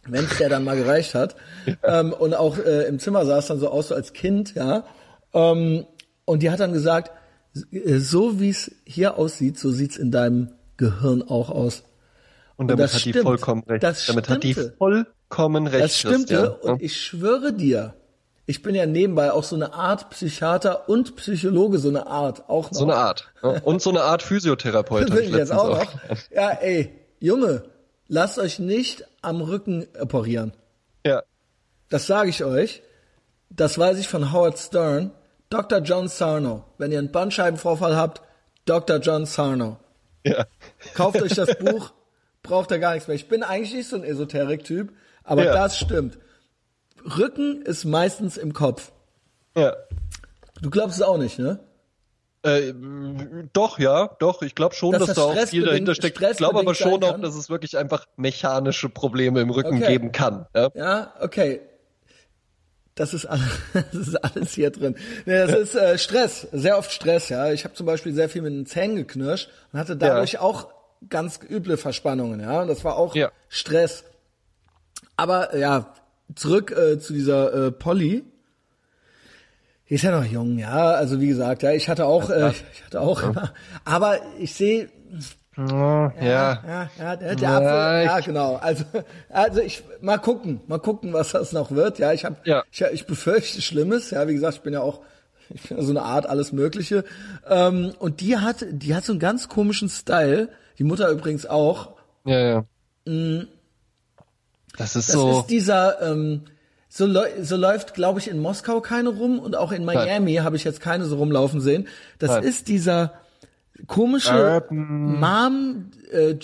wenn es der dann mal gereicht hat. Ähm, und auch äh, im Zimmer sah es dann so aus, so als Kind, ja. Ähm, und die hat dann gesagt, äh, so wie es hier aussieht, so sieht's in deinem Gehirn auch aus. und damit das hat die stimmt. vollkommen recht. Das damit hat die stimmte. vollkommen recht. Das stimmte Christian. und ich schwöre dir, ich bin ja nebenbei auch so eine Art Psychiater und Psychologe, so eine Art auch noch. so eine Art. Und so eine Art Physiotherapeut. Bin ich jetzt auch noch. Ja, ey, Junge, lasst euch nicht am Rücken operieren. Ja, Das sage ich euch. Das weiß ich von Howard Stern. Dr. John Sarno. Wenn ihr einen Bandscheibenvorfall habt, Dr. John Sarno. ja. Kauft euch das Buch, braucht ihr gar nichts mehr. Ich bin eigentlich nicht so ein Esoterik-Typ, aber Ja. das stimmt. Rücken ist meistens im Kopf. ja. Du glaubst es auch nicht, ne? Äh, doch, ja, doch. Ich glaube schon, Dass dass, das da auch viel dahinter steckt. Ich glaube aber schon auch, dass es wirklich einfach mechanische Probleme im Rücken Okay. geben kann. Ja? Ja, okay. das ist alles, das ist alles hier drin. Nee, das ist äh, Stress, sehr oft Stress, ja. Ich habe zum Beispiel sehr viel mit den Zähnen geknirscht und hatte dadurch ja. auch ganz üble Verspannungen, ja. Und das war auch ja. Stress. Aber ja, zurück äh, zu dieser äh, Polly. Die ist ja noch jung, ja. Also wie gesagt, ja, ich hatte auch, äh, ich hatte auch, ja. aber ich sehe ja, ja, ja, ja, der, der Apfel, ja, genau. Also, also ich mal gucken, mal gucken, was das noch wird. Ja, ich habe, ja. ich, ich befürchte Schlimmes. Ja, wie gesagt, ich bin ja auch, ich bin ja so eine Art alles Mögliche. Ähm, und die hat, die hat so einen ganz komischen Style. Die Mutter übrigens auch. Ja, ja. Mm, das ist das so. Das ist dieser, ähm, so, so läuft, glaube ich, in Moskau keine rum und auch in Miami habe ich jetzt keine so rumlaufen sehen. Das Nein. ist dieser komische Mom äh,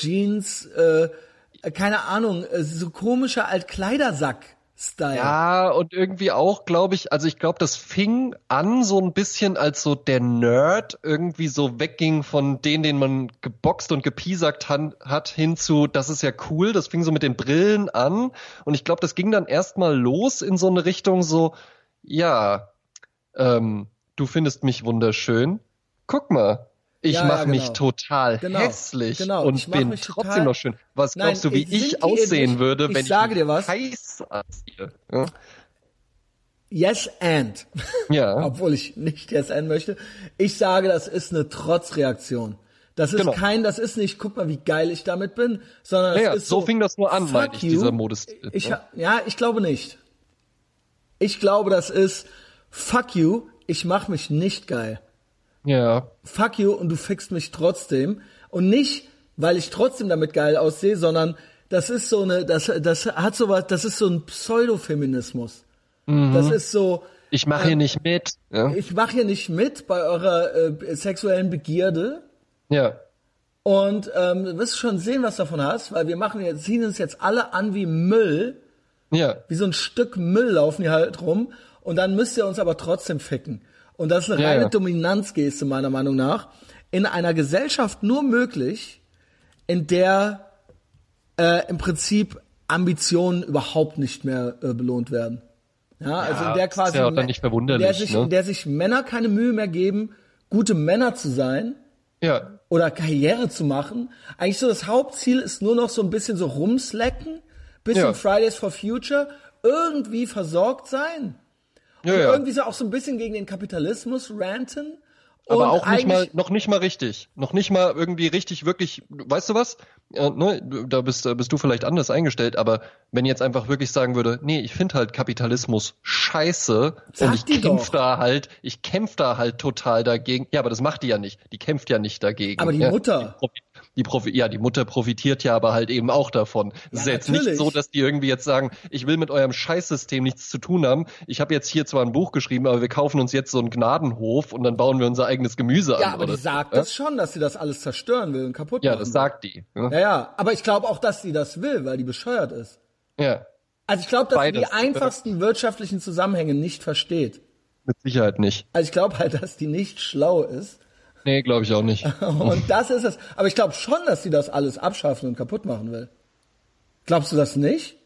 äh, keine Ahnung, äh, so komischer Altkleidersack. Style. Ja, und irgendwie auch, glaube ich, also ich glaube, das fing an so ein bisschen als so der Nerd irgendwie so wegging von denen, den man geboxt und gepiesackt hat, hin zu, das ist ja cool, das fing so mit den Brillen an. Und ich glaube, das ging dann erstmal los in so eine Richtung so, ja, ähm, du findest mich wunderschön, guck mal, ich ja, mache ja, genau. mich total genau, hässlich genau. und bin trotzdem noch schön. Was glaubst Nein, du, wie ich aussehen ich, würde, wenn ich, sage dir was. heiß anziehe? Ja? Yes and. Ja. Obwohl ich nicht yes and möchte. Ich sage, das ist eine Trotzreaktion. Das ist genau. kein, das ist nicht, guck mal, wie geil ich damit bin, sondern das ja, ist so. So fing das nur an, meine ich, dieser Modestil. Ich, ne? ja, ich glaube nicht. Ich glaube, das ist fuck you, ich mach mich nicht geil. Ja. Fuck you und du fickst mich trotzdem. Und nicht, weil ich trotzdem damit geil aussehe, sondern das ist so eine, das, das hat sowas, das ist so ein Pseudofeminismus. Mhm. Das ist so. Ich mache hier äh, nicht mit. Ja. Ich mache hier nicht mit bei eurer äh, sexuellen Begierde. Ja. Und ähm, du wirst schon sehen, was davon hast, weil wir machen jetzt, ziehen uns jetzt alle an wie Müll. Ja. Wie so ein Stück Müll laufen die halt rum. Und dann müsst ihr uns aber trotzdem ficken. Und das ist eine ja, reine ja. Dominanzgeste meiner Meinung nach. In einer Gesellschaft nur möglich, in der äh, im Prinzip Ambitionen überhaupt nicht mehr äh, belohnt werden. Ja, also in der quasi, ja nicht verwunderlich, der sich, ne? in der sich Männer keine Mühe mehr geben, gute Männer zu sein. Ja. Oder Karriere zu machen. Eigentlich so das Hauptziel ist nur noch so ein bisschen so rumslecken, bisschen ja. Fridays for Future, irgendwie versorgt sein. Ja, ja. irgendwie so auch so ein bisschen gegen den Kapitalismus ranten. Aber auch nicht mal, noch nicht mal richtig. Noch nicht mal irgendwie richtig, wirklich, weißt du was? Äh, ne, da bist, da bist du vielleicht anders eingestellt, aber wenn jetzt einfach wirklich sagen würde, nee, ich finde halt Kapitalismus scheiße Sag und ich kämpfe da halt, ich kämpfe da halt total dagegen. Ja, aber das macht die ja nicht. Die kämpft ja nicht dagegen. Aber die ja, Mutter. Die die Profi ja, die Mutter profitiert ja aber halt eben auch davon. Es ja, ist jetzt nicht so, dass die irgendwie jetzt sagen, ich will mit eurem Scheißsystem nichts zu tun haben. Ich habe jetzt hier zwar ein Buch geschrieben, aber wir kaufen uns jetzt so einen Gnadenhof und dann bauen wir unser eigenes Gemüse an. Ja, aber die sagt ja? das schon, dass sie das alles zerstören will und kaputt ja, machen. Ja, das sagt die. Ja, ja, ja. aber ich glaube auch, dass sie das will, weil die bescheuert ist. Ja. Also ich glaube, dass Beides. sie die einfachsten wirtschaftlichen Zusammenhänge nicht versteht. Mit Sicherheit nicht. Also ich glaube halt, dass die nicht schlau ist Nee, glaube ich auch nicht. und das ist es. Aber ich glaube schon, dass sie das alles abschaffen und kaputt machen will. Glaubst du das nicht?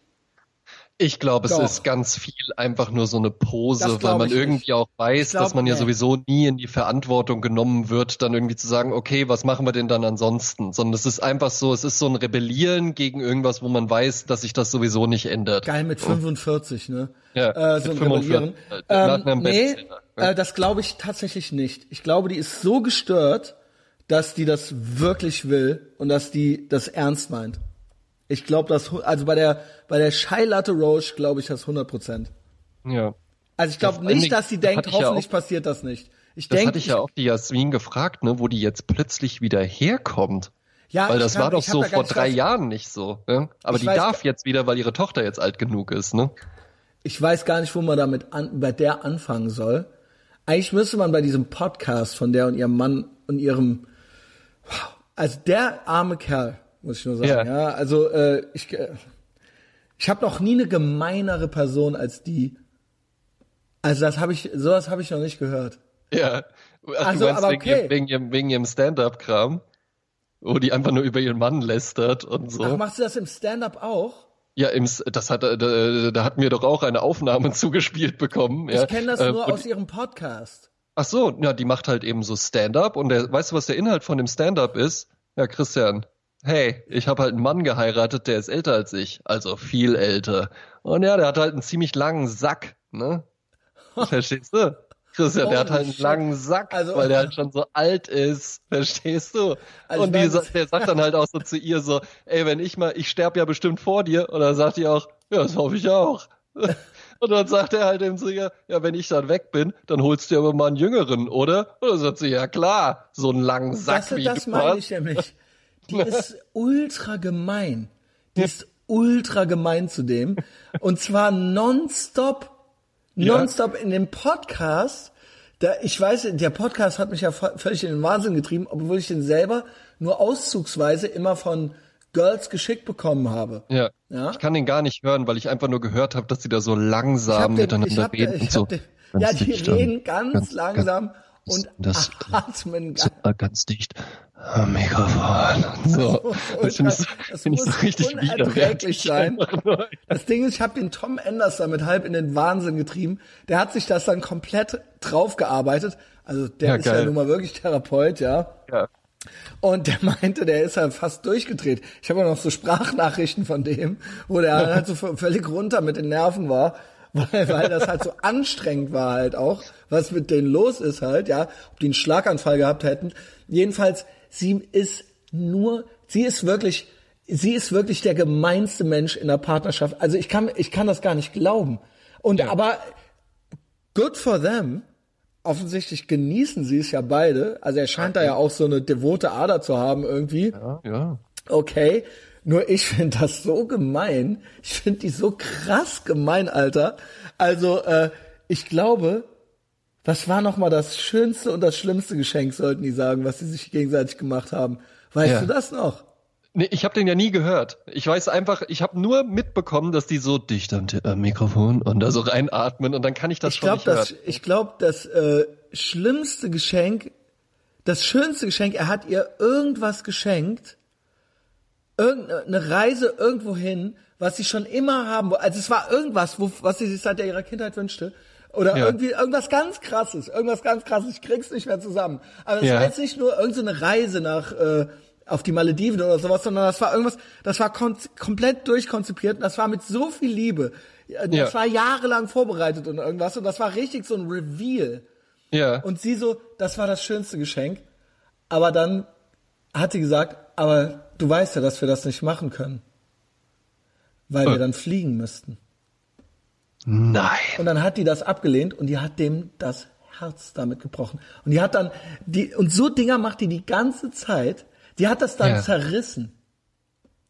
Ich glaube, es ist ganz viel einfach nur so eine Pose, weil man irgendwie nicht. auch weiß, glaub, dass man ja nee. sowieso nie in die Verantwortung genommen wird, dann irgendwie zu sagen, okay, was machen wir denn dann ansonsten? Sondern es ist einfach so, es ist so ein Rebellieren gegen irgendwas, wo man weiß, dass sich das sowieso nicht ändert. Geil mit 45, ne? Ja, äh, so ein Rebellieren. Ähm, nee, äh, das glaube ich tatsächlich nicht. Ich glaube, die ist so gestört, dass die das wirklich will und dass die das ernst meint. Ich glaube, dass also bei der bei der Latte Roche glaube ich das 100 Prozent. Ja. Also ich glaube nicht, dass sie denkt, hoffentlich ja passiert das nicht. Ich das denk, hatte ich ja auch die Jasmin gefragt, ne, wo die jetzt plötzlich wieder herkommt. Ja, weil das kann, war doch so vor drei drauf. Jahren nicht so. Ne? Aber ich die darf jetzt wieder, weil ihre Tochter jetzt alt genug ist, ne? Ich weiß gar nicht, wo man damit an, bei der anfangen soll. Eigentlich müsste man bei diesem Podcast von der und ihrem Mann und ihrem, also der arme Kerl, muss ich nur sagen. Ja, ja also äh, ich, äh, ich habe noch nie eine gemeinere Person als die. Also das habe ich, sowas habe ich noch nicht gehört. Ja, Ach, also, aber wegen, okay. wegen ihrem, wegen ihrem Stand-up-Kram, wo die einfach nur über ihren Mann lästert und so. Ach, machst du das im Stand-up auch? Ja, im, das hat, da, da hat mir doch auch eine Aufnahme zugespielt bekommen. Ich ja. kenne das Äh, nur und- aus ihrem Podcast. Ach so, ja, die macht halt eben so Stand-up und der, weißt du, was der Inhalt von dem Stand-up ist? Ja, Christian, hey, ich habe halt einen Mann geheiratet, der ist älter als ich, also viel älter. Und ja, der hat halt einen ziemlich langen Sack, ne? Verstehst du? Christian, der hat halt einen langen Sack, Also- weil der halt schon so alt ist, verstehst du? Also und die, der sagt dann halt auch so zu ihr so, ey, wenn ich mal, ich sterb ja bestimmt vor dir. Und dann sagt die auch, ja, das hoffe ich auch. Und dann sagt er halt zu ihr, ja, wenn ich dann weg bin, dann holst du aber mal einen Jüngeren, oder? Und dann sagt sie, ja klar, so einen langen Sack Das, wie das du meine hast. ich nämlich. Die ist ultra gemein. Die ist ultra gemein zu dem. Und zwar nonstop, nonstop in dem Podcast. Da, ich weiß, der Podcast hat mich ja völlig in den Wahnsinn getrieben, obwohl ich den selber nur auszugsweise immer von Girls geschickt bekommen habe. Ja. Ja? Ich kann den gar nicht hören, weil ich einfach nur gehört habe, dass sie da so langsam den- miteinander den- reden ich und so. hab den- Ganz ja, die reden ganz, langsam ganz- und das- atmen ganz. so, ganz dicht am Mikrofon so. Das Das find ich so muss richtig unerträglich sein. Das Ding ist, ich habe den Tom Enders damit halb in den Wahnsinn getrieben. Der hat sich das dann komplett draufgearbeitet. Also der Ja, ist ja geil. nun mal wirklich Therapeut, ja. Ja. Und der meinte, der ist halt fast durchgedreht. Ich habe auch noch so Sprachnachrichten von dem, wo der halt so völlig runter mit den Nerven war, weil, weil das halt so anstrengend war halt auch, was mit denen los ist halt, ja, ob die einen Schlaganfall gehabt hätten. Jedenfalls, sie ist nur, sie ist wirklich, sie ist wirklich der gemeinste Mensch in der Partnerschaft. Also ich kann, ich kann das gar nicht glauben. Und aber good for them. Offensichtlich genießen sie es ja beide. Also er scheint da ja auch so eine devote Ader zu haben irgendwie. Ja, ja. Okay. Nur ich finde das so gemein. Ich finde die so krass gemein, Alter. Also, äh, ich glaube, was war noch mal das schönste und das schlimmste Geschenk, sollten die sagen, was sie sich gegenseitig gemacht haben. Weißt Ja. du das noch? Nee, ich habe den ja nie gehört. Ich weiß einfach, ich habe nur mitbekommen, dass die so dicht am, am Mikrofon und da so reinatmen und dann kann ich das Ich schon glaube, nicht das, hören. ich glaube, das äh, schlimmste Geschenk, das schönste Geschenk, er hat ihr irgendwas geschenkt, irgendeine Reise irgendwo hin, was sie schon immer haben wollte. Also es war irgendwas, wo, was sie sich seit ihrer Kindheit wünschte. Oder Ja. irgendwie irgendwas ganz krasses, irgendwas ganz krasses, ich krieg's nicht mehr zusammen. Aber es Ja. war jetzt nicht nur irgendeine Reise nach äh, auf die Malediven oder sowas, sondern das war irgendwas, das war komplett durchkonzipiert und das war mit so viel Liebe. Ja, Das Ja. war jahrelang vorbereitet und irgendwas und das war richtig so ein Reveal. Ja. Und sie so, das war das schönste Geschenk. Aber dann hat sie gesagt, aber du weißt ja, dass wir das nicht machen können. Weil wir Äh. dann fliegen müssten. Nein. Und dann hat die das abgelehnt und die hat dem das Herz damit gebrochen. Und die hat dann, die, und so Dinger macht die die ganze Zeit. Die hat das dann Ja. zerrissen.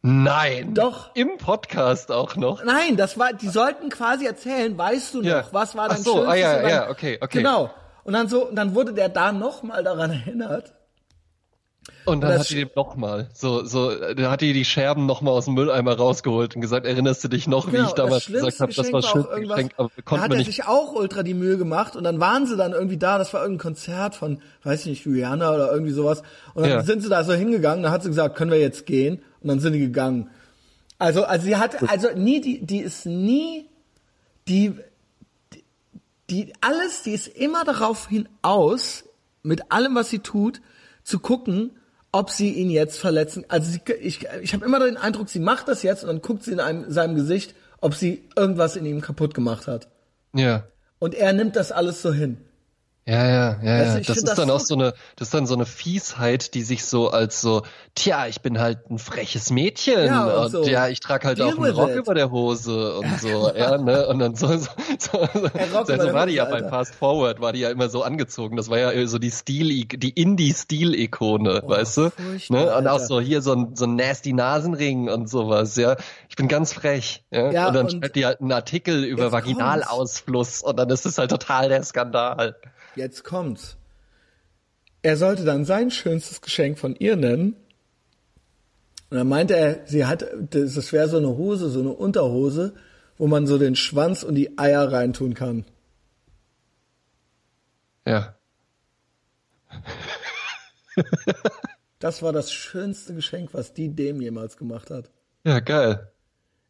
Nein. Doch. Im Podcast auch noch. Nein, das war, die sollten quasi erzählen, weißt du noch, Ja. was war Ach dein so, schönstes? ah, ja, dann, ja, okay, okay. Genau. Und dann so, und dann wurde der da nochmal daran erinnert. Und dann hat die dem nochmal, so, so, da hat die die Scherben nochmal aus dem Mülleimer rausgeholt und gesagt, erinnerst du dich noch, wie ich damals gesagt habe, das war das schönste irgendwas- Geschenk, aber da hat er nicht. sich auch ultra die Mühe gemacht und dann waren sie dann irgendwie da, das war irgendein Konzert von, weiß ich nicht, Rihanna oder irgendwie sowas. Und dann Ja. sind sie da so hingegangen, dann hat sie gesagt, können wir jetzt gehen? Und dann sind die gegangen. Also, also sie hat, also nie, die, die ist nie, die, die, die, alles, die ist immer darauf hinaus, mit allem, was sie tut, zu gucken, ob sie ihn jetzt verletzen. Also sie, ich, ich habe immer den Eindruck, sie macht das jetzt und dann guckt sie in einem, seinem Gesicht, ob sie irgendwas in ihm kaputt gemacht hat. Ja. Und er nimmt das alles so hin. Ja, ja, ja, ja. Das ist das dann so- auch so eine, das ist dann so eine Fiesheit, die sich so als so, tja, ich bin halt ein freches Mädchen Ja, und und so, ja, ich trage halt deal auch einen Rock it. über der Hose und so, ja, ne, und dann so, so, so, Rock so, war die ja bei. Fast Forward, war die ja immer so angezogen, das war ja so die Stil, die Indie-Stil-Ikone, weißt du, ne, und auch so hier so ein, so ein nasty Nasenring und sowas, ja, ich bin ganz frech, ja, Ja, und dann und schreibt die halt einen Artikel über jetzt kommt's. Vaginalausfluss und dann ist es halt total der Skandal. Jetzt kommt's. Er sollte dann sein schönstes Geschenk von ihr nennen. Und dann meinte er, sie hat, das wäre so eine Hose, so eine Unterhose, wo man so den Schwanz und die Eier reintun kann. Ja. Das war das schönste Geschenk, was die dem jemals gemacht hat. Ja, geil.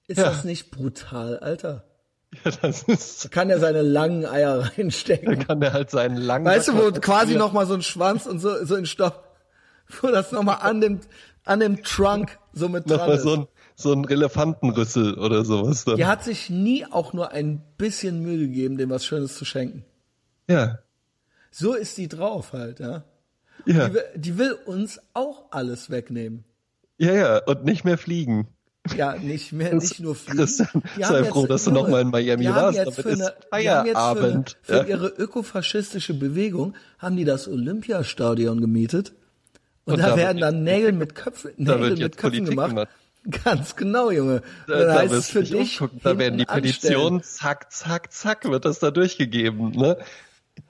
Ist Ja. das nicht brutal, Alter? Ja, das ist, Da kann er seine langen Eier reinstecken. kann der halt seinen langen. Weißt du, wo Sack- quasi noch mal so ein Schwanz und so, so in Stopp, wo das noch mal an dem, an dem Trunk so mit dran ist. so ein, so ein Relefantenrüssel oder sowas dann. Die hat sich nie auch nur ein bisschen Mühe gegeben, dem was Schönes zu schenken. Ja. So ist die drauf halt, ja. Ja. Die, die will uns auch alles wegnehmen. Ja, ja. Und nicht mehr fliegen. Ja, nicht mehr, Das- nicht nur fliegen. Christian, sei froh, dass du Junge, noch mal in Miami warst, damit für ist eine- haben jetzt für, eine, Feierabend. für Ja. ihre ökofaschistische Bewegung haben die das Olympiastadion gemietet. Und, Und da, da werden dann Nägel mit Köpfen, Nägel mit Köpfen Politik gemacht. gemacht. Ganz genau, Junge. Da, da heißt es für dich da werden die. Petitionen, zack, zack, zack, wird das da durchgegeben. Ne?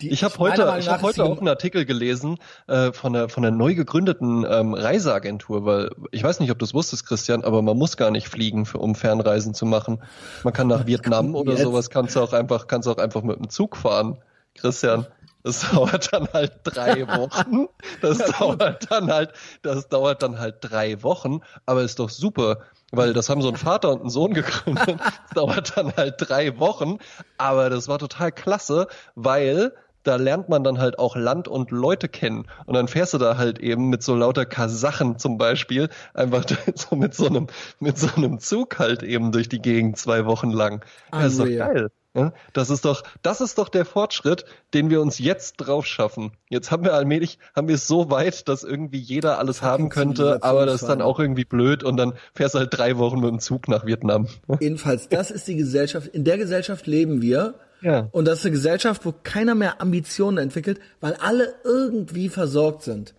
Die- Ich habe heute, ich hab heute auch einen Artikel gelesen äh, von der von der neu gegründeten ähm, Reiseagentur, weil ich weiß nicht, ob du es wusstest, Christian, aber man muss gar nicht fliegen, für, um Fernreisen zu machen. Man kann nach Vietnam oder jetzt. sowas, kannst du auch einfach, kannst du auch einfach mit dem Zug fahren, Christian. Das dauert dann halt drei Wochen. Das dauert dann halt, das dauert dann halt drei Wochen, aber ist doch super, weil das haben so ein Vater und ein Sohn gegründet. Das dauert dann halt drei Wochen, aber das war total klasse, weil da lernt man dann halt auch Land und Leute kennen. Und dann fährst du da halt eben mit so lauter Kasachen zum Beispiel einfach so mit so einem, mit so einem Zug halt eben durch die Gegend zwei Wochen lang. Ja, ist doch geil. Ja, das ist doch, das ist doch der Fortschritt, den wir uns jetzt drauf schaffen. Jetzt haben wir allmählich, haben wir es so weit, dass irgendwie jeder alles haben könnte, aber das ist dann auch irgendwie blöd und dann fährst du halt drei Wochen mit dem Zug nach Vietnam. Jedenfalls, das ist die Gesellschaft, in der Gesellschaft leben wir. Ja. Und das ist eine Gesellschaft, wo keiner mehr Ambitionen entwickelt, weil alle irgendwie versorgt sind.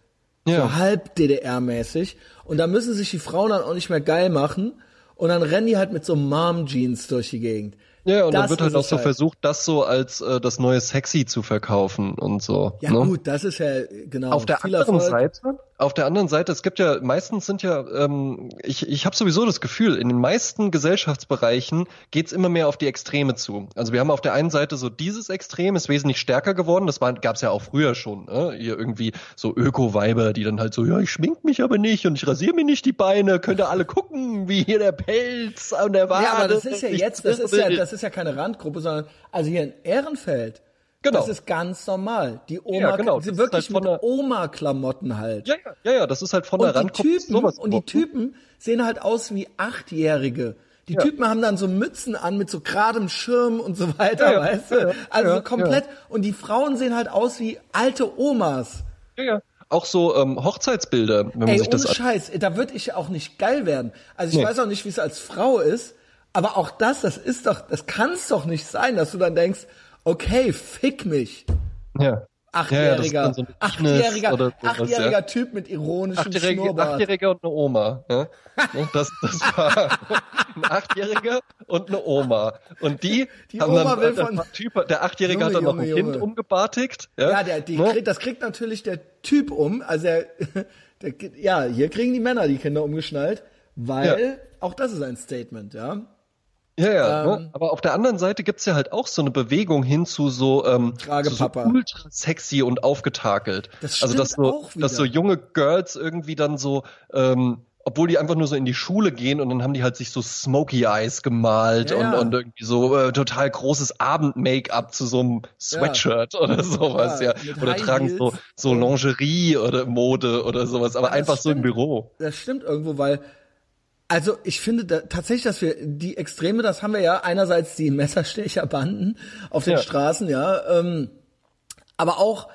Ja. So halb DDR-mäßig. Und da müssen sich die Frauen dann auch nicht mehr geil machen. Und dann rennen die halt mit so Mom-Jeans durch die Gegend. Ja, und Das dann wird halt auch so versucht, das so als äh, das neue Sexy zu verkaufen und so. Ja ne? gut, das ist ja, genau. Auf der viel anderen Erfolg. Seite, auf der anderen Seite, es gibt ja meistens sind ja, ähm, ich ich habe sowieso das Gefühl, in den meisten Gesellschaftsbereichen geht's immer mehr auf die Extreme zu. Also wir haben auf der einen Seite so dieses Extrem ist wesentlich stärker geworden. Das war gab's ja auch früher schon. Ne? Hier irgendwie so Öko-Weiber, die dann halt so, ja, ich schmink mich aber nicht und ich rasiere mir nicht die Beine. Könnt ihr alle gucken, wie hier der Pelz an der Wade. Ja, aber das ist ja jetzt, das ist ja, das ist ja keine Randgruppe, sondern, also hier in Ehrenfeld. Genau. Das ist ganz normal. Die Oma, Ja, genau, sie wirklich halt mit der- Oma-Klamotten halt. ja, ja, ja, das ist halt von der und die Randgruppe und die geworden. Typen sehen halt aus wie Achtjährige. Die Ja. Typen haben dann so Mützen an mit so geradem Schirm und so weiter, Ja, weißt du? Also komplett. Und die Frauen sehen halt aus wie alte Omas. Ja, ja. Auch so ähm, Hochzeitsbilder, wenn man Ey, sich ohne das an- Scheiß, da würde ich auch nicht geil werden. Also ich Nee. weiß auch nicht, wie es als Frau ist, aber auch das, das ist doch, das kann es doch nicht sein, dass du dann denkst, okay, fick mich. Ja. Achtjähriger, Ja, so achtjähriger, oder sowas, achtjähriger ja. Typ mit ironischem Achtjährige, Schnurrbart. Achtjähriger und eine Oma. Ja? Das, das war ein Achtjähriger und eine Oma. Und die, Die haben Oma dann, will der, von- typ, der Achtjährige Junge, hat dann noch Junge, ein Kind Junge. umgebartigt. Ja, Ja, der, die Ne? kriegt, das kriegt natürlich der Typ um. Also der, der, ja, hier kriegen die Männer die Kinder umgeschnallt, weil auch das ist ein Statement, ja. Ja, ja. Ähm, ne? Aber auf der anderen Seite gibt's ja halt auch so eine Bewegung hin zu so, ähm, zu so ultra sexy und aufgetakelt. Das also dass stimmt so, dass so junge Girls irgendwie dann so, ähm, obwohl die einfach nur so in die Schule gehen und dann haben die halt sich so Smoky Eyes gemalt Ja, und, ja. und irgendwie so äh, total großes Abend-Make-up zu so einem Sweatshirt oder sowas, Ja, ja. Oder tragen so, so Lingerie oder Mode oder sowas, aber einfach so im stimmt. Büro. Das stimmt irgendwo, weil, also ich finde da, tatsächlich, dass wir die Extreme, das haben wir ja einerseits die Messerstecherbanden auf den Ja. Straßen, ja, ähm, aber auch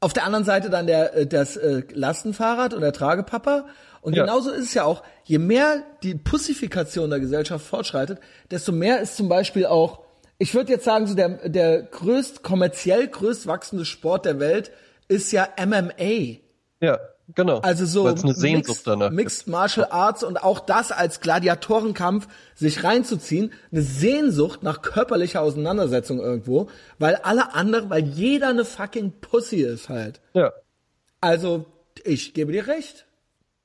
auf der anderen Seite dann der äh, das äh, Lastenfahrrad und der Tragepapa. Und Ja. genauso ist es ja auch, je mehr die Pussifikation der Gesellschaft fortschreitet, desto mehr ist zum Beispiel auch, ich würde jetzt sagen, so der, der größt, kommerziell größt wachsende Sport der Welt ist ja MMA. Ja, genau. Also so Weil's eine Sehnsucht Mixed. Mixed Martial Arts und auch das als Gladiatorenkampf sich reinzuziehen, eine Sehnsucht nach körperlicher Auseinandersetzung irgendwo, weil alle anderen, weil jeder eine fucking Pussy ist halt. Ja. Also ich gebe dir recht.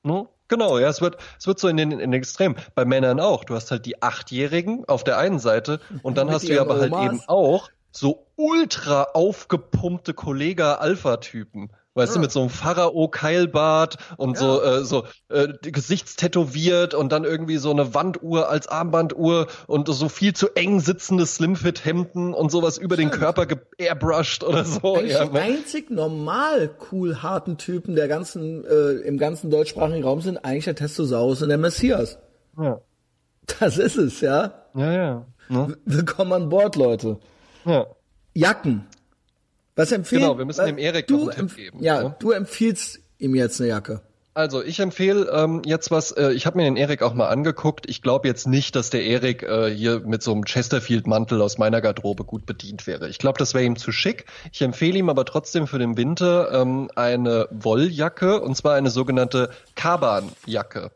Ne? Genau, ja, es wird, es wird so in den, in den Extremen. Bei Männern auch. Du hast halt die Achtjährigen auf der einen Seite und dann hast du aber halt Omas. eben auch so ultra aufgepumpte Kollega-Alpha-Typen. Weißt du, mit so einem Pharao-Keilbart und Ja. so, äh, so äh, gesichtstätowiert und dann irgendwie so eine Wanduhr als Armbanduhr und so viel zu eng sitzende Slimfit-Hemden und sowas über den Stimmt. Körper geairbrushed oder so. Eigentlich Ja, die einzig normal cool harten Typen der ganzen, äh, im ganzen deutschsprachigen Raum sind eigentlich der Testosaurus und der Messias. ja, Das ist es, ja. ja. ja. Ne? Willkommen an Bord, Leute. ja. Jacken. Was empfehlen? Genau, wir müssen dem Erik noch einen Tipp geben, Ja, ne? du empfiehlst ihm jetzt eine Jacke. Also ich empfehle ähm, jetzt was, äh, ich habe mir den Erik auch mal angeguckt. Ich glaube jetzt nicht, dass der Erik äh, hier mit so einem Chesterfield-Mantel aus meiner Garderobe gut bedient wäre. Ich glaube, das wäre ihm zu schick. Ich empfehle ihm aber trotzdem für den Winter ähm, eine Wolljacke und zwar eine sogenannte Kaban-Jacke.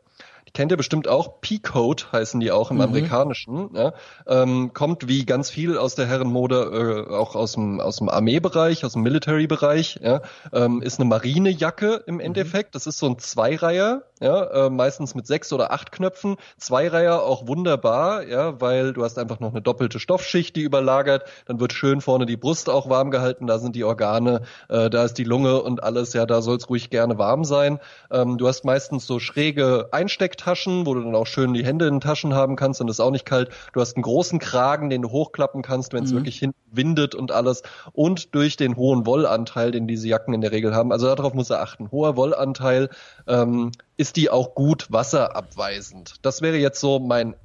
Kennt ihr bestimmt auch. Peacoat heißen die auch im Amerikanischen. Ja. Ähm, kommt wie ganz viel aus der Herrenmode äh, auch aus dem aus dem Armeebereich, aus dem Military-Bereich. Ja. Ähm, ist eine Marinejacke im Endeffekt. Das ist so ein Zweireiher, ja, äh, meistens mit sechs oder acht Knöpfen. Zweireiher auch wunderbar, ja, weil du hast einfach noch eine doppelte Stoffschicht, die überlagert. Dann wird schön vorne die Brust auch warm gehalten. Da sind die Organe, äh, da ist die Lunge und alles. Ja, da soll es ruhig gerne warm sein. Ähm, du hast meistens so schräge Einstecktaschen, wo du dann auch schön die Hände in den Taschen haben kannst und ist auch nicht kalt. Du hast einen großen Kragen, den du hochklappen kannst, wenn es wirklich hinten windet und alles. Und durch den hohen Wollanteil, den diese Jacken in der Regel haben, also darauf muss er achten. Hoher Wollanteil ähm, ist die auch gut wasserabweisend. Das wäre jetzt so mein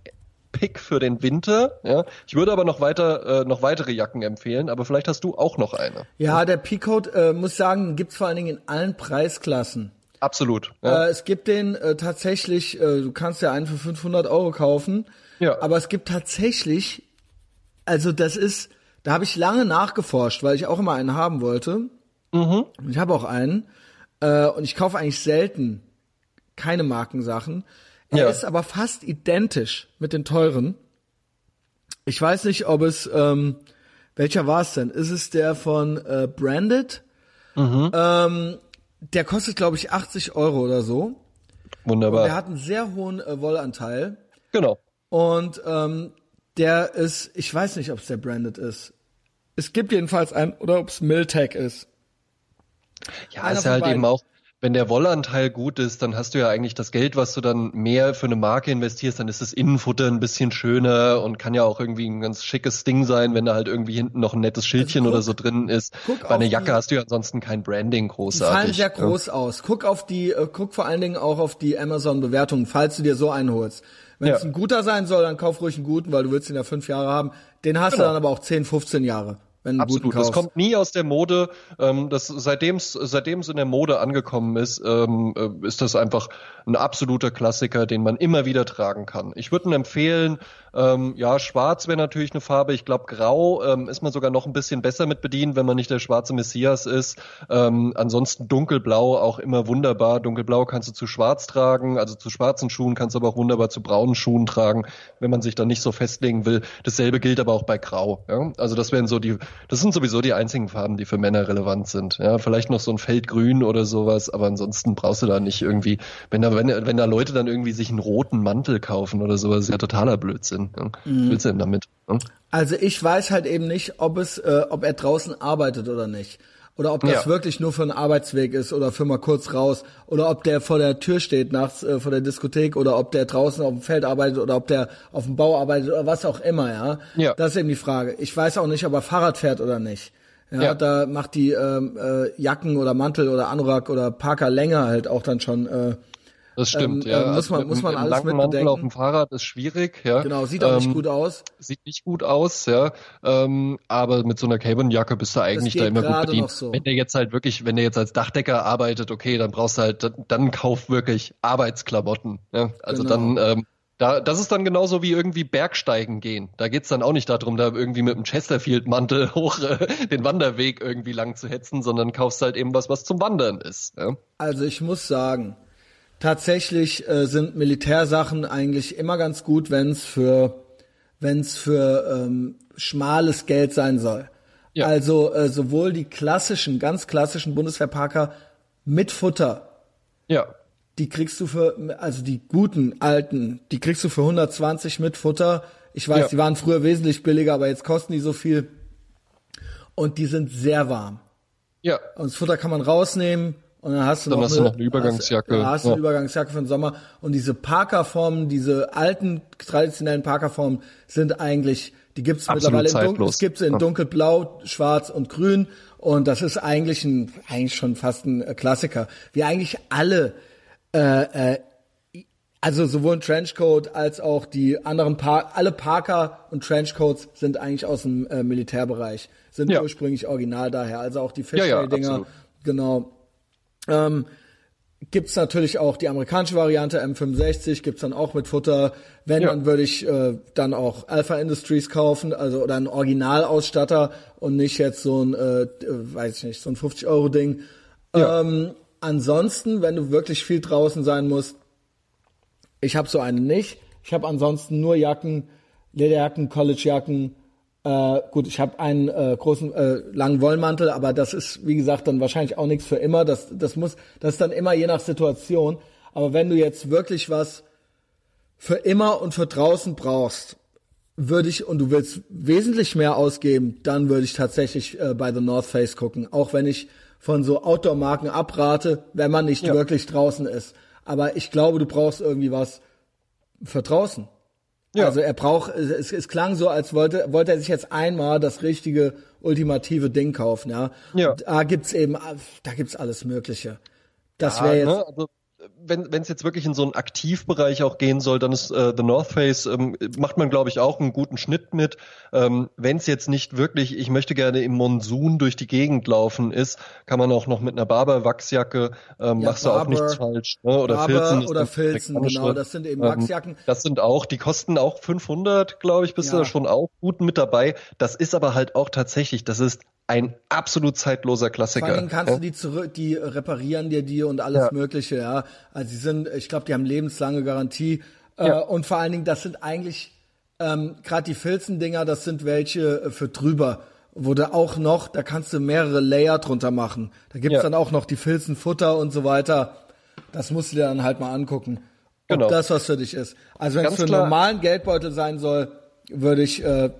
Pick für den Winter. Ja, ich würde aber noch weiter äh, noch weitere Jacken empfehlen, aber vielleicht hast du auch noch eine. Ja, der Peacoat, äh, muss sagen, gibt's vor allen Dingen in allen Preisklassen. Absolut. Ja. Äh, es gibt den äh, tatsächlich, äh, du kannst ja einen für 500 Euro kaufen, Ja. aber es gibt tatsächlich, also das ist, da habe ich lange nachgeforscht, weil ich auch immer einen haben wollte. Mhm. Ich habe auch einen äh, und ich kaufe eigentlich selten keine Markensachen. Er Ja. ist aber fast identisch mit den teuren. Ich weiß nicht, ob es ähm, welcher war es denn? Ist es der von äh, Branded? Mhm. Ähm, der kostet, glaube ich, 80 Euro oder so. Wunderbar. Der hat einen sehr hohen äh, Wollanteil. genau. Und ähm, der ist, ich weiß nicht, ob es der Branded ist. Es gibt jedenfalls einen, oder ob es Miltech ist. Ja, Einer ist halt beiden. eben auch, wenn der Wollanteil gut ist, dann hast du ja eigentlich das Geld, was du dann mehr für eine Marke investierst, dann ist das Innenfutter ein bisschen schöner und kann ja auch irgendwie ein ganz schickes Ding sein, wenn da halt irgendwie hinten noch ein nettes Schildchen Also guck- oder so drin ist. guck Bei einer Jacke die- hast du ja ansonsten kein Branding Die großartig. fallen sehr groß aus. Guck auf die, äh, guck vor allen Dingen auch auf die Amazon-Bewertungen, falls du dir so einen holst. Wenn es Ja. ein guter sein soll, dann kauf ruhig einen guten, weil du willst ihn ja fünf Jahre haben. Den hast du Genau. dann aber auch 10, 15 Jahre, du Absolut, das kommt nie aus der Mode. Ähm, das, seitdem's, seitdem's in der Mode angekommen ist, ähm, äh, ist das einfach ein absoluter Klassiker, den man immer wieder tragen kann. Ich würde ihn empfehlen, ähm, ja, schwarz wäre natürlich eine Farbe. Ich glaube, grau ähm, ist man sogar noch ein bisschen besser mit bedient, wenn man nicht der schwarze Messias ist. Ähm, ansonsten dunkelblau auch immer wunderbar. Dunkelblau kannst du zu schwarz tragen, also zu schwarzen Schuhen kannst du aber auch wunderbar zu braunen Schuhen tragen, wenn man sich da nicht so festlegen will. Dasselbe gilt aber auch bei grau. Ja? Also das wären so die, das sind sowieso die einzigen Farben, die für Männer relevant sind. Ja, vielleicht noch so ein Feldgrün oder sowas, aber ansonsten brauchst du da nicht irgendwie, wenn da, wenn, wenn da Leute dann irgendwie sich einen roten Mantel kaufen oder sowas, ist ja totaler Blödsinn. Ja? Was willst du denn damit? Ja? Also ich weiß halt eben nicht, ob es, äh, ob er draußen arbeitet oder nicht. Oder ob das Ja. wirklich nur für einen Arbeitsweg ist oder für mal kurz raus. Oder ob der vor der Tür steht nachts äh, vor der Diskothek oder ob der draußen auf dem Feld arbeitet oder ob der auf dem Bau arbeitet oder was auch immer, ja. Ja. Das ist eben die Frage. Ich weiß auch nicht, ob er Fahrrad fährt oder nicht. Ja, Ja. da macht die ähm, äh, Jacken oder Mantel oder Anorak oder Parker länger halt auch dann schon äh, Das stimmt, Ähm, ja. muss man- mit muss einem- man mit einem alles langen mit Mantel bedenken. auf dem Fahrrad ist schwierig, ja. genau, sieht auch nicht Ähm, gut aus. Sieht nicht gut aus, ja. Ähm, aber mit so einer Cabin-Jacke bist du eigentlich geht da immer gut bedient. so. Wenn der jetzt halt wirklich, wenn der jetzt als Dachdecker arbeitet, okay, dann brauchst du halt, dann, dann kauf wirklich Arbeitsklamotten. Ja? Also Genau. dann, ähm, da, das ist dann genauso wie irgendwie Bergsteigen gehen. Da geht's dann auch nicht darum, da irgendwie mit dem Chesterfield-Mantel hoch äh, den Wanderweg irgendwie lang zu hetzen, sondern kaufst halt eben was, was zum Wandern ist. Ja? Also ich muss sagen, tatsächlich äh, sind Militärsachen eigentlich immer ganz gut, wenn es für wenn es für ähm, schmales Geld sein soll. Ja. Also äh, sowohl die klassischen, ganz klassischen Bundeswehrparker mit Futter, Ja. die kriegst du für, also die guten alten, die kriegst du für 120 mit Futter. Ich weiß, Ja. die waren früher wesentlich billiger, aber jetzt kosten die so viel. Und die sind sehr warm. Ja. Und das Futter kann man rausnehmen und dann hast du, Dann noch, hast du noch eine Übergangsjacke. Hast, hast du eine Ja. Übergangsjacke für den Sommer. Und diese Parkerformen, diese alten traditionellen Parkerformen sind eigentlich, die gibt's Absolut mittlerweile in dunkel, zeitlos. es gibt's in Ja. dunkelblau, schwarz und grün. Und das ist eigentlich ein, eigentlich schon fast ein äh, Klassiker. Wie eigentlich alle äh, äh, also sowohl ein Trenchcoat als auch die anderen Par alle Parker und Trenchcoats sind eigentlich aus dem äh, Militärbereich, sind Ja. ursprünglich original daher, also auch die absolut. genau. Ähm, gibt's natürlich auch die amerikanische Variante M65, gibt's dann auch mit Futter. Wenn, Ja. dann würde ich äh, dann auch Alpha Industries kaufen, also oder einen Originalausstatter und nicht jetzt so ein, äh, weiß ich nicht, so ein 50-Euro-Ding. Ja. Ähm, ansonsten, wenn du wirklich viel draußen sein musst, ich habe so eine nicht. Ich habe ansonsten nur Jacken, Lederjacken, Collegejacken. Äh, gut, ich habe einen äh, großen äh, langen Wollmantel, aber das ist wie gesagt dann wahrscheinlich auch nichts für immer. Das das muss das ist dann immer je nach Situation. Aber wenn du jetzt wirklich was für immer und für draußen brauchst, würde ich und du willst wesentlich mehr ausgeben, dann würde ich tatsächlich äh, bei The North Face gucken. Auch wenn ich von so Outdoor-Marken abrate, wenn man nicht Ja. wirklich draußen ist. Aber ich glaube, du brauchst irgendwie was für draußen. Ja. Also er braucht, es, es klang so, als wollte, wollte er sich jetzt einmal das richtige, ultimative Ding kaufen, ja. Ja. Da gibt's eben, da gibt's alles Mögliche. Das Ja, wäre jetzt, ne, also, wenn es jetzt wirklich in so einen Aktivbereich auch gehen soll, dann ist äh, The North Face ähm, macht man glaube ich auch einen guten Schnitt mit. Ähm, wenn es jetzt nicht wirklich, ich möchte gerne im Monsun durch die Gegend laufen ist, kann man auch noch mit einer Barber Wachsjacke ähm, Ja, machst du auch Barber, nichts falsch. Ne? Oder Barber Filzen oder Filzen, genau, das sind eben Ähm, Wachsjacken. Das sind auch, die kosten auch 500, glaube ich, bist du Ja. da schon auch gut mit dabei. Das ist aber halt auch tatsächlich, das ist ein absolut zeitloser Klassiker. Vor allen Dingen kannst ja? du die zurück, die reparieren dir die und alles Ja. Mögliche, ja. Also sie sind, ich glaube, die haben lebenslange Garantie. Äh, Ja. und vor allen Dingen, das sind eigentlich, ähm, gerade die Filzendinger, das sind welche äh, für drüber. Wo du auch noch, da kannst du mehrere Layer drunter machen. Da gibt's Ja. dann auch noch die Filzenfutter und so weiter. Das musst du dir dann halt mal angucken. Ob Genau. das was für dich ist. Also wenn es für einen normalen Geldbeutel sein soll, würde ich, äh,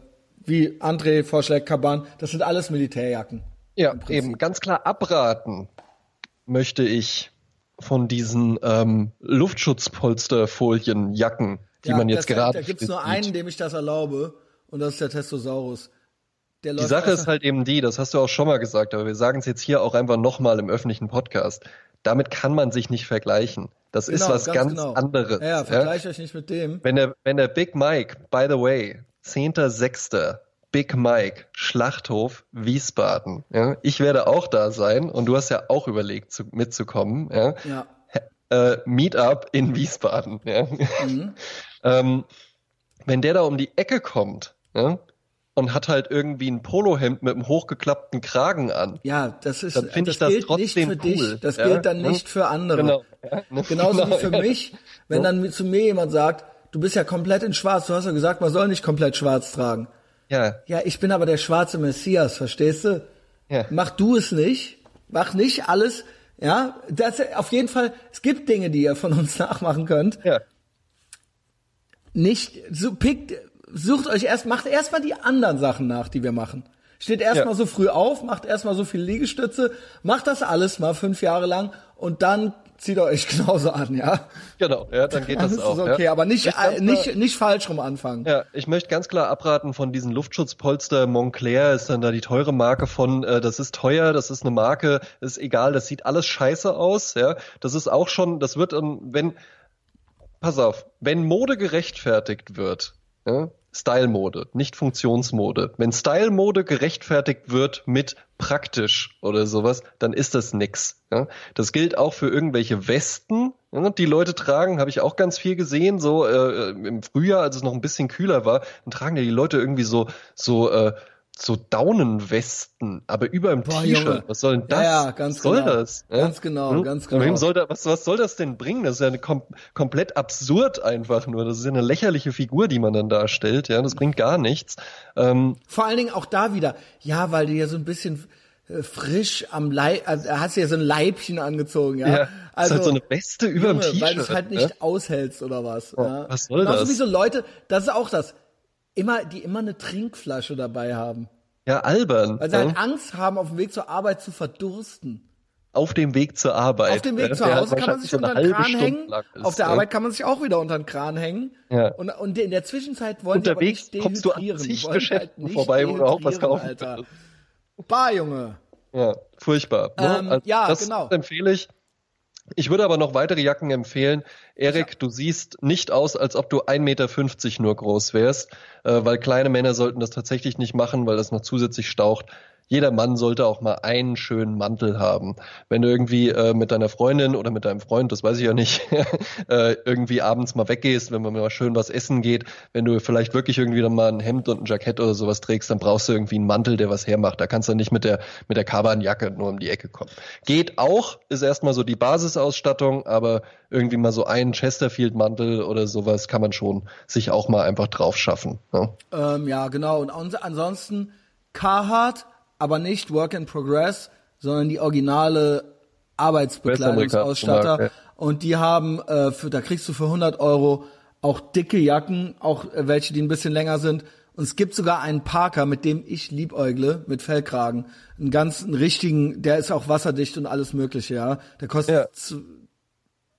wie André vorschlägt, Kaban, das sind alles Militärjacken. Ja, eben ganz klar abraten möchte ich von diesen ähm, Luftschutzpolsterfolien-Jacken, die man jetzt das, gerade Da gibt's sieht. nur einen, dem ich das erlaube, und das ist der Testosaurus. Der Die Sache ist halt eben die, das hast du auch schon mal gesagt, aber wir sagen es jetzt hier auch einfach nochmal im öffentlichen Podcast. Damit kann man sich nicht vergleichen. Das ist Genau, was ganz, genau. anderes. Ja, ja, vergleicht euch nicht mit dem. Wenn der, wenn der Big Mike, by the way, 10.6. Big Mike, Schlachthof, Wiesbaden. Ja, ich werde auch da sein und du hast ja auch überlegt, zu, mitzukommen. Ja. Ja. Äh, Meetup in Wiesbaden. Ja. Mhm. ähm, wenn der da um die Ecke kommt ja, und hat halt irgendwie ein Polohemd mit einem hochgeklappten Kragen an. Ja, das ist, Dann find das ich das gilt nicht trotzdem für dich. cool, Das ja, gilt dann nicht für andere. Genau. Genauso Genau, wie für mich, wenn dann mit- zu mir jemand sagt, du bist ja komplett in schwarz, du hast ja gesagt, man soll nicht komplett schwarz tragen. Ja, Ja, ich bin aber der schwarze Messias, verstehst du? Ja. Mach du es nicht. Mach nicht alles. Ja, das, auf jeden Fall, es gibt Dinge, die ihr von uns nachmachen könnt. ja. Nicht, so pickt, sucht euch erst, macht erstmal die anderen Sachen nach, die wir machen. Steht erstmal Ja. so früh auf, macht erstmal so viel Liegestütze, macht das alles mal fünf Jahre lang und dann zieht euch genauso an, ja. Genau, ja, dann geht das ist auch. okay, ja. aber nicht, äh, nicht, nicht falsch rum anfangen. Ja, ich möchte ganz klar abraten von diesen Luftschutzpolster. Montclair ist dann da die teure Marke von, äh, das ist teuer, das ist eine Marke, ist egal, das sieht alles scheiße aus, ja. Das ist auch schon, das wird, ähm, wenn, pass auf, wenn Mode gerechtfertigt wird, ja, Style-Mode, nicht Funktionsmode. Wenn Style-Mode gerechtfertigt wird mit praktisch oder sowas, dann ist das nix. Ja? Das gilt auch für irgendwelche Westen, ja, die Leute tragen, habe ich auch ganz viel gesehen, so äh, im Frühjahr, als es noch ein bisschen kühler war, dann tragen ja die Leute irgendwie so so äh, so Daunenwesten, aber über Junge. T-Shirt. Was soll denn das? Ja, ganz was soll genau. das? Ja? Ganz genau, Hm? ganz Wem genau. soll da, was, was soll das denn bringen? Das ist ja eine kom komplett absurd einfach nur. Das ist ja eine lächerliche Figur, die man dann darstellt. Ja, das bringt gar nichts. Ähm, Vor allen Dingen auch da wieder, ja, weil du ja so ein bisschen äh, frisch am Leib, also hast du ja so ein Leibchen angezogen, ja. ja, das also, ist halt so eine Weste über dem T-Shirt. weil du es halt nicht ja? aushältst oder was. ja. was soll Genauso das? wie so Leute, das ist auch das, immer, die immer eine Trinkflasche dabei haben. Ja, albern. Weil sie ja. halt Angst haben, auf dem Weg zur Arbeit zu verdursten. Auf dem Weg zur Arbeit. Auf dem Weg ja, zu Hause kann man sich unter den Kran Stunde hängen. ist, Auf der ja. Arbeit kann man sich auch wieder unter den Kran hängen. Ja. Und, und in der Zwischenzeit wollen Unterwegs die aber nicht kommst du an zig halt Geschäften nicht vorbei, wo du auch was kaufen Alter. Bar, Junge. Ja, furchtbar. Ne? Ähm, ja, das genau. empfehle ich. Ich würde aber noch weitere Jacken empfehlen. Erik, du siehst nicht aus, als ob du 1,50 Meter nur groß wärst, äh, weil kleine Männer sollten das tatsächlich nicht machen, weil das noch zusätzlich staucht. Jeder Mann sollte auch mal einen schönen Mantel haben. Wenn du irgendwie äh, mit deiner Freundin oder mit deinem Freund, das weiß ich ja nicht, äh, irgendwie abends mal weggehst, wenn man mal schön was essen geht, wenn du vielleicht wirklich irgendwie dann mal ein Hemd und ein Jackett oder sowas trägst, dann brauchst du irgendwie einen Mantel, der was hermacht. Da kannst du nicht mit der mit der Kabanjacke nur um die Ecke kommen. Geht auch, ist erstmal so die Basisausstattung, aber irgendwie mal so einen Chesterfield-Mantel oder sowas kann man schon sich auch mal einfach drauf schaffen. Ne? Ähm, ja, genau. Und ans- ansonsten Carhartt, aber nicht Work in Progress, sondern die originale Arbeitsbekleidungsausstatter. Und die haben, äh, für, da kriegst du für 100 Euro auch dicke Jacken, auch äh, welche, die ein bisschen länger sind. Und es gibt sogar einen Parker, mit dem ich liebäugle, mit Fellkragen. Einen ganz, einen richtigen, der ist auch wasserdicht und alles mögliche, ja. Der kostet Ja. zu,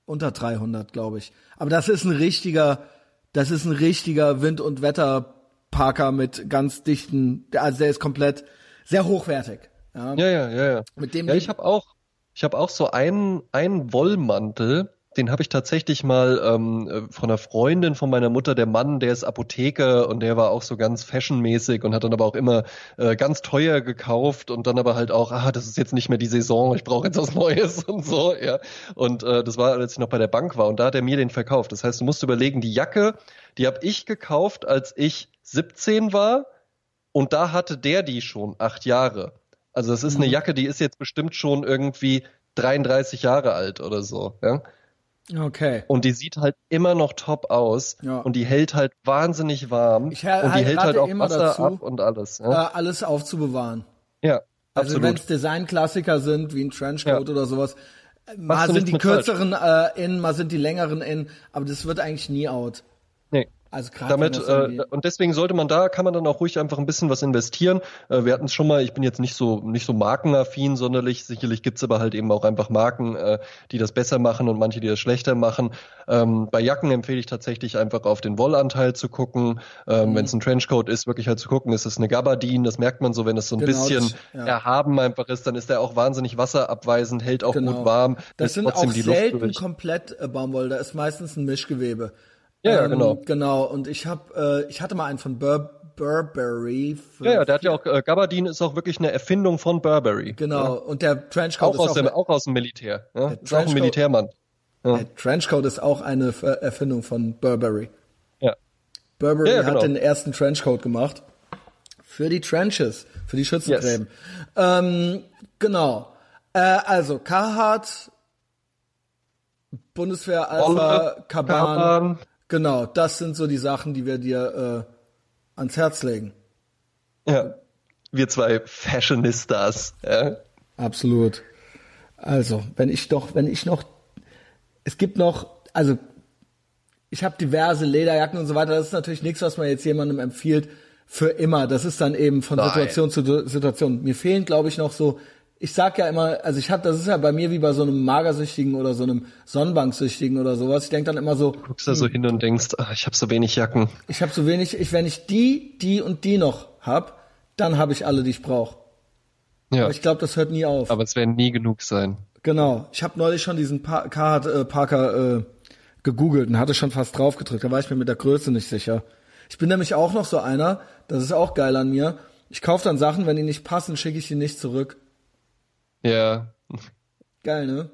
unter 300, glaube ich. Aber das ist ein richtiger, das ist ein richtiger Wind- und Wetterparker mit ganz dichten, also der ist komplett sehr hochwertig. Ja. Ja, ja, ja, ja. Mit dem ja, ich habe auch, ich habe auch so einen, einen Wollmantel, den habe ich tatsächlich mal ähm, äh, von einer Freundin von meiner Mutter, der Mann, der ist Apotheker und der war auch so ganz fashionmäßig und hat dann aber auch immer äh, ganz teuer gekauft und dann aber halt auch, ah, das ist jetzt nicht mehr die Saison, ich brauche jetzt was Neues und so, ja. Und äh, das war, als ich noch bei der Bank war und da hat er mir den verkauft. Das heißt, du musst überlegen, die Jacke, die habe ich gekauft, als ich 17 war und da hatte der die schon acht Jahre. Also das ist eine Jacke, die ist jetzt bestimmt schon irgendwie 33 Jahre alt oder so. Ja? Okay. Und die sieht halt immer noch top aus Ja. und die hält halt wahnsinnig warm Ich ha- und die halt- hält halt auch immer Wasser dazu, ab und alles. Äh, Ja, alles aufzubewahren. ja Also wenn es Designklassiker sind, wie ein Trenchcoat Ja. oder sowas, äh, mal sind die kürzeren äh, in, mal sind die längeren in, aber das wird eigentlich nie out. Also gerade Damit äh, und deswegen sollte man da kann man dann auch ruhig einfach ein bisschen was investieren. Äh, wir hatten es schon mal. Ich bin jetzt nicht so nicht so markenaffin sonderlich. Sicherlich gibt's aber halt eben auch einfach Marken, äh, die das besser machen und manche, die das schlechter machen. Ähm, bei Jacken empfehle ich tatsächlich einfach auf den Wollanteil zu gucken. Ähm, Mhm. Wenn es ein Trenchcoat ist, wirklich halt zu gucken, ist es eine Gabardine. Das merkt man so, wenn es so ein Genau, bisschen das- ja. erhaben einfach ist, dann ist der auch wahnsinnig wasserabweisend, hält auch Genau. gut warm. Das sind auch Luft selten durch. komplett äh, Baumwolle, da ist meistens ein Mischgewebe. Ja, ja, genau. Genau, und ich hab, äh, ich hatte mal einen von Bur Burberry. Ja, ja, der hat ja auch äh, Gabardine ist auch wirklich eine Erfindung von Burberry. Genau, und der Trenchcoat Auch ist aus, auch, dem, auch aus dem Militär. Ja? Ist auch ein Militärmann. der Trenchcoat ist auch eine Ver- Erfindung von Burberry. Ja. Burberry Ja, ja, genau. hat den ersten Trenchcoat gemacht. Für die Trenches, für die Schützengräben. Ähm, genau. Äh, also, Carhartt, Bundeswehr Alpha. Kaban. Genau, das sind so die Sachen, die wir dir äh, ans Herz legen. Ja. Wir zwei Fashionistas. Ja. Absolut. Also, wenn ich doch, wenn ich noch, es gibt noch, also ich habe diverse Lederjacken und so weiter. Das ist natürlich nichts, was man jetzt jemandem empfiehlt für immer. Das ist dann eben von Nein. Situation zu Situation. Mir fehlen, glaube ich, noch so. Ich sag ja immer, also ich habe, das ist ja bei mir wie bei so einem Magersüchtigen oder so einem Sonnenbanksüchtigen oder sowas. Ich denk dann immer so, Guckst da so hin und denkst, ach, ich habe so wenig Jacken. ich habe so wenig, ich, wenn ich die, die und die noch hab, dann habe ich alle, die ich brauche. Ja. Aber ich glaube, das hört nie auf. Aber es werden nie genug sein. Genau. Ich habe neulich schon diesen pa Carhartt, äh, Parker äh, gegoogelt und hatte schon fast drauf gedrückt. Da war ich mir mit der Größe nicht sicher. Ich bin nämlich auch noch so einer, das ist auch geil an mir. Ich kaufe dann Sachen, wenn die nicht passen, schicke ich die nicht zurück. Ja. Geil, ne?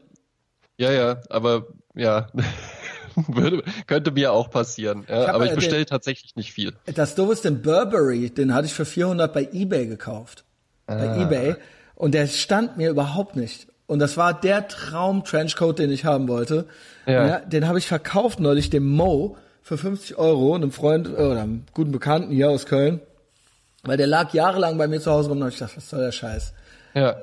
Ja, ja, aber ja. Würde, könnte mir auch passieren. Ja, hab, aber ich bestelle tatsächlich nicht viel. Das doofe ist, den Burberry, den hatte ich für 400 bei eBay gekauft. Bei Ah. eBay. Und der stand mir überhaupt nicht. Und das war der Traum-Trenchcoat, den ich haben wollte. Ja. den habe ich verkauft neulich dem Mo für 50 Euro, einem Freund äh, oder einem guten Bekannten hier aus Köln. Weil der lag jahrelang bei mir zu Hause rum und hab ich gedacht, was soll der Scheiß? Ja.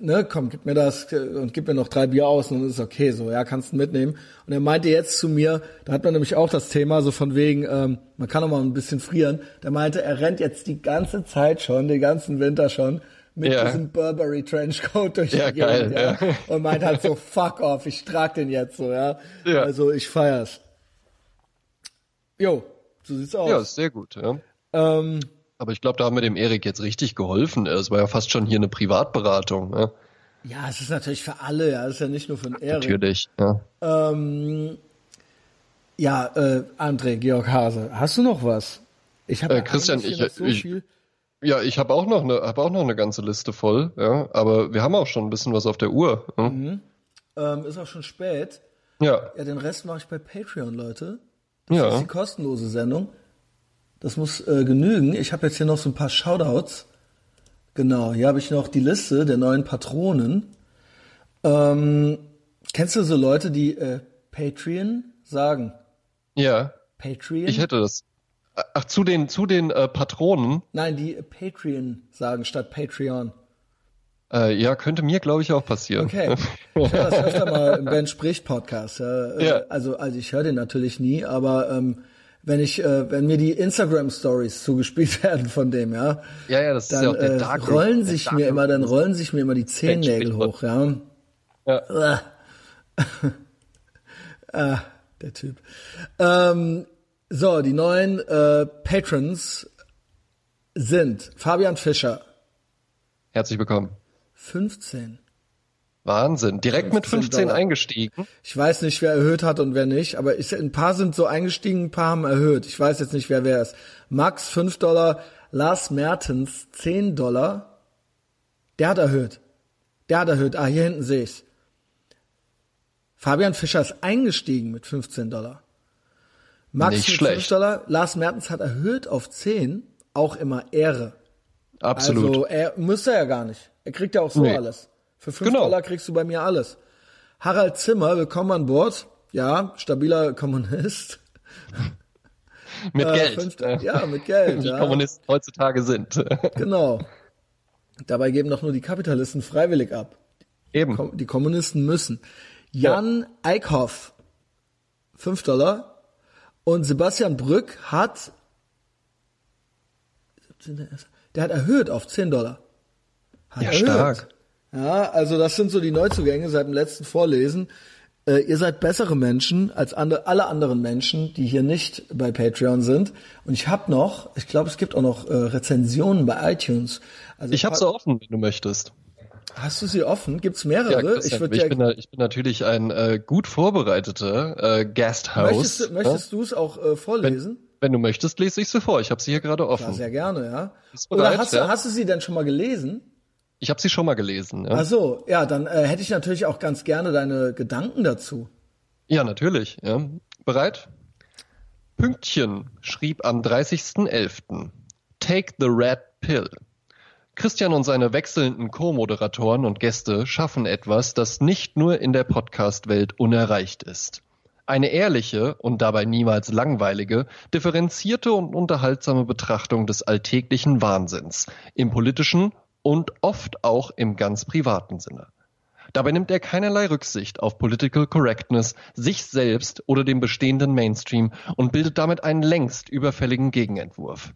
Ne, komm, gib mir das und gib mir noch drei Bier aus und dann ist es okay, so, ja, kannst du mitnehmen. Und er meinte jetzt zu mir, da hat man nämlich auch das Thema, so von wegen, ähm, man kann auch mal ein bisschen frieren. Der meinte, er rennt jetzt die ganze Zeit schon, den ganzen Winter schon, mit Ja. diesem Burberry Trenchcoat durch Ja, die Gegend, geil, ja. ja. Und meint halt so, fuck off, ich trag den jetzt so, ja. Ja. Also ich feier's. Jo, so sieht's aus. Ja, ist sehr gut, ja. ähm, Aber ich glaube, da haben wir dem Erik jetzt richtig geholfen. Es war ja fast schon hier eine Privatberatung. Ne? ja, es ist natürlich für alle, ja, es ist ja nicht nur für den Erik. Natürlich. Ja. Ähm, ja, äh, André, Georg Hase, hast du noch was? Ich habe Äh, Christian, eigentlich ich- so ich- viel. Ja, ich habe auch noch eine, habe auch noch eine ganze Liste voll. Ja, aber wir haben auch schon ein bisschen was auf der Uhr. Ja. Mhm. Ähm, ist auch schon spät. ja. Ja, den Rest mache ich bei Patreon, Leute. Das Ja. ist die kostenlose Sendung. Das muss äh, genügen. Ich habe jetzt hier noch so ein paar Shoutouts. Genau, hier habe ich noch die Liste der neuen Patronen. Ähm, kennst du so Leute, die äh, Patreon sagen? Ja. Patreon? Ich hätte das. Ach, zu den, zu den äh, Patronen. Nein, die Patreon sagen statt Patreon. Äh, ja, könnte mir, glaube ich, auch passieren. Okay. Ich höre das öfter mal im Ben spricht Podcast. Ja. Äh, Ja. Also, also ich höre den natürlich nie, aber ähm, wenn ich, äh, wenn mir die Instagram Stories zugespielt werden von dem, ja, Ja, ja, das ist dann ja auch der äh, Dark rollen der sich Dark mir immer, dann rollen sich mir immer die Zehennägel hoch, ja. Ja. ah, der Typ. Ähm, so, die neuen äh, Patrons sind Fabian Fischer, Herzlich willkommen. 15. Wahnsinn. Direkt mit 15 15 Dollar. eingestiegen. Ich weiß nicht, wer erhöht hat und wer nicht, aber ich, ein paar sind so eingestiegen, ein paar haben erhöht. Ich weiß jetzt nicht, wer wer ist. Max 5 Dollar, Lars Mertens 10 Dollar. Der hat erhöht. Der hat erhöht. Ah, hier hinten sehe ich's. Fabian Fischer ist eingestiegen mit 15 Dollar. Max Nicht mit schlecht. 5 Dollar. Lars Mertens hat erhöht auf 10. Auch immer Ehre. Absolut. Also er müsste ja gar nicht. Er kriegt ja auch so Nee. alles. Für 5 Genau. Dollar kriegst du bei mir alles. Harald Zimmer, willkommen an Bord. Ja, stabiler Kommunist. mit Äh, Geld. fünf- ja, mit Geld, Wie ja. Kommunisten heutzutage sind. Genau. Dabei geben doch nur die Kapitalisten freiwillig ab. Eben. Die Kommunisten müssen. Jan Eickhoff, 5 Dollar. Und Sebastian Brück hat, 17. der hat erhöht auf 10 Dollar. Hat Ja, stark. Ja, also das sind so die Neuzugänge seit dem letzten Vorlesen. Äh, ihr seid bessere Menschen als ande, alle anderen Menschen, die hier nicht bei Patreon sind. Und ich habe noch, ich glaube, es gibt auch noch äh, Rezensionen bei iTunes. Also Ich habe sie offen, wenn du möchtest. Hast du sie offen? Gibt's Ja, mehrere? Christian, ich ich, ja, bin, da- ich bin natürlich ein äh, gut vorbereiteter äh, Guesthouse. möchtest du, möchtest du es auch äh, vorlesen? Wenn du möchtest, lese ich sie vor. Ich habe sie hier gerade Ja, offen. sehr gerne, ja. Bist Oder bereit, hast, ja? du, hast du sie denn schon mal gelesen? Ich habe sie schon mal gelesen. Ja, Ach so, ja, dann äh, hätte ich natürlich auch ganz gerne deine Gedanken dazu. ja natürlich. Ja. Bereit? Pünktchen schrieb am 30.11. Take the Red Pill. Christian und seine wechselnden Co-Moderatoren und Gäste schaffen etwas, das nicht nur in der Podcast-Welt unerreicht ist. Eine ehrliche und dabei niemals langweilige, differenzierte und unterhaltsame Betrachtung des alltäglichen Wahnsinns im politischen und oft auch im ganz privaten Sinne. Dabei nimmt er keinerlei Rücksicht auf Political Correctness, sich selbst oder dem bestehenden Mainstream und bildet damit einen längst überfälligen Gegenentwurf.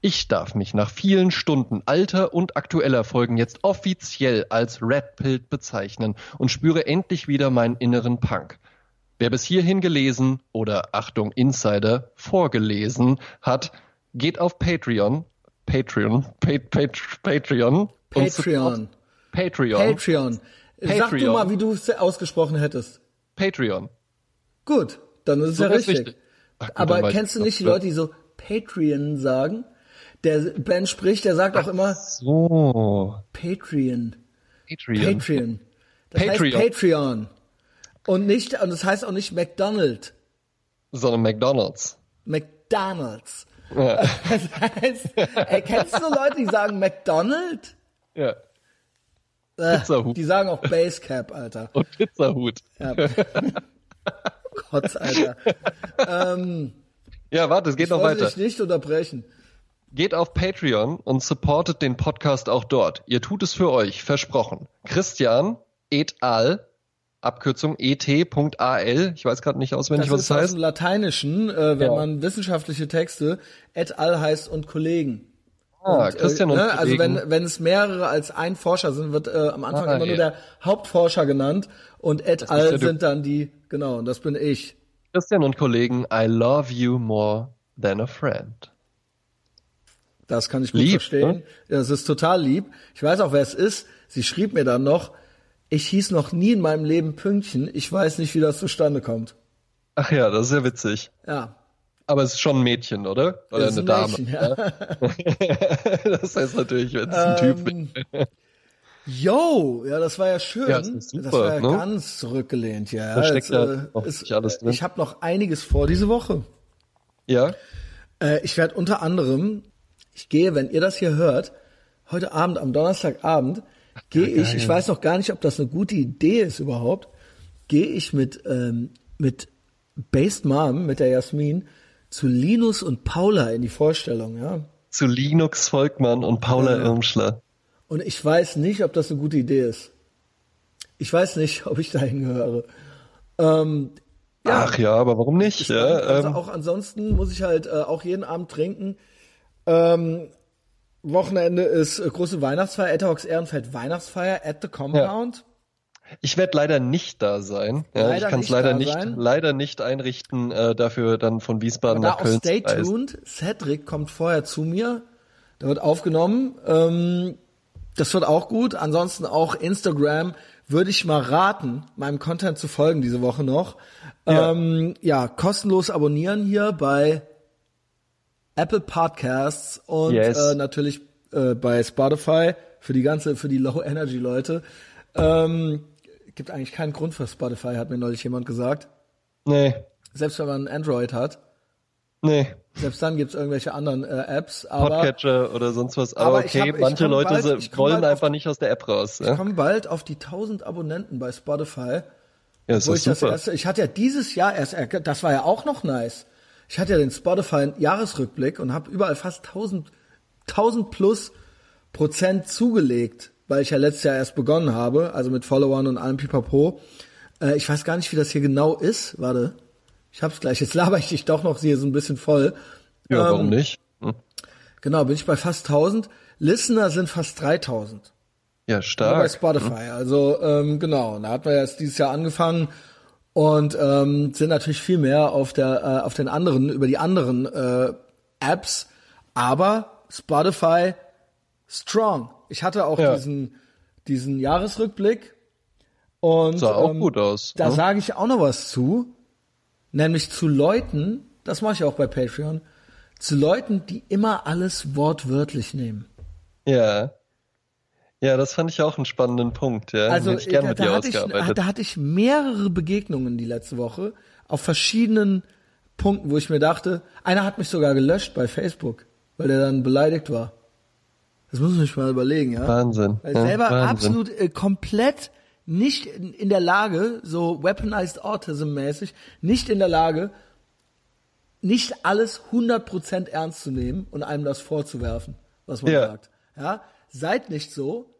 Ich darf mich nach vielen Stunden alter und aktueller Folgen jetzt offiziell als Red Pilled bezeichnen und spüre endlich wieder meinen inneren Punk. Wer bis hierhin gelesen oder Achtung Insider vorgelesen hat, geht auf Patreon, Patreon, Pat, Pat, Patreon, Patreon. Patreon, Patreon. Sag du mal, wie du es ausgesprochen hättest. Patreon. Gut, dann ist es So ja richtig. richtig. Ach gut, Aber kennst du ich nicht die. Leute, die so Patreon sagen? Der Ben spricht, der sagt auch immer So, Patreon. Patreon. Patreon. Das Patreon. heißt Patreon. Und nicht, und das heißt auch nicht McDonald. Sondern McDonalds. McDonalds. Ja. Das heißt, ey, kennst du Leute, die sagen McDonald? ja. Äh, Pizzahut. die sagen auch Basecap, Alter. Und Pizzahut. Ja. Gott, Alter. Ja, warte, es geht Ich noch wollte weiter. dich nicht unterbrechen. Geht auf Patreon und supportet den Podcast auch dort. Ihr tut es für euch, versprochen. Christian et al. Abkürzung et.al. Ich weiß gerade nicht auswendig, Das was ist es aus heißt. dem Lateinischen, äh, wenn Ja. man wissenschaftliche Texte et al. heißt und Kollegen. Ah, Und, Christian äh, und ne, Also wenn, wenn es mehrere als ein Forscher sind, wird äh, am Anfang Ah, immer nur ja. der Hauptforscher genannt und et ist al. ja sind dann die, genau, und das bin ich. Christian und Kollegen, I love you more than a friend. Das kann ich gut Lieb, verstehen. ne? Das ist total lieb. Ich weiß auch, wer es ist. Sie schrieb mir dann noch, ich hieß noch nie in meinem Leben Pünktchen. Ich weiß nicht, wie das zustande kommt. Ach ja, das ist ja witzig. Ja. Aber es ist schon ein Mädchen, oder? Oder ist eine ein Dame. Mädchen, ja. das heißt natürlich, wenn es ein Typ Ähm, Yo, ja, das war ja schön. Ja, das ist super, das war ja ne? ganz zurückgelehnt, ja. Da steckt ja äh, ist- nicht alles drin. Ich habe noch einiges vor diese Woche. Ja? Äh, ich werde unter anderem, ich gehe, wenn ihr das hier hört, heute Abend, am Donnerstagabend, gehe ich, ich weiß noch gar nicht, ob das eine gute Idee ist überhaupt, gehe ich mit, ähm, mit Based Mom, mit der Jasmin, zu Linus und Paula in die Vorstellung, ja. Zu Linux Volkmann und Paula Ja. Irmschler. Und ich weiß nicht, ob das eine gute Idee ist. Ich weiß nicht, ob ich dahin gehöre. Ähm, ja, Ach ja, aber warum nicht? ich Ja, also ähm, auch ansonsten muss ich halt äh, auch jeden Abend trinken. Ähm, Wochenende ist äh, große Weihnachtsfeier, Etterhawks Ehrenfeld Weihnachtsfeier at the Compound. ich werde leider nicht da sein. Ja, ich kann es leider nicht, sein. leider nicht einrichten, äh, dafür dann von Wiesbaden Da nach Köln stay tuned. Cedric kommt vorher zu mir. Da wird aufgenommen. Ähm, das wird auch gut. Ansonsten auch Instagram würde ich mal raten, meinem Content zu folgen diese Woche noch. Ja. Ähm, ja, kostenlos abonnieren hier bei Apple Podcasts und Yes. äh, natürlich äh, bei Spotify für die ganze, für die Low Energy Leute. Ähm, gibt eigentlich keinen Grund für Spotify, hat mir neulich jemand gesagt. Nee, Selbst wenn man Android hat. nee. Selbst dann gibt's irgendwelche anderen äh, Apps, aber Podcatcher oder sonst was. Aber, aber okay, hab- manche Leute bald- wollen bald auf- einfach nicht aus der App raus. ich Ja, komme bald auf die 1000 Abonnenten bei Spotify. ja ist Wo doch ich das super. erste, ich hatte ja dieses Jahr erst, erk- das war ja auch noch nice. Ich hatte ja den Spotify Jahresrückblick und habe überall fast 1000, 1000 plus Prozent zugelegt, weil ich ja letztes Jahr erst begonnen habe, also mit Followern und allem Pipapo. Äh, ich weiß gar nicht, wie das hier genau ist. Warte, ich hab's gleich. Jetzt laber ich dich doch noch hier so ein bisschen voll. ja, warum ähm, nicht? Hm. Genau, bin ich bei fast 1000. Listener sind fast 3000. Ja, Ja, bei stark. Spotify. Also ähm, genau, da hat man jetzt dieses Jahr angefangen und ähm, sind natürlich viel mehr auf der äh, auf den anderen über die anderen äh, Apps, aber Spotify strong. Ich hatte auch Ja. diesen diesen Jahresrückblick und Sah auch ähm, gut aus. Da ne? sage ich auch noch was zu, nämlich zu Leuten, das mache ich auch bei Patreon, zu Leuten, die immer alles wortwörtlich nehmen. Ja. Ja, das fand ich auch einen spannenden Punkt. Ja, Also ich da, da, hatte ich, da hatte ich mehrere Begegnungen die letzte Woche auf verschiedenen Punkten, wo ich mir dachte, einer hat mich sogar gelöscht bei Facebook, weil der dann beleidigt war. Das muss man sich mal überlegen, ja. Wahnsinn. Weil ja, selber Wahnsinn. absolut äh, komplett nicht in, in der Lage, so weaponized autism mäßig, nicht in der Lage, nicht alles 100% ernst zu nehmen und einem das vorzuwerfen, was man Ja. sagt. Ja, seid nicht so.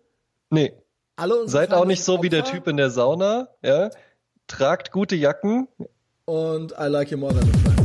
Nee, Alle seid auch nicht so wie der Opfer. Typ in der Sauna. Ja, tragt gute Jacken. und I like you more than a friend.